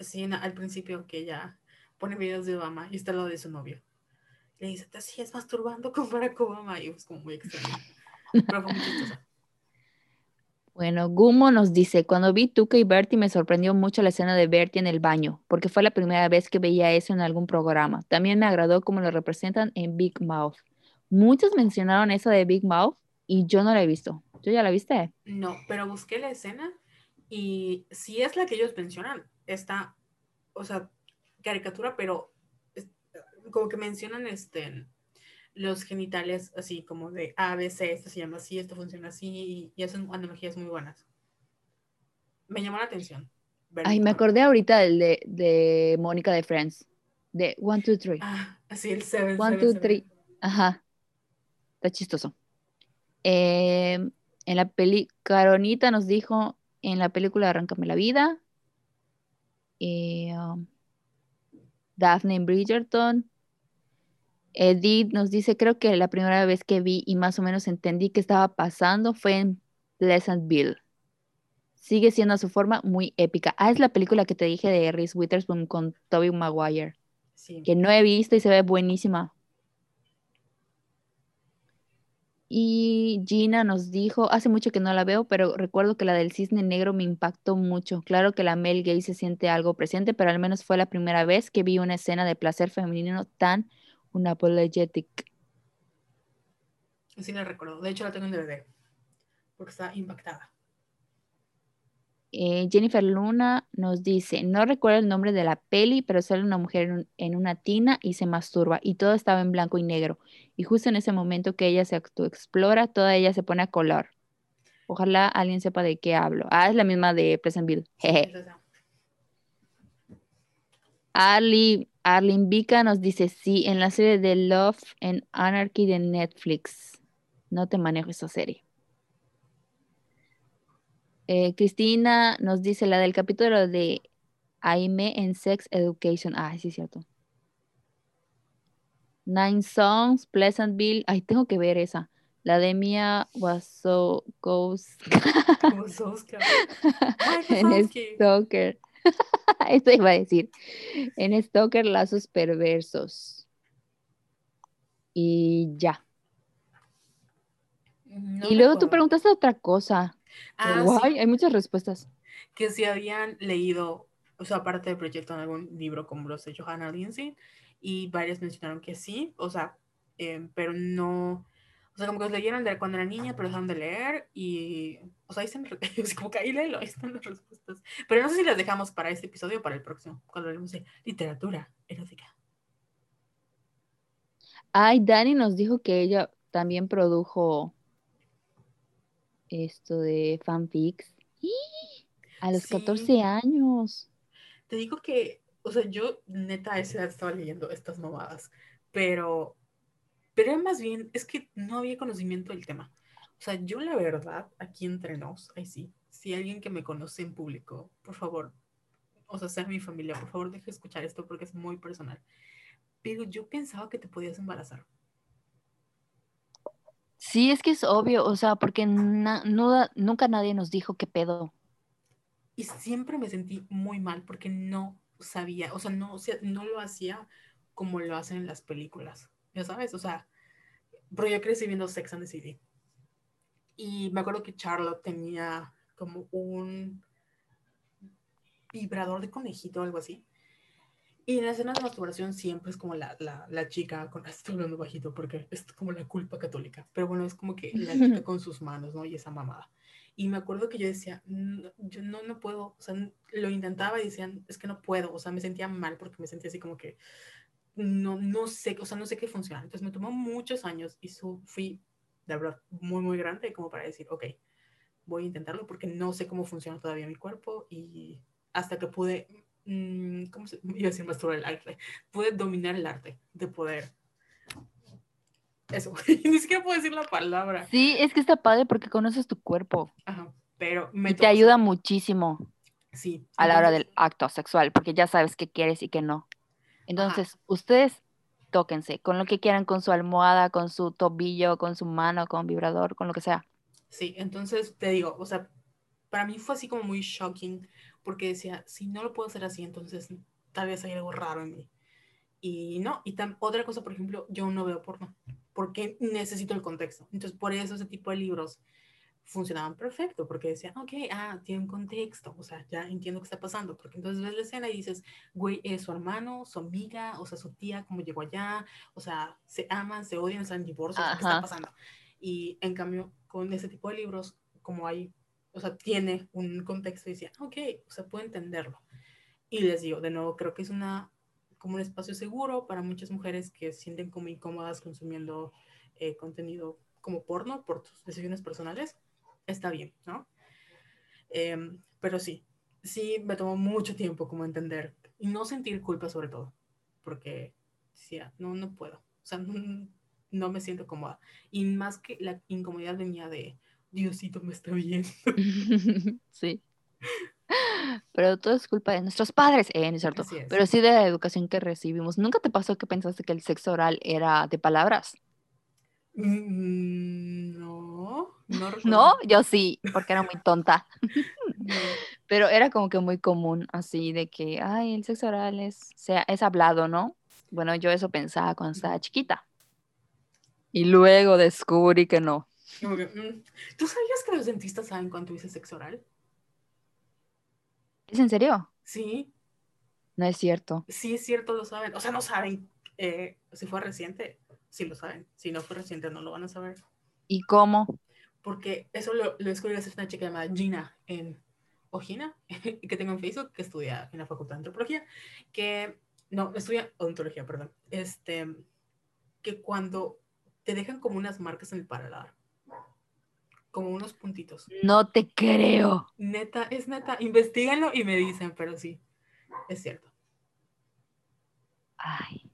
Sí, al principio que ella pone videos de Obama y está lo de su novio. Le dice, te sigues masturbando con Barack Obama. Y es como muy extraño. Pero fue muy chistosa. Bueno, Gumo nos dice, cuando vi Tuca y Bertie me sorprendió mucho la escena de Bertie en el baño, porque fue la primera vez que veía eso en algún programa. También me agradó cómo lo representan en Big Mouth. Muchos mencionaron esa de Big Mouth y yo no la he visto. ¿Tú ya la viste? No, pero busqué la escena y si es la que ellos mencionan, está, o sea, caricatura, pero es- como que mencionan este, los genitales así como de A, B, C, esto se llama así, esto funciona así y, y hacen analogías muy buenas. Me llamó la atención. verlo. Ay, me acordé ahorita del de, de Mónica de Friends, de One, Two, Three. Ah, así el 7. One, two, three. Ajá. Está chistoso. Eh, en la peli, Caronita nos dijo en la película Arráncame la vida. Eh, um, Daphne Bridgerton. Edith nos dice, creo que la primera vez que vi y más o menos entendí qué estaba pasando fue en Pleasantville. Sigue siendo a su forma muy épica. Ah, es la película que te dije de Reese Witherspoon con Tobey Maguire Sí. que no he visto y se ve buenísima. Y Gina nos dijo, hace mucho que no la veo, pero recuerdo que la del cisne negro me impactó mucho. Claro que la Mel Gay se siente algo presente, pero al menos fue la primera vez que vi una escena de placer femenino tan unapologetic. Sí la recuerdo. De hecho la tengo en DVD. Porque está impactada. Eh, Jennifer Luna nos dice, no recuerdo el nombre de la peli, pero sale una mujer en, un- en una tina y se masturba y todo estaba en blanco y negro. Y justo en ese momento que ella se explora, toda ella se pone a color. Ojalá alguien sepa de qué hablo. Ah, es la misma de Pleasantville. Arlie, Arlene Vika nos dice, sí, en la serie de Love and Anarchy de Netflix. No te manejo esa serie. Eh, Cristina nos dice la del capítulo de Aime en Sex Education. Ah, sí, es cierto. Nine Songs, Pleasantville. Ay, tengo que ver esa. La de Mia Soska. Mike en. Stalker. Esto iba a decir. En Stalker, lazos perversos. Y ya. No y luego tú preguntaste otra cosa. Ah, Guay, sí, hay muchas respuestas. que si habían leído, o sea, aparte del proyecto, en algún libro como los de Johanna Lindsay, y varias mencionaron que sí, o sea, eh, pero no, O sea, como que los leyeron de cuando era niña, pero dejaron de leer y, o sea, ahí están, como que ahí léelo, ahí están las respuestas. Pero no sé si las dejamos para este episodio o para el próximo, cuando hablemos de literatura erótica. Ay, Dani nos dijo que ella también produjo esto de fanfics. ¡Y! A los Sí. 14 años. Te digo que, o sea, yo neta a esa edad estaba leyendo estas mamadas, pero, pero más bien, es que no había conocimiento del tema. O sea, yo la verdad, aquí entre nos, ahí sí, si alguien que me conoce en público, por favor, o sea, sea mi familia, por favor, deje de escuchar esto porque es muy personal. Pero yo pensaba que te podías embarazar. Sí, es que es obvio, o sea, porque na- nunca nadie nos dijo qué pedo. Y siempre me sentí muy mal porque no sabía, o sea, no, o no lo hacía como lo hacen en las películas, ya sabes, o sea, pero yo crecí viendo Sex and the City. Y me acuerdo que Charlotte tenía como un vibrador de conejito o algo así. Y en las escenas de masturbación siempre es como la, la, la chica, con, estoy hablando bajito porque es como la culpa católica, pero bueno, es como que la chica con sus manos, ¿no? Y esa mamada. Y me acuerdo que yo decía, "No, yo no, no puedo, o sea, lo intentaba y decían, es que no puedo, o sea, me sentía mal porque me sentía así como que no, no sé, o sea, no sé qué funciona. Entonces me tomó muchos años y su, fui, de verdad, muy, muy grande como para decir, ok, voy a intentarlo porque no sé cómo funciona todavía mi cuerpo y hasta que pude, ¿cómo se iba a decir más sobre el arte? Pude dominar el arte de poder. Eso, ni siquiera puedo decir la palabra. Sí, es que está padre porque conoces tu cuerpo Ajá, pero me y te ayuda muchísimo Sí. a la hora del acto sexual, porque ya sabes qué quieres y qué no. Entonces, ustedes tóquense con lo que quieran, con su almohada, con su tobillo, con su mano, con vibrador, con lo que sea. Sí, entonces te digo, o sea, para mí fue así como muy shocking, porque decía, si no lo puedo hacer así, entonces tal vez hay algo raro en mí. Y no, y tam- otra cosa, por ejemplo, yo no veo porno, porque necesito el contexto. Entonces, por eso ese tipo de libros funcionaban perfecto, porque decían, ok, ah, tiene un contexto, o sea, ya entiendo qué está pasando, porque entonces ves la escena y dices, güey, es su hermano, su amiga, o sea, su tía, cómo llegó allá, o sea, se aman, se odian, están en divorcio, ¿qué está pasando? Y en cambio, con ese tipo de libros, como hay, o sea, tiene un contexto y decía, ok, o sea, puedo entenderlo. Y les digo, de nuevo, creo que es una, como un espacio seguro para muchas mujeres que se sienten como incómodas consumiendo eh, contenido como porno por sus decisiones personales. Está bien, ¿no? Em, pero sí, sí me tomó mucho tiempo como entender y no sentir culpa sobre todo, porque decía, no, no puedo, o sea, no, no me siento cómoda. Y más que la incomodidad venía de, Diosito me está viendo. sí. Pero todo es culpa de nuestros padres, eh, no es cierto. Es. Pero sí de la educación que recibimos. ¿Nunca te pasó que pensaste que el sexo oral era de palabras? Mm, No, no recuerdo. No, yo sí, porque era muy tonta. No. Pero era como que muy común, así de que, ay, el sexo oral es, sea, es hablado, ¿no? Bueno, yo eso pensaba cuando estaba chiquita. Y luego descubrí que no. Como que, mm. ¿Tú sabías que los dentistas saben cuánto hice sexo oral? ¿Es en serio? Sí, No es cierto. sí es cierto, lo saben. O sea, no saben eh, si fue reciente, sí lo saben. Si no fue reciente, no lo van a saber. ¿Y cómo? Porque eso lo, lo descubrí gracias a una chica llamada Gina en Ojina, que tengo en Facebook, que estudia en la Facultad de Antropología, que, no, estudia odontología, perdón, este, que cuando te dejan como unas marcas en el paladar, como unos puntitos, No te creo. neta, es neta, investiganlo y me dicen, pero sí, es cierto. Ay,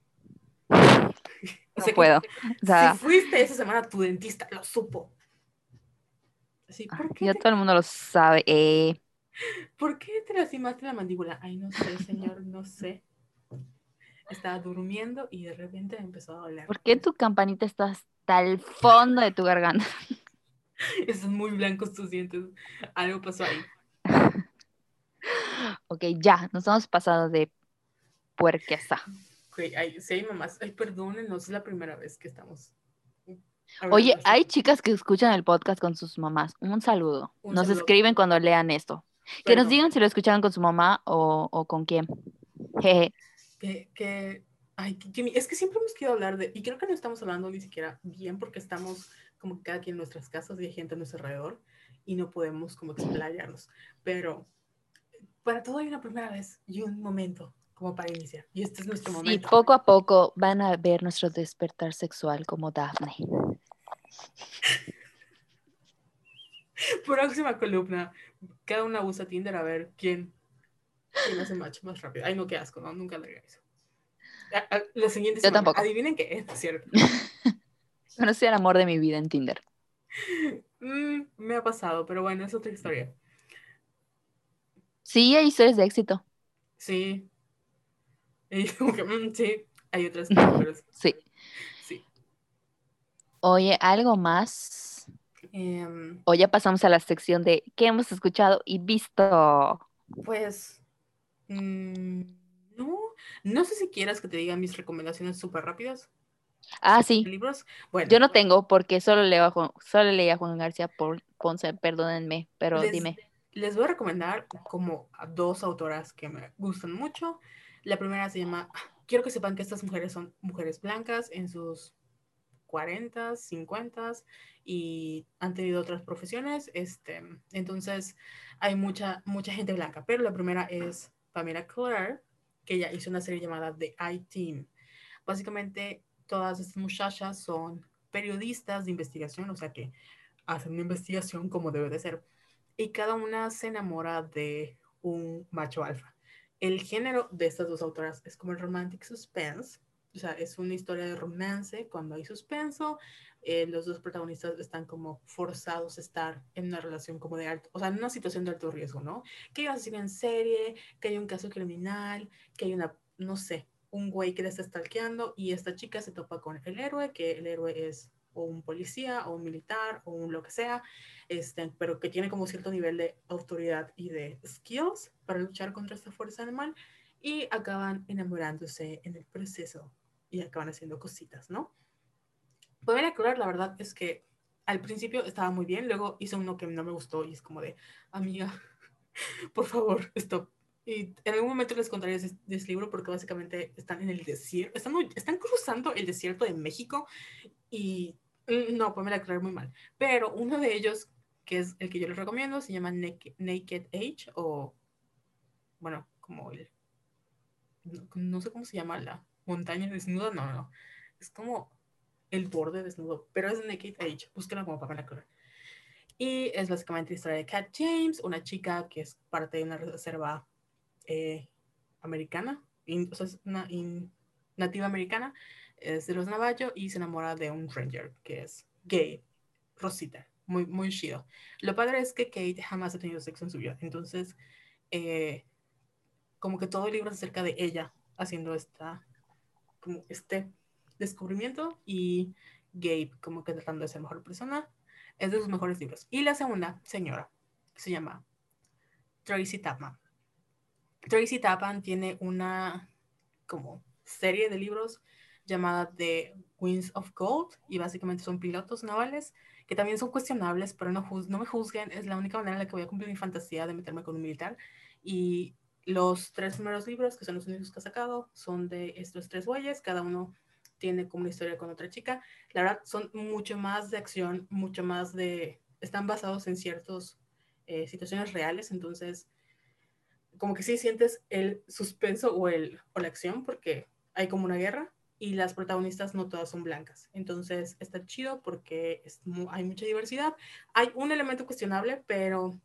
O no sea puedo. O sea, si fuiste esa semana a tu dentista, lo supo. Sí, ay, ¿por qué, ya te, todo el mundo lo sabe. eh. ¿por qué te lastimaste la mandíbula? Ay, no sé, señor, no sé. Estaba durmiendo y de repente empezó a doler. ¿Por qué tu campanita está hasta el fondo de tu garganta? Están muy blancos tus dientes. Algo pasó ahí. Ok, ya, nos hemos pasado de puerquesa. Ok, ay, sí, hay mamás. Ay, perdónenos, es la primera vez que estamos. Oye, hay chicas que escuchan el podcast con sus mamás. Un saludo. Un Nos saludo. escriben cuando lean esto. Que nos digan si lo escucharon con su mamá o, o con quién. Jeje. Que, que, ay, mi- es que siempre hemos querido hablar de, y creo que no estamos hablando ni siquiera bien porque estamos como que cada quien en nuestras casas y hay gente a nuestro alrededor y no podemos como explayarnos. Pero para todo hay una primera vez y un momento como para iniciar. Y este es nuestro momento. Y poco a poco van a ver nuestro despertar sexual como Daphne. Próxima columna. Cada una usa Tinder a ver quién, quién hace match más rápido. Ay, no, qué asco, no, nunca le eso. La siguiente Yo tampoco. Adivinen qué es, ¿cierto? Conocí el amor de mi vida en Tinder. Mm, me ha pasado, pero bueno, es otra historia. Sí, hay historias de éxito. Sí. Y como que, mm, sí, hay otras pero sí. Sí. Oye, ¿algo más? Em, o ya pasamos a la sección de qué hemos escuchado y visto. Pues, mm, no, no sé si quieras que te diga mis recomendaciones súper rápidas. Ah, sí. ¿Libros? Bueno. Yo no tengo porque solo leo a Juan, solo leía a Juan García por Ponce, perdónenme, pero dime. Les voy a recomendar como a dos autoras que me gustan mucho. La primera se llama, quiero que sepan que estas mujeres son mujeres blancas en sus 40, 50 y han tenido otras profesiones. Este, entonces hay mucha, mucha gente blanca, pero la primera es Pamela Clare, que ella hizo una serie llamada The I-Team. Básicamente todas estas muchachas son periodistas de investigación, o sea que hacen una investigación como debe de ser. Y cada una se enamora de un macho alfa. El género de estas dos autoras es como el romantic suspense, o sea, es una historia de romance cuando hay suspenso. Eh, los dos protagonistas están como forzados a estar en una relación como de alto, o sea, en una situación de alto riesgo, ¿no? Que hay un asesino en serie, que hay un caso criminal, que hay una, no sé, un güey que le está stalkeando y esta chica se topa con el héroe, que el héroe es o un policía o un militar o un lo que sea, este, pero que tiene como cierto nivel de autoridad y de skills para luchar contra esta fuerza animal y acaban enamorándose en el proceso y acaban haciendo cositas, ¿no? Poder aclarar, la verdad es que al principio estaba muy bien, luego hice uno que no me gustó y es como de, amiga, por favor, stop, y en algún momento les contaré de, ese libro porque básicamente están en el desierto, están, están cruzando el desierto de México y mm, no, pues me la creer muy mal. Pero uno de ellos, que es el que yo les recomiendo, se llama Naked, Age o, bueno, como el, no, sé cómo se llama la montaña desnuda, no, no, es como el borde desnudo, pero es Naked Age, búsquenla como para la Y es básicamente la historia de Cat James, una chica que es parte de una reserva eh, americana, o sea, es una nativa americana, es de los Navajo y se enamora de un ranger que es gay, Rosita, muy, muy chido. Lo padre es que Kate jamás ha tenido sexo en su vida, entonces, eh, como que todo el libro es acerca de ella haciendo esta, como este descubrimiento y Gabe como que tratando de ser mejor persona. Es de sus mejores libros. Y la segunda señora, se llama Tracy Tapman. Tracy Tappan tiene una como serie de libros llamada The Winds of Gold y básicamente son pilotos navales que también son cuestionables, pero no, no me juzguen, es la única manera en la que voy a cumplir mi fantasía de meterme con un militar. Y los tres primeros libros, que son los únicos que ha sacado, son de estos tres bueyes, cada uno tiene como una historia con otra chica. La verdad, son mucho más de acción, mucho más de... están basados en ciertas eh, situaciones reales, entonces como que sí sientes el suspenso o, el, o la acción porque hay como una guerra y las protagonistas no todas son blancas. Entonces está chido porque hay mucha diversidad. Hay un elemento cuestionable, pero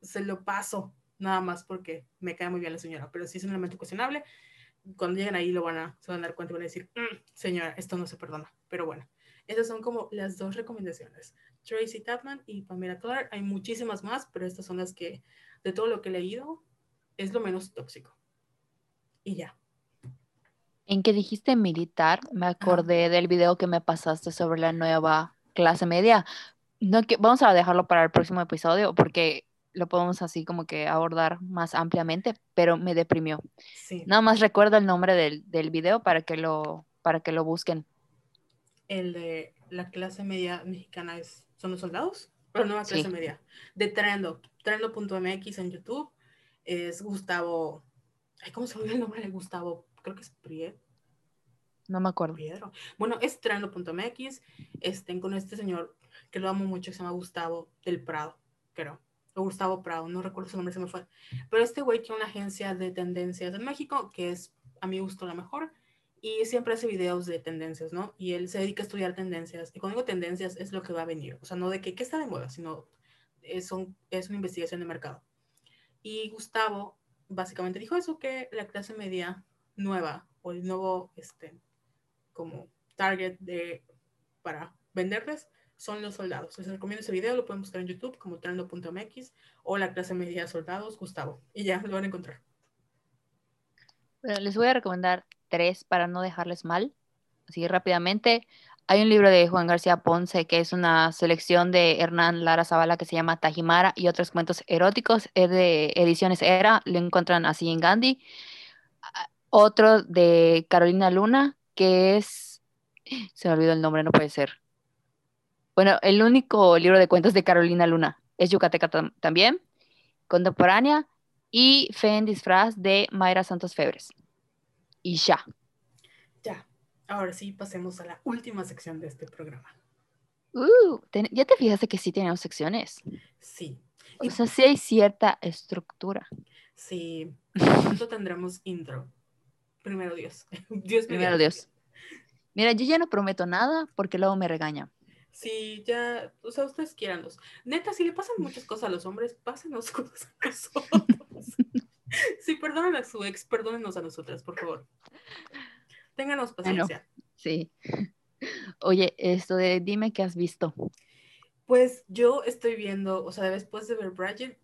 se lo paso nada más porque me cae muy bien la señora, pero sí es un elemento cuestionable. Cuando lleguen ahí lo van a, se van a dar cuenta y van a decir, mm, señora, esto no se perdona. Pero bueno, esas son como las dos recomendaciones. Tracy Tapman y Pamela Clark. Hay muchísimas más, pero estas son las que, de todo lo que he leído, es lo menos tóxico. Y ya. En que dijiste militar, me acordé del video que me pasaste sobre la nueva clase media. No que vamos a dejarlo para el próximo episodio porque lo podemos así como que abordar más ampliamente, pero me deprimió. Sí. Nada más recuerda el nombre del, del video para que lo para que lo busquen. El de la clase media mexicana es son los soldados, pero la clase media. De Trendo, trendo.mx en YouTube es Gustavo. ¿Cómo se llama el nombre de Gustavo? Creo que es Priet. No me acuerdo. Pedro. Bueno, es trando.mx, estén con este señor que lo amo mucho, que se llama Gustavo del Prado, creo. O Gustavo Prado, no recuerdo su nombre, se me fue. Pero este güey tiene una agencia de tendencias en México, que es a mi gusto la mejor, y siempre hace videos de tendencias, ¿no? Y él se dedica a estudiar tendencias. Y cuando digo tendencias es lo que va a venir, o sea, no de que, qué está de moda, sino es, un, es una investigación de mercado. Y Gustavo básicamente dijo eso, que la clase media nueva o el nuevo, este, como target de, para venderles son los soldados. Les recomiendo ese video, lo pueden buscar en YouTube como trando.mx o la clase media soldados, Gustavo. Y ya lo van a encontrar. Les voy a recomendar tres para no dejarles mal. Así rápidamente. Hay un libro de Juan García Ponce que es una selección de Hernán Lara Zavala que se llama Tajimara y otros cuentos eróticos. Es de Ediciones Era, lo encuentran así en Gandhi. Ah, otro de Carolina Luna que es... Se me olvidó el nombre, no puede ser. Bueno, el único libro de cuentos de Carolina Luna es Yucateca también, contemporánea, y Fe en disfraz de Mayra Santos Febres. Y ya. Ahora sí, pasemos a la última sección de este programa. Uh, ¿Ya te fijaste que sí tenemos secciones? Sí. O sea, sí hay cierta estructura. Sí. ¿Cuánto tendremos intro? Primero Dios. Dios Primero Dios. Mira, yo ya no prometo nada porque luego me regaña. Sí, ya, o sea, ustedes quieranlos. Neta, si le pasan muchas cosas a los hombres, pásenos cosas a nosotros. sí, perdonen a su ex, perdónenos a nosotras, por favor. Ténganos paciencia. sí. Oye, esto de dime qué has visto. Pues yo estoy viendo, o sea, después de ver Bridget,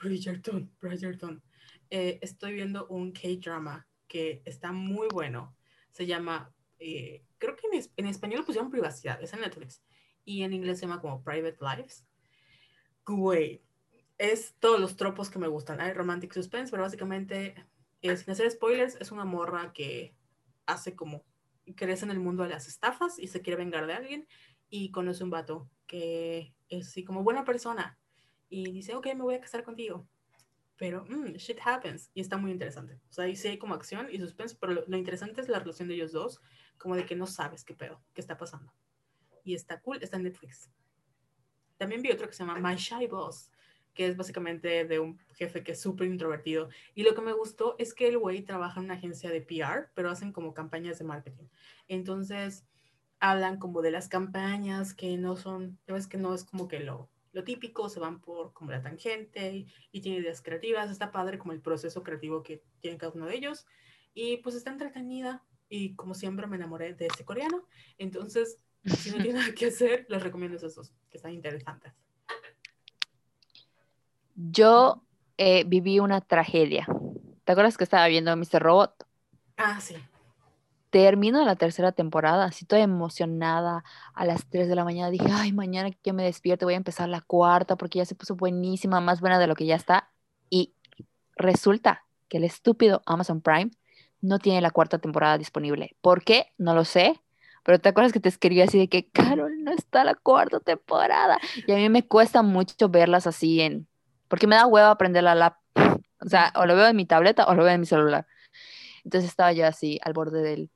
Bridgerton, Bridgerton, eh, estoy viendo un K-drama que está muy bueno. Se llama, eh, creo que en, en español lo pusieron privacidad, es en Netflix y en inglés se llama como Private Lives. Güey, es todos los tropos que me gustan. Hay romantic suspense, pero básicamente, eh, sin hacer spoilers, es una morra que hace como crece en el mundo de las estafas y se quiere vengar de alguien y conoce un vato que es así como buena persona y dice, ok, me voy a casar contigo. Pero, mm, shit happens. Y está muy interesante. O sea, ahí sí hay como acción y suspense, pero lo, interesante es la relación de ellos dos, como de que no sabes qué pedo, qué está pasando y está cool, está en Netflix. También vi otro que se llama My Shy Boss, que es básicamente de un jefe que es súper introvertido. Y lo que me gustó es que el güey trabaja en una agencia de PR, pero hacen como campañas de marketing. Entonces, hablan como de las campañas que no son, ves que no es como que lo, lo típico, se van por como la tangente y, y tiene ideas creativas. Está padre como el proceso creativo que tiene cada uno de ellos. Y pues está entretenida. Y como siempre me enamoré de ese coreano. Entonces, si no tiene nada que hacer, les recomiendo esos que están interesantes. Yo eh, viví una tragedia. ¿Te acuerdas que estaba viendo Mr. Robot? Ah, sí. Termino la tercera temporada, así estoy emocionada. A las 3 de la mañana dije, ay, mañana que me despierto voy a empezar la cuarta porque ya se puso buenísima, más buena de lo que ya está. Y resulta que el estúpido Amazon Prime no tiene la cuarta temporada disponible. ¿Por qué? No lo sé. Pero te acuerdas que te escribí así de que, Carol, no está la cuarta temporada. Y a mí me cuesta mucho verlas así en... Porque me da huevo aprender la lap. O sea, o lo veo en mi tableta o lo veo en mi celular. Entonces estaba yo así al borde del,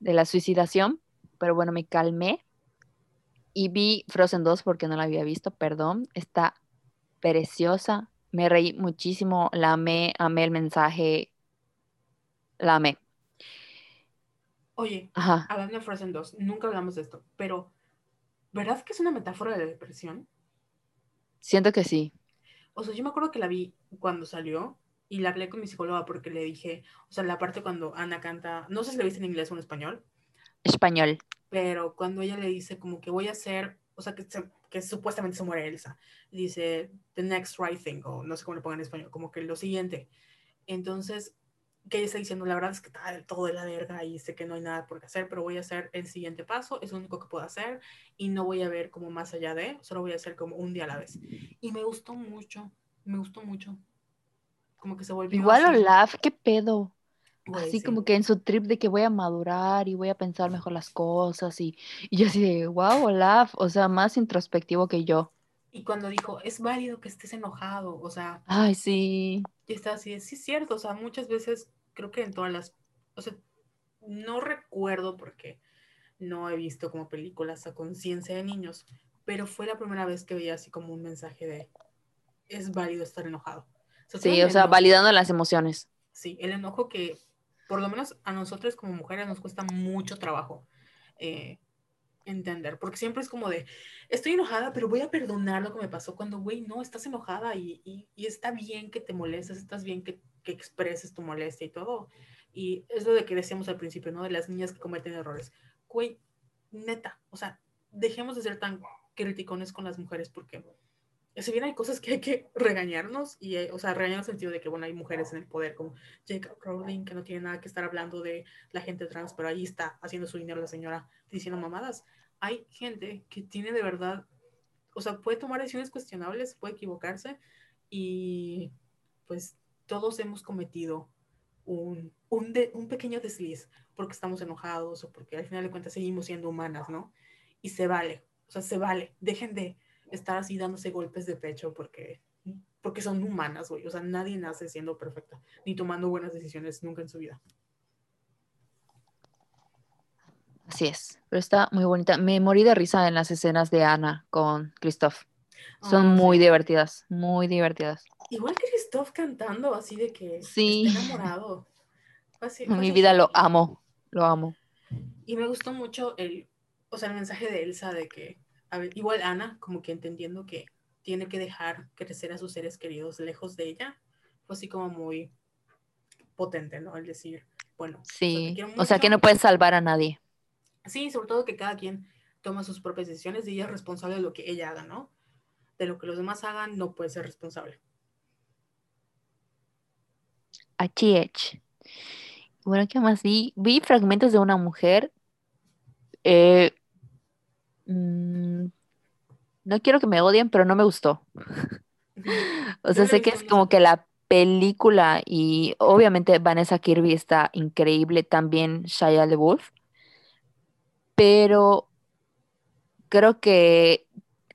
de la suicidación. Pero bueno, me calmé. Y vi Frozen 2 porque no la había visto, perdón. Está preciosa. Me reí muchísimo. La amé, amé el mensaje. La amé. Oye, hablando de Frozen 2, nunca hablamos de esto, pero ¿verdad que es una metáfora de la depresión? Siento que sí. O sea, yo me acuerdo que la vi cuando salió y la hablé con mi psicóloga porque le dije, o sea, la parte cuando Ana canta, no sé si la viste en inglés o en español. Español. Pero cuando ella le dice como que voy a hacer, o sea, que, que supuestamente se muere Elsa, dice the next right thing, o no sé cómo le pongan en español, como que lo siguiente. Entonces, que ella está diciendo, la verdad es que está todo de la verga y sé que no hay nada por qué hacer, pero voy a hacer el siguiente paso, es lo único que puedo hacer y no voy a ver como más allá de, solo voy a hacer como un día a la vez. Y me gustó mucho, me gustó mucho. Como que se volvió... Igual Olaf, qué pedo. así como que en su trip de que voy a madurar y voy a pensar mejor las cosas y, y yo así de, wow, Olaf, o sea, más introspectivo que yo. Y cuando dijo, es válido que estés enojado, o sea... Ay, sí. Y está así, sí es cierto, o sea, muchas veces creo que en todas las, o sea, no recuerdo porque no he visto como películas a conciencia de niños, pero fue la primera vez que veía así como un mensaje de es válido estar enojado. sí, o sea, validando las emociones. Sí, el enojo que por lo menos a nosotros como mujeres nos cuesta mucho trabajo eh, entender, porque siempre es como de, estoy enojada, pero voy a perdonar lo que me pasó cuando, güey, no, estás enojada y, y, está bien que te molestes, estás bien que, que, expreses tu molestia y todo. Y es lo de que decíamos al principio, ¿no? De las niñas que cometen errores. Güey, neta, o sea, dejemos de ser tan criticones con las mujeres porque si bien hay cosas que hay que regañarnos, y, o sea, regañar en el sentido de que, bueno, hay mujeres en el poder como Jacob Rowling, que no tiene nada que estar hablando de la gente trans, pero ahí está haciendo su dinero la señora diciendo mamadas. Hay gente que tiene de verdad, o sea, puede tomar decisiones cuestionables, puede equivocarse, y pues todos hemos cometido un, un, un pequeño desliz porque estamos enojados o porque al final de cuentas seguimos siendo humanas, ¿no? Y se vale, o sea, se vale. Dejen de estar así dándose golpes de pecho porque, porque son humanas, güey. O sea, nadie nace siendo perfecta, ni tomando buenas decisiones nunca en su vida. Así es, pero está muy bonita. Me morí de risa en las escenas de Ana con Christoph. Son ah, muy divertidas, muy divertidas. Igual que Christoph cantando así de que sí. está enamorado. En Mi vida lo amo, lo amo. Y me gustó mucho el, o sea, el mensaje de Elsa de que igual Ana, como que entendiendo que tiene que dejar crecer a sus seres queridos lejos de ella, fue así como muy potente, ¿no? El decir, bueno, sí, o sea, que no puedes salvar a nadie. Sí, sobre todo que cada quien toma sus propias decisiones y ella es responsable de lo que ella haga, ¿no? De lo que los demás hagan, no puede ser responsable. H. Bueno, ¿qué más vi? Vi fragmentos de una mujer eh, Mm, no quiero que me odien, pero no me gustó. o sea, sé que es como que la película y obviamente Vanessa Kirby está increíble, también Shia LeBouf, pero creo que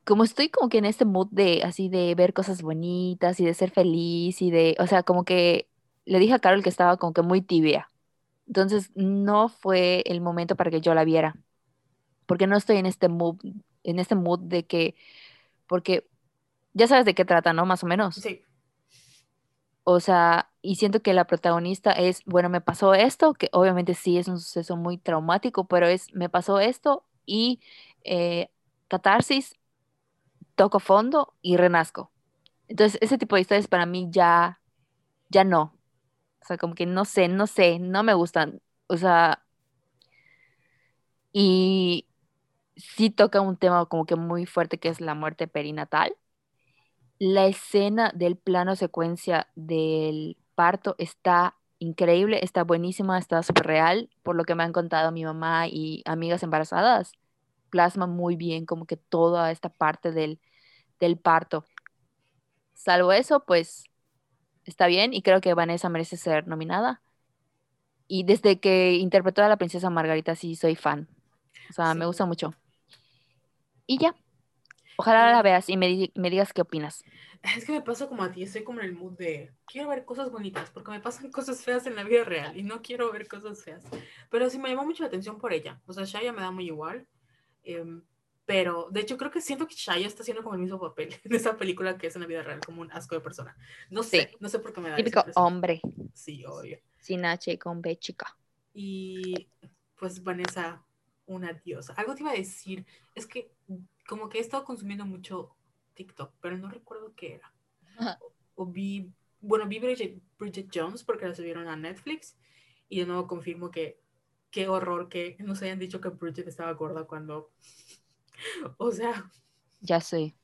como estoy como que en este mood de así de ver cosas bonitas y de ser feliz y de, o sea, como que le dije a Carol que estaba como que muy tibia. Entonces no fue el momento para que yo la viera porque no estoy en este mood, en este mood de que, porque ya sabes de qué trata, ¿no? Más o menos. Sí. O sea, y siento que la protagonista es, bueno, me pasó esto, que obviamente sí es un suceso muy traumático, pero es, me pasó esto y eh, catarsis, toco fondo y renazco. Entonces, ese tipo de historias para mí ya, ya no. O sea, como que no sé, no sé, no me gustan. O sea, y sí toca un tema como que muy fuerte que es la muerte perinatal. La escena del plano secuencia del parto está increíble, está buenísima, está súper real, por lo que me han contado mi mamá y amigas embarazadas. Plasma muy bien como que toda esta parte del, del parto. Salvo eso, pues está bien y creo que Vanessa merece ser nominada. Y desde que interpretó a la princesa Margarita sí soy fan. O sea, me gusta mucho. Y ya. Ojalá la veas y me, digas qué opinas. Es que me pasa como a ti, estoy como en el mood de quiero ver cosas bonitas, porque me pasan cosas feas en la vida real y no quiero ver cosas feas. Pero sí me llamó mucho la atención por ella. O sea, Shaya me da muy igual. Em, pero de hecho creo que siento que Shaya está haciendo como el mismo papel en esa película que es en la vida real, como un asco de persona. No sé, no sé por qué me da. Típico hombre. Sí, obvio. Sin H con B chica. Y pues Vanessa, una diosa. Algo te iba a decir, es que como que he estado consumiendo mucho TikTok, pero no recuerdo qué era. O, vi, bueno, vi Bridget, Jones porque la subieron a Netflix y de nuevo confirmo que qué horror que nos hayan dicho que Bridget estaba gorda cuando, o sea. Ya sé.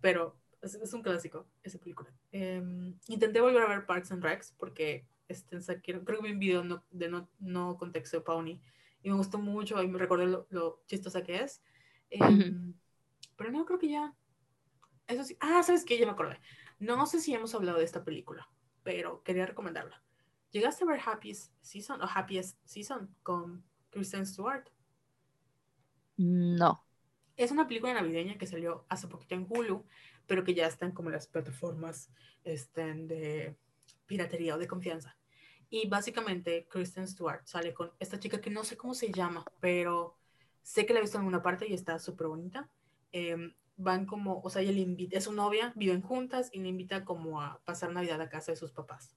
Pero es, un clásico esa película. Em, intenté volver a ver Parks and Recs porque este, creo que vi un video de no, no contexto de Pawnee y me gustó mucho y me recordé lo, lo chistosa que es. Em, pero no, creo que ya. Eso sí. Ah, ¿sabes qué? Ya me acordé. No sé si hemos hablado de esta película, pero quería recomendarla. ¿Llegaste a ver Happiest Season o Happiest Season con Kristen Stewart? No. Es una película navideña que salió hace poquito en Hulu, pero que ya está en como las plataformas estén de piratería o de confianza. Y básicamente Kristen Stewart sale con esta chica que no sé cómo se llama, pero sé que la he visto en alguna parte y está súper bonita. Em, van como, o sea, ella le invita, es su novia, viven juntas y le invita como a pasar Navidad a casa de sus papás.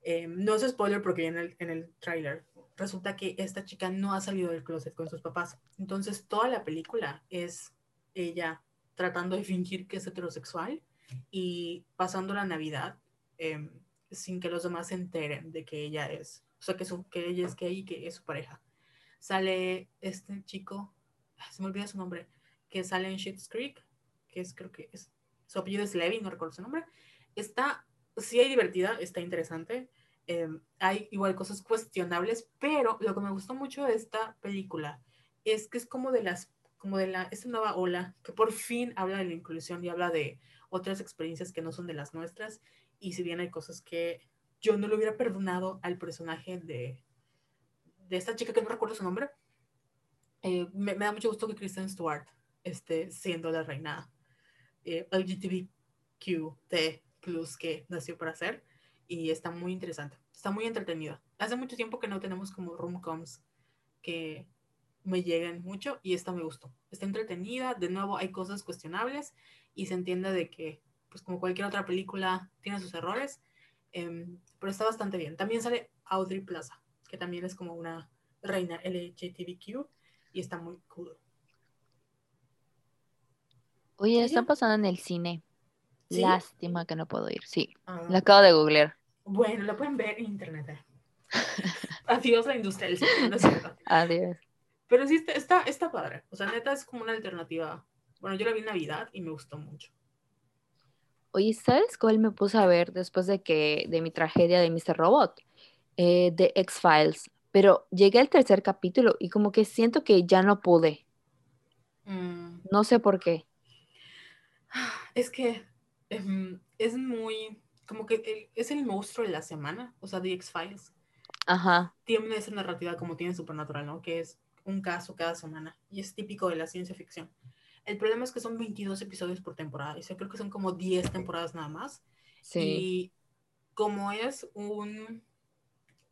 Em, no es spoiler porque en el, en el tráiler resulta que esta chica no ha salido del closet con sus papás. Entonces toda la película es ella tratando de fingir que es heterosexual y pasando la Navidad em, sin que los demás se enteren de que ella es, o sea, que, su, que ella es gay y que es su pareja. Sale este chico, se me olvida su nombre, que sale en Shit's Creek, que es creo que es, su apellido es Levy, no recuerdo su nombre. Está, sí hay divertida, está interesante. Em, hay igual cosas cuestionables, pero lo que me gustó mucho de esta película es que es como de las, como de la, esta nueva ola que por fin habla de la inclusión y habla de otras experiencias que no son de las nuestras. Y si bien hay cosas que yo no le hubiera perdonado al personaje de, de esta chica que no recuerdo su nombre, eh, me, da mucho gusto que Kristen Stewart esté siendo la reina eh, plus que nació para ser y está muy interesante, está muy entretenida. Hace mucho tiempo que no tenemos como rom-coms que me lleguen mucho y esta me gustó. Está entretenida, de nuevo hay cosas cuestionables y se entiende de que, pues como cualquier otra película, tiene sus errores, em, pero está bastante bien. También sale Audrey Plaza, que también es como una reina LGTBQ y está muy cool. Oye, está pasando en el cine. Lástima que no puedo ir. Sí, ah. la acabo de googlear. Bueno, la pueden ver en internet. Adiós la industria del cine, Adiós. Pero sí, está, está padre. O sea, neta es como una alternativa. Bueno, yo la vi en Navidad y me gustó mucho. Oye, ¿sabes cuál me puse a ver después de que de mi tragedia de Mr. Robot? Eh, de X-Files. Pero llegué al tercer capítulo y como que siento que ya no pude. Mm. No sé por qué. Es que em, es muy, como que es el monstruo de la semana, o sea, The X-Files. Ajá. Tiene esa narrativa como tiene Supernatural, ¿no? Que es un caso cada semana y es típico de la ciencia ficción. El problema es que son 22 episodios por temporada, y yo creo que son como 10 temporadas nada más. Sí. Y como es un...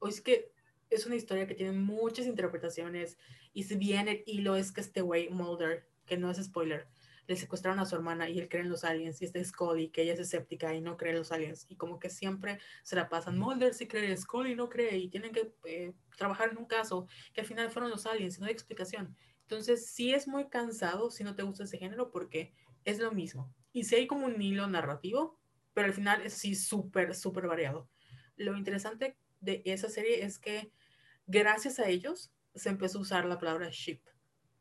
O es que es una historia que tiene muchas interpretaciones y si bien el hilo es que este güey, Mulder, que no es spoiler, le secuestraron a su hermana y él cree en los aliens y este es Scully, que ella es escéptica y no cree en los aliens y como que siempre se la pasan, Mulder sí cree, Scully no cree y tienen que eh, trabajar en un caso que al final fueron los aliens y no hay explicación. Entonces sí es muy cansado si no te gusta ese género porque es lo mismo. Y sí hay como un hilo narrativo, pero al final es sí súper, súper variado. Lo interesante de esa serie es que gracias a ellos se empezó a usar la palabra ship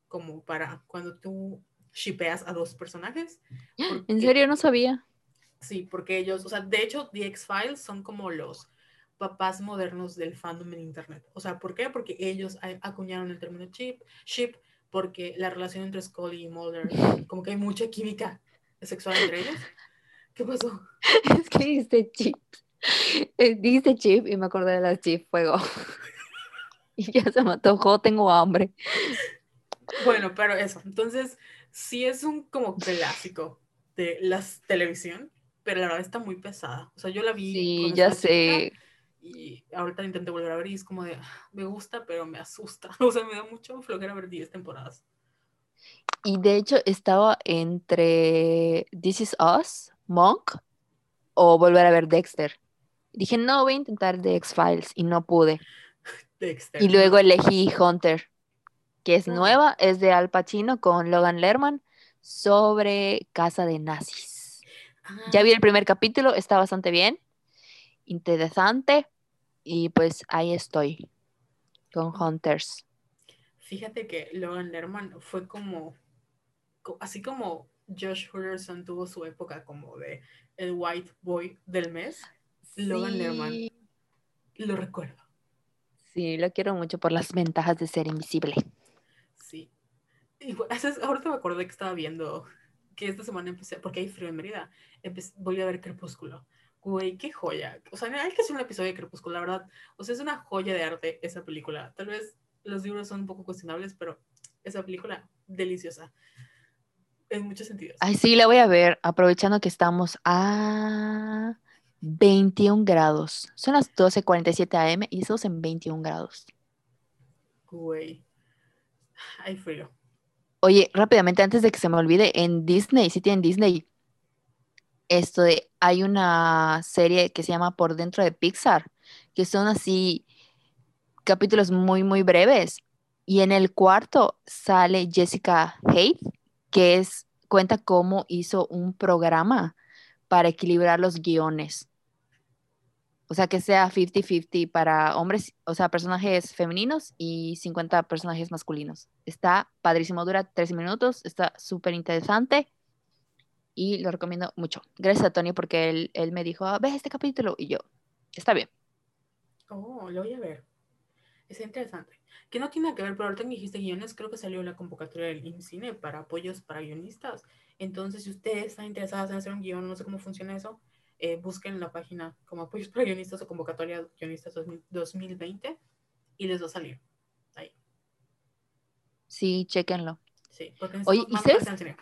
como para cuando tú shipeas a dos personajes. ¿En serio no sabía? Sí, porque ellos, o sea, de hecho, The X-Files son como los papás modernos del fandom en internet. O sea, ¿por qué? Porque ellos acuñaron el término chip, ship, porque la relación entre Scully y Mulder, como que hay mucha química sexual entre ellos. ¿Qué pasó? Es que dice chip. Eh, dice chip y me acordé de la chip fuego. y ya se mató, tengo hambre. Bueno, pero eso. Entonces, sí es un como clásico de la televisión, pero la verdad está muy pesada. O sea, yo la vi. Sí, ya sé. Y ahorita intenté volver a ver y es como de, ah, me gusta, pero me asusta. O sea, me da mucho flojera ver 10 temporadas. Y de hecho estaba entre This Is Us, Monk, o volver a ver Dexter. Dije, no, voy a intentar The X-Files y no pude. Dexter. Y luego elegí Hunter que es nueva, es de Al Pacino con Logan Lerman sobre casa de nazis. Ya vi el ah. primer capítulo, está bastante bien, interesante y pues ahí estoy con Hunters. Fíjate que Logan Lerman fue como, así como Josh Hutcherson tuvo su época como de el white boy del mes, Logan Lerman lo recuerdo. Sí, lo quiero mucho por las ventajas de ser invisible. Y ahorita me acordé que estaba viendo que esta semana empecé, porque hay frío en Mérida, voy a ver Crepúsculo. Güey, qué joya. O sea, hay que hacer un episodio de Crepúsculo, la verdad. O sea, es una joya de arte esa película. Tal vez los libros son un poco cuestionables, pero esa película, deliciosa. En muchos sentidos. Ay, sí, la voy a ver, aprovechando que estamos a 21 grados. Son las 12.47 am y estamos en 21 grados. Güey. Hay frío. Oye, rápidamente, antes de que se me olvide, en Disney, si tienen Disney, esto de, hay una serie que se llama Por Dentro de Pixar, que son así capítulos muy, muy breves. Y en el cuarto sale Jessica Haidt, que es, cuenta cómo hizo un programa para equilibrar los guiones. O sea, que sea 50-50 para hombres, o sea, personajes femeninos y 50 personajes masculinos. Está padrísimo, dura 13 minutos, está súper interesante y lo recomiendo mucho. Gracias a Tony porque él, él me dijo, ah, ve este capítulo y yo, está bien. Oh, lo voy a ver. Es interesante. Que no tiene que ver, pero ahorita que dijiste guiones, creo que salió la convocatoria del INCINE para apoyos para guionistas. Entonces, si ustedes están interesados en hacer un guion, no sé cómo funciona eso, eh, busquen la página como apoyos para guionistas o convocatoria guionistas 2020 y les va a salir ahí. Sí, chequenlo. Sí, porque Oye, ¿y sabes, en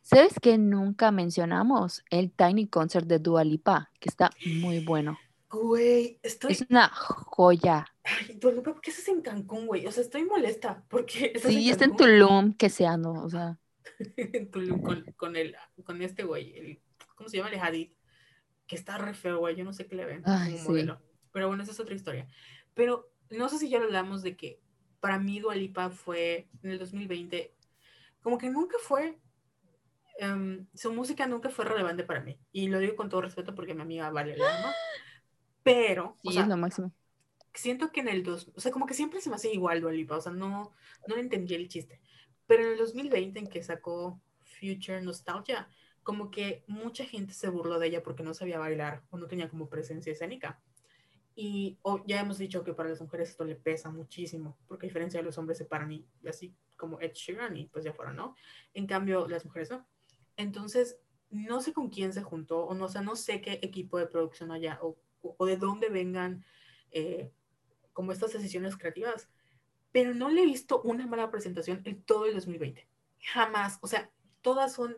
sabes que nunca mencionamos el Tiny Concert de Dua Lipa, que está muy bueno. Güey, estoy. Es una joya. Ay, Dua Lipa, ¿por qué estás en Cancún, güey? O sea, estoy molesta porque Sí, en está en. Tulum, que sea, no, o sea, en Tulum con, con, el, con este güey, el, ¿cómo se llama? El Hadid, que está re feo, güey, yo no sé qué le ven Ay, como sí. modelo. Pero bueno, esa es otra historia. Pero no sé si ya lo hablamos de que para mí Dua Lipa fue en el 2020, como que nunca fue, em, su música nunca fue relevante para mí. Y lo digo con todo respeto porque mi amiga vale la ama. Pero, sí, o sea, es lo máximo. siento que en el 2, o sea, como que siempre se me hace igual Dua Lipa, o sea, no, no le entendí el chiste. Pero en el 2020, en que sacó Future Nostalgia, como que mucha gente se burló de ella porque no sabía bailar o no tenía como presencia escénica. Y o ya hemos dicho que para las mujeres esto le pesa muchísimo, porque a diferencia de los hombres se paran y, y así como Ed Sheeran y pues ya fueron, ¿no? En cambio, las mujeres no. Entonces, no sé con quién se juntó, o no, o sea, no sé qué equipo de producción o, o- o de dónde vengan eh, como estas decisiones creativas, pero no le he visto una mala presentación en todo el 2020. Jamás. O sea, todas son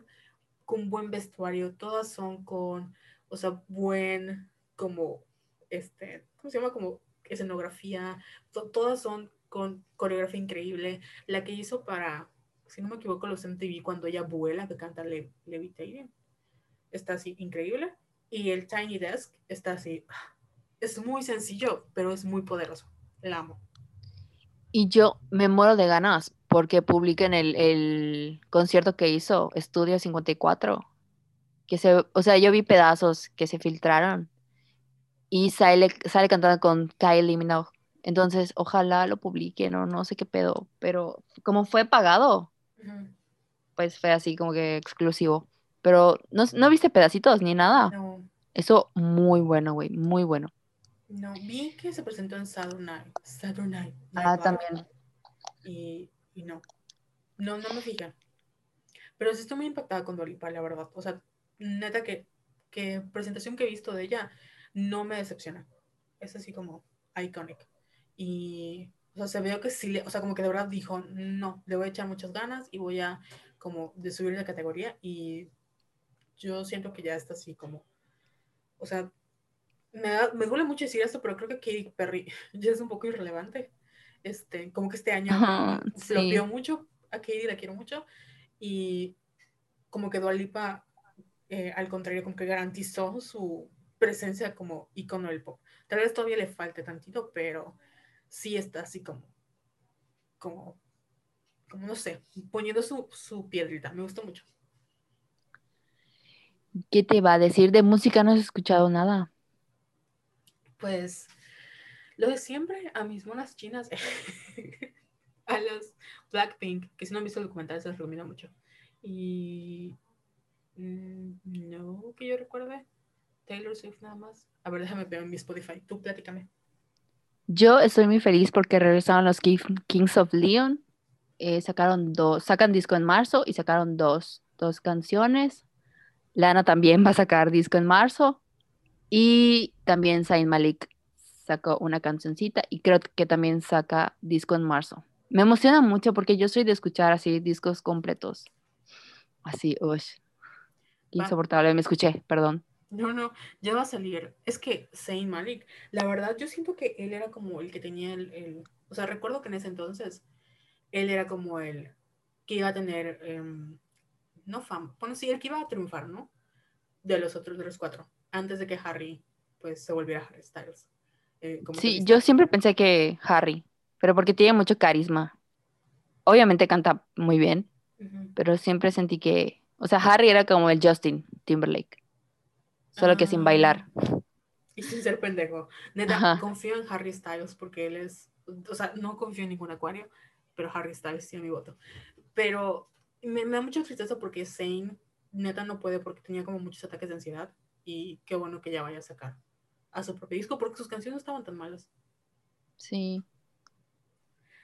con buen vestuario, todas son con, o sea, buen, como, este, ¿cómo se llama? Como escenografía, to- todas son con coreografía increíble. La que hizo para, si no me equivoco, los MTV cuando ella vuela, que canta Le Levitating, está así increíble. Y el Tiny Desk está así, es muy sencillo, pero es muy poderoso. La amo. Y yo me muero de ganas porque publiquen el, el concierto que hizo Estudio 54. Que se, o sea, yo vi pedazos que se filtraron y sale, sale cantando con Kylie Minogue. Entonces, ojalá lo publiquen o no sé qué pedo, pero como fue pagado, pues fue así como que exclusivo. Pero no, no viste pedacitos ni nada. No, Eso muy bueno, güey, muy bueno. no, vi que se presentó en Saturday Night, Saturday Night Ah, también. Y, y no, no, no me fijé. Pero sí estoy muy impactada con Dua Lipa, la verdad. O sea, neta que, que presentación que he visto de ella no me decepciona. Es así como iconic. Y, o sea, se veo que sí, le, o sea, como que de verdad dijo, no, le voy a echar muchas ganas y voy a como de subir de categoría y yo siento que ya está así como, o sea, me, da- me duele mucho decir esto, pero creo que Katy Perry ya es un poco irrelevante. Este, como que este año Ajá, sí. flopeó mucho, a Katy la quiero mucho, y como que Dua Lipa, eh, al contrario, como que garantizó su presencia como icono del pop. Tal vez todavía le falte tantito, pero sí está así como, como, como no sé, poniendo su, su piedrita. Me gustó mucho. ¿Qué te va a decir de música? No has escuchado nada. Pues lo de siempre, a mis monas chinas, a los Blackpink, que si no han visto el documental se los recomiendo mucho. Y mm, no que yo recuerde, Taylor Swift nada más. A ver, déjame ver en mi Spotify. Tú platícame. Yo estoy muy feliz porque regresaron los Ki- Kings of Leon. Eh, sacaron dos, sacan disco en marzo y sacaron dos, dos canciones. Lana también va a sacar disco en marzo. Y también Zayn Malik sacó una cancioncita y creo que también saca disco en marzo. Me emociona mucho porque yo soy de escuchar así discos completos. Así, uy, insoportable, me escuché, perdón. No, no, ya va a salir. Es que Zayn Malik, la verdad, yo siento que él era como el que tenía el, el- o sea, recuerdo que en ese entonces él era como el que iba a tener, em, no fama, bueno, sí, el que iba a triunfar, ¿no? De los otros, de los cuatro, antes de que Harry, pues, se volviera Harry Styles. Eh, Sí, yo siempre pensé que Harry, pero porque tiene mucho carisma. Obviamente canta muy bien, pero siempre sentí que, o sea, Harry era como el Justin Timberlake, solo que sin bailar. Ah, Y sin ser pendejo. Neta, Ajá. confío en Harry Styles porque él es, o sea, no confío en ningún acuario, pero Harry Styles tiene mi voto. Pero me, me da mucha tristeza porque Zayn, neta, no puede porque tenía como muchos ataques de ansiedad y qué bueno que ya vaya a sacar a su propio disco porque sus canciones no estaban tan malas. Sí.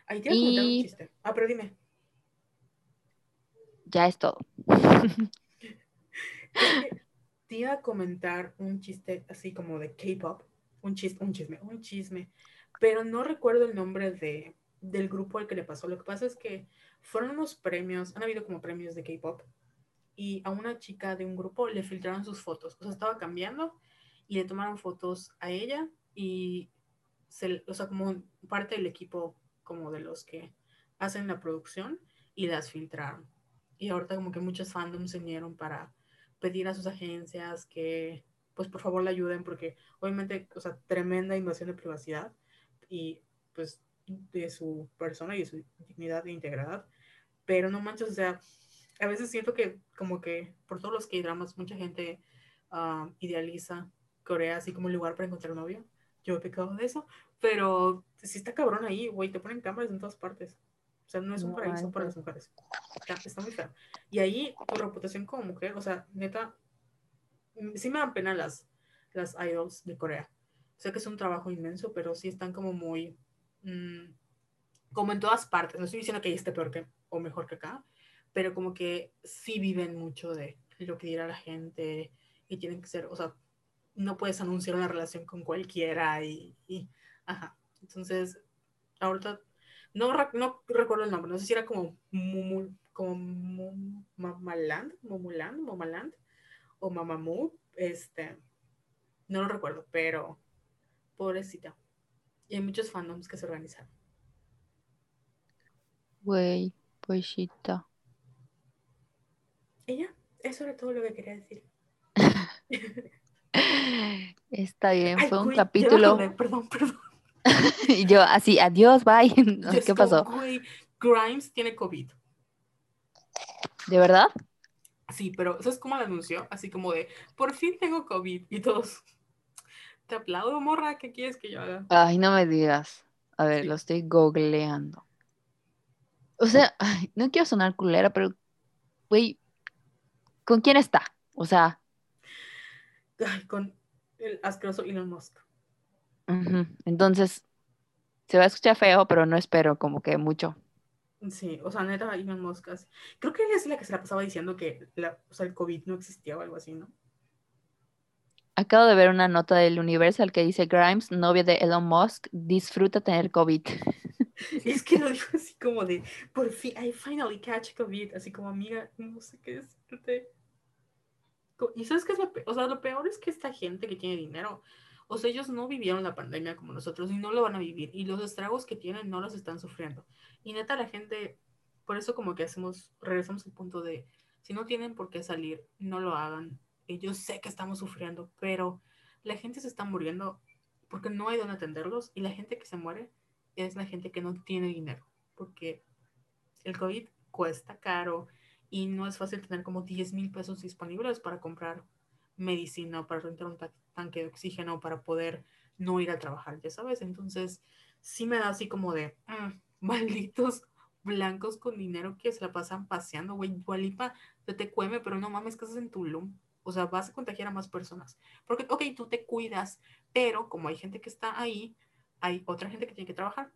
Ahí te iba a comentar un chiste. Ah, pero dime. ya es todo. Te iba a comentar un chiste así como de K-pop, un chiste, un chisme, un chisme, pero no recuerdo el nombre de, del grupo al que le pasó. Lo que pasa es que fueron unos premios, han habido como premios de K-pop, y a una chica de un grupo le filtraron sus fotos. O sea, estaba cambiando y le tomaron fotos a ella y, se, o sea, como parte del equipo, como de los que hacen la producción, y las filtraron. Y ahorita como que muchos fandoms se unieron para pedir a sus agencias que, pues por favor, la ayuden, porque obviamente, o sea, tremenda invasión de privacidad y pues de su persona y de su dignidad e integridad. Pero no manches, o sea, a veces siento que como que por todos los K-dramas mucha gente uh, idealiza Corea así como un lugar para encontrar novio. Yo he pecado de eso, pero si está cabrón ahí, güey, te ponen cámaras en todas partes. O sea, no es un No paraíso para las mujeres. Está, está muy feo. Y ahí tu reputación como mujer, o sea, neta, mm, sí me dan pena las, las idols de Corea. Sé que es un trabajo inmenso, pero sí están como muy, mmm, como en todas partes. No estoy diciendo que ahí esté peor que, o mejor que acá, pero como que sí viven mucho de lo que dirá la gente y tienen que ser, o sea, no puedes anunciar una relación con cualquiera y, y ajá. Entonces, ahorita no, no recuerdo el nombre, no sé si era como Mumu, como Mamaland, Mumuland, Mamaland o Mamamoo, este, no lo recuerdo, pero pobrecita. Y hay muchos fandoms que se organizaron. Güey, pobrecita. Ya, eso era todo lo que quería decir. Está bien, Ay, fue un güey, capítulo. perdón, perdón. y yo así, adiós, bye. ¿Qué pasó? Güey, Grimes tiene COVID. ¿De verdad? Sí, pero ¿sabes cómo lo anunció? Así como de, por fin tengo COVID. Y todos, te aplaudo, morra, ¿qué quieres que yo haga? Ay, no me digas. A ver, Sí. lo estoy googleando. O sea, ay, no quiero sonar culera, pero, güey, ¿con quién está? O sea, Ay, con el asqueroso Elon Musk. entonces, se va a escuchar feo, pero no espero como que mucho. Sí, o sea, neta, Elon Musk. así- Creo que ella es la que se la pasaba diciendo que la, o sea, el COVID no existía o algo así, ¿no? Acabo de ver una nota del Universal que dice Grimes, novia de Elon Musk, disfruta tener COVID. Es que lo dijo así como de, por fin, I finally catch COVID. Así como, amiga, no sé qué decirte. Y sabes qué es lo peor? O sea, lo peor es que esta gente que tiene dinero, o sea, ellos no vivieron la pandemia como nosotros y no lo van a vivir. Y los estragos que tienen no los están sufriendo. Y neta, la gente, por eso como que hacemos, regresamos al punto de, si no tienen por qué salir, no lo hagan. Y yo sé que estamos sufriendo, pero la gente se está muriendo porque no hay donde atenderlos y la gente que se muere es la gente que no tiene dinero, porque el COVID cuesta caro y no es fácil tener como 10 mil pesos disponibles para comprar medicina, para rentar un ta- tanque de oxígeno, para poder no ir a trabajar, ya sabes. Entonces, sí me da así como de mm, malditos blancos con dinero que se la pasan paseando, güey. Gualipa, te te cueme, pero no mames, que estás en Tulum. O sea, vas a contagiar a más personas. Porque, ok, tú te cuidas, pero como hay gente que está ahí, hay otra gente que tiene que trabajar.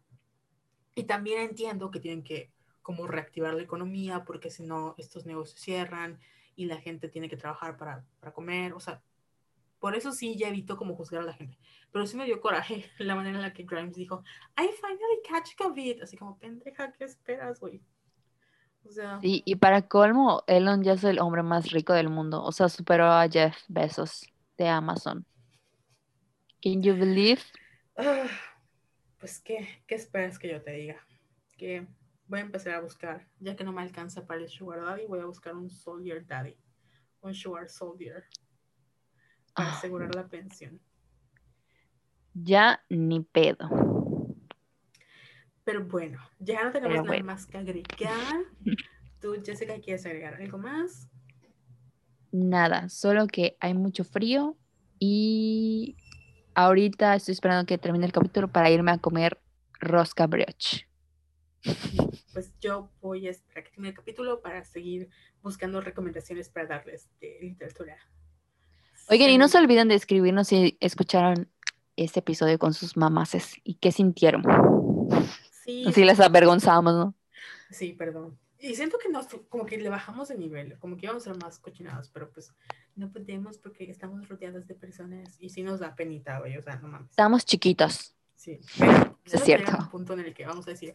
Y también entiendo que tienen que como reactivar la economía, porque si no, estos negocios cierran y la gente tiene que trabajar para, para comer. O sea, por eso sí ya evito como juzgar a la gente. Pero sí me dio coraje la manera en la que Grimes dijo, I finally catch COVID. Así como, pendeja, ¿qué esperas, güey? O sea, Sí, y para colmo, Elon ya es el hombre más rico del mundo. O sea, superó a Jeff Bezos. de Amazon. Can you believe? Ah, pues, ¿qué, ¿qué esperas que yo te diga? Que voy a empezar a buscar, ya que no me alcanza para el Sugar Daddy, voy a buscar un Soldier Daddy, un Sugar Soldier, para Ah. asegurar la pensión. Ya ni pedo. Pero bueno, ya no tenemos Pero nada bueno. más que agregar. Tú, Jessica, ¿quieres agregar algo más? Nada, solo que hay mucho frío y ahorita estoy esperando que termine el capítulo para irme a comer rosca brioche. Pues yo voy a esperar que termine el capítulo para seguir buscando recomendaciones para darles de literatura. Oigan, y no se olviden de escribirnos si escucharon este episodio con sus mamases y qué sintieron. Sí, Así las avergonzamos, ¿no? Sí, perdón. Y siento que nos, como que le bajamos de nivel, como que íbamos a ser más cochinados, pero pues no podemos porque estamos rodeadas de personas y sí nos da penita, güey, o sea, no mames. Estamos chiquitos. Sí, pero es cierto. un punto en el que vamos a decir,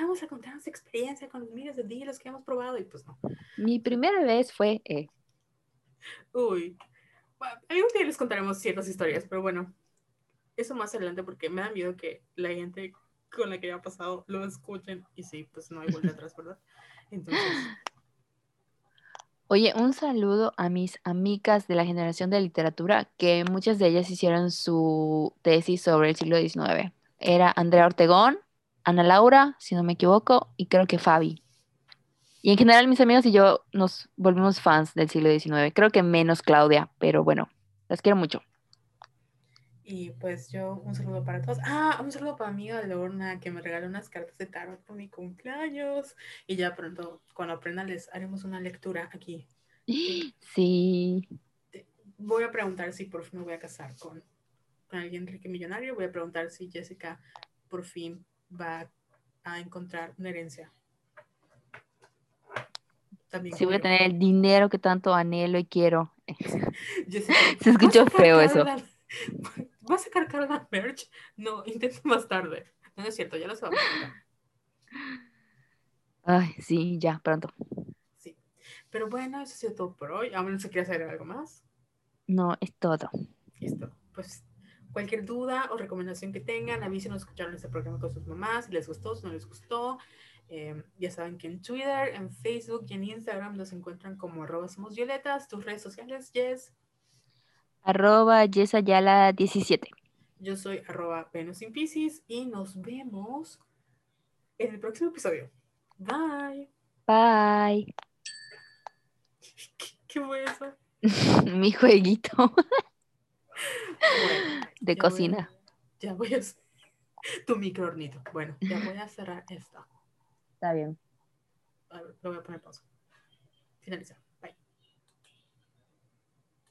vamos a contar nuestra experiencia con los miles de deals que hemos probado y pues no. Mi primera vez fue eh, Uy, bueno, algún día les contaremos ciertas historias, pero bueno, eso más adelante porque me da miedo que la gente con la que haya pasado lo escuchen y sí, pues no hay vuelta atrás, ¿verdad? Entonces, Oye, un saludo a mis amigas de la generación de literatura, que muchas de ellas hicieron su tesis sobre el siglo XIX. Era Andrea Ortegón, Ana Laura, si no me equivoco, y creo que Fabi. Y en general mis amigos y yo nos volvimos fans del siglo XIX. Creo que menos Claudia, pero bueno, las quiero mucho. y pues yo un saludo para todos. Ah, un saludo para mi amiga Lorna que me regaló unas cartas de tarot por mi cumpleaños. Y ya pronto, cuando aprenda, les haremos una lectura aquí. Sí, Voy a preguntar si por fin me voy a casar con, con alguien rico y millonario. Voy a preguntar si Jessica por fin va a encontrar una herencia. También sí voy a tener el dinero que tanto anhelo y quiero. Se escuchó ¿va a sacar feo eso. Carla- ¿Va a sacar Carla merch? No, intenta más tarde. No, no es cierto, ya lo sabemos. Ay, sí, ya, pronto. Sí. Pero bueno, eso ha sido todo por hoy. A menos que quieras hacer algo más. No, es todo. Listo. Pues cualquier duda o recomendación que tengan, avísenos, escucharon este programa con sus mamás, si les gustó, si no les gustó. Eh, ya saben que en Twitter, en Facebook y en Instagram nos encuentran como arroba somos violetas. Tus redes sociales, Jess. Arroba Yesayala 17. Yo soy arroba Pisces y nos vemos en el próximo episodio. Bye. Bye. ¿Qué, qué fue eso? Mi jueguito Bueno, de voy cocina. ya voy a hacer tu microornito. Bueno, ya voy a cerrar esto. Está bien. A ver, lo voy a poner pausa. Finalizar.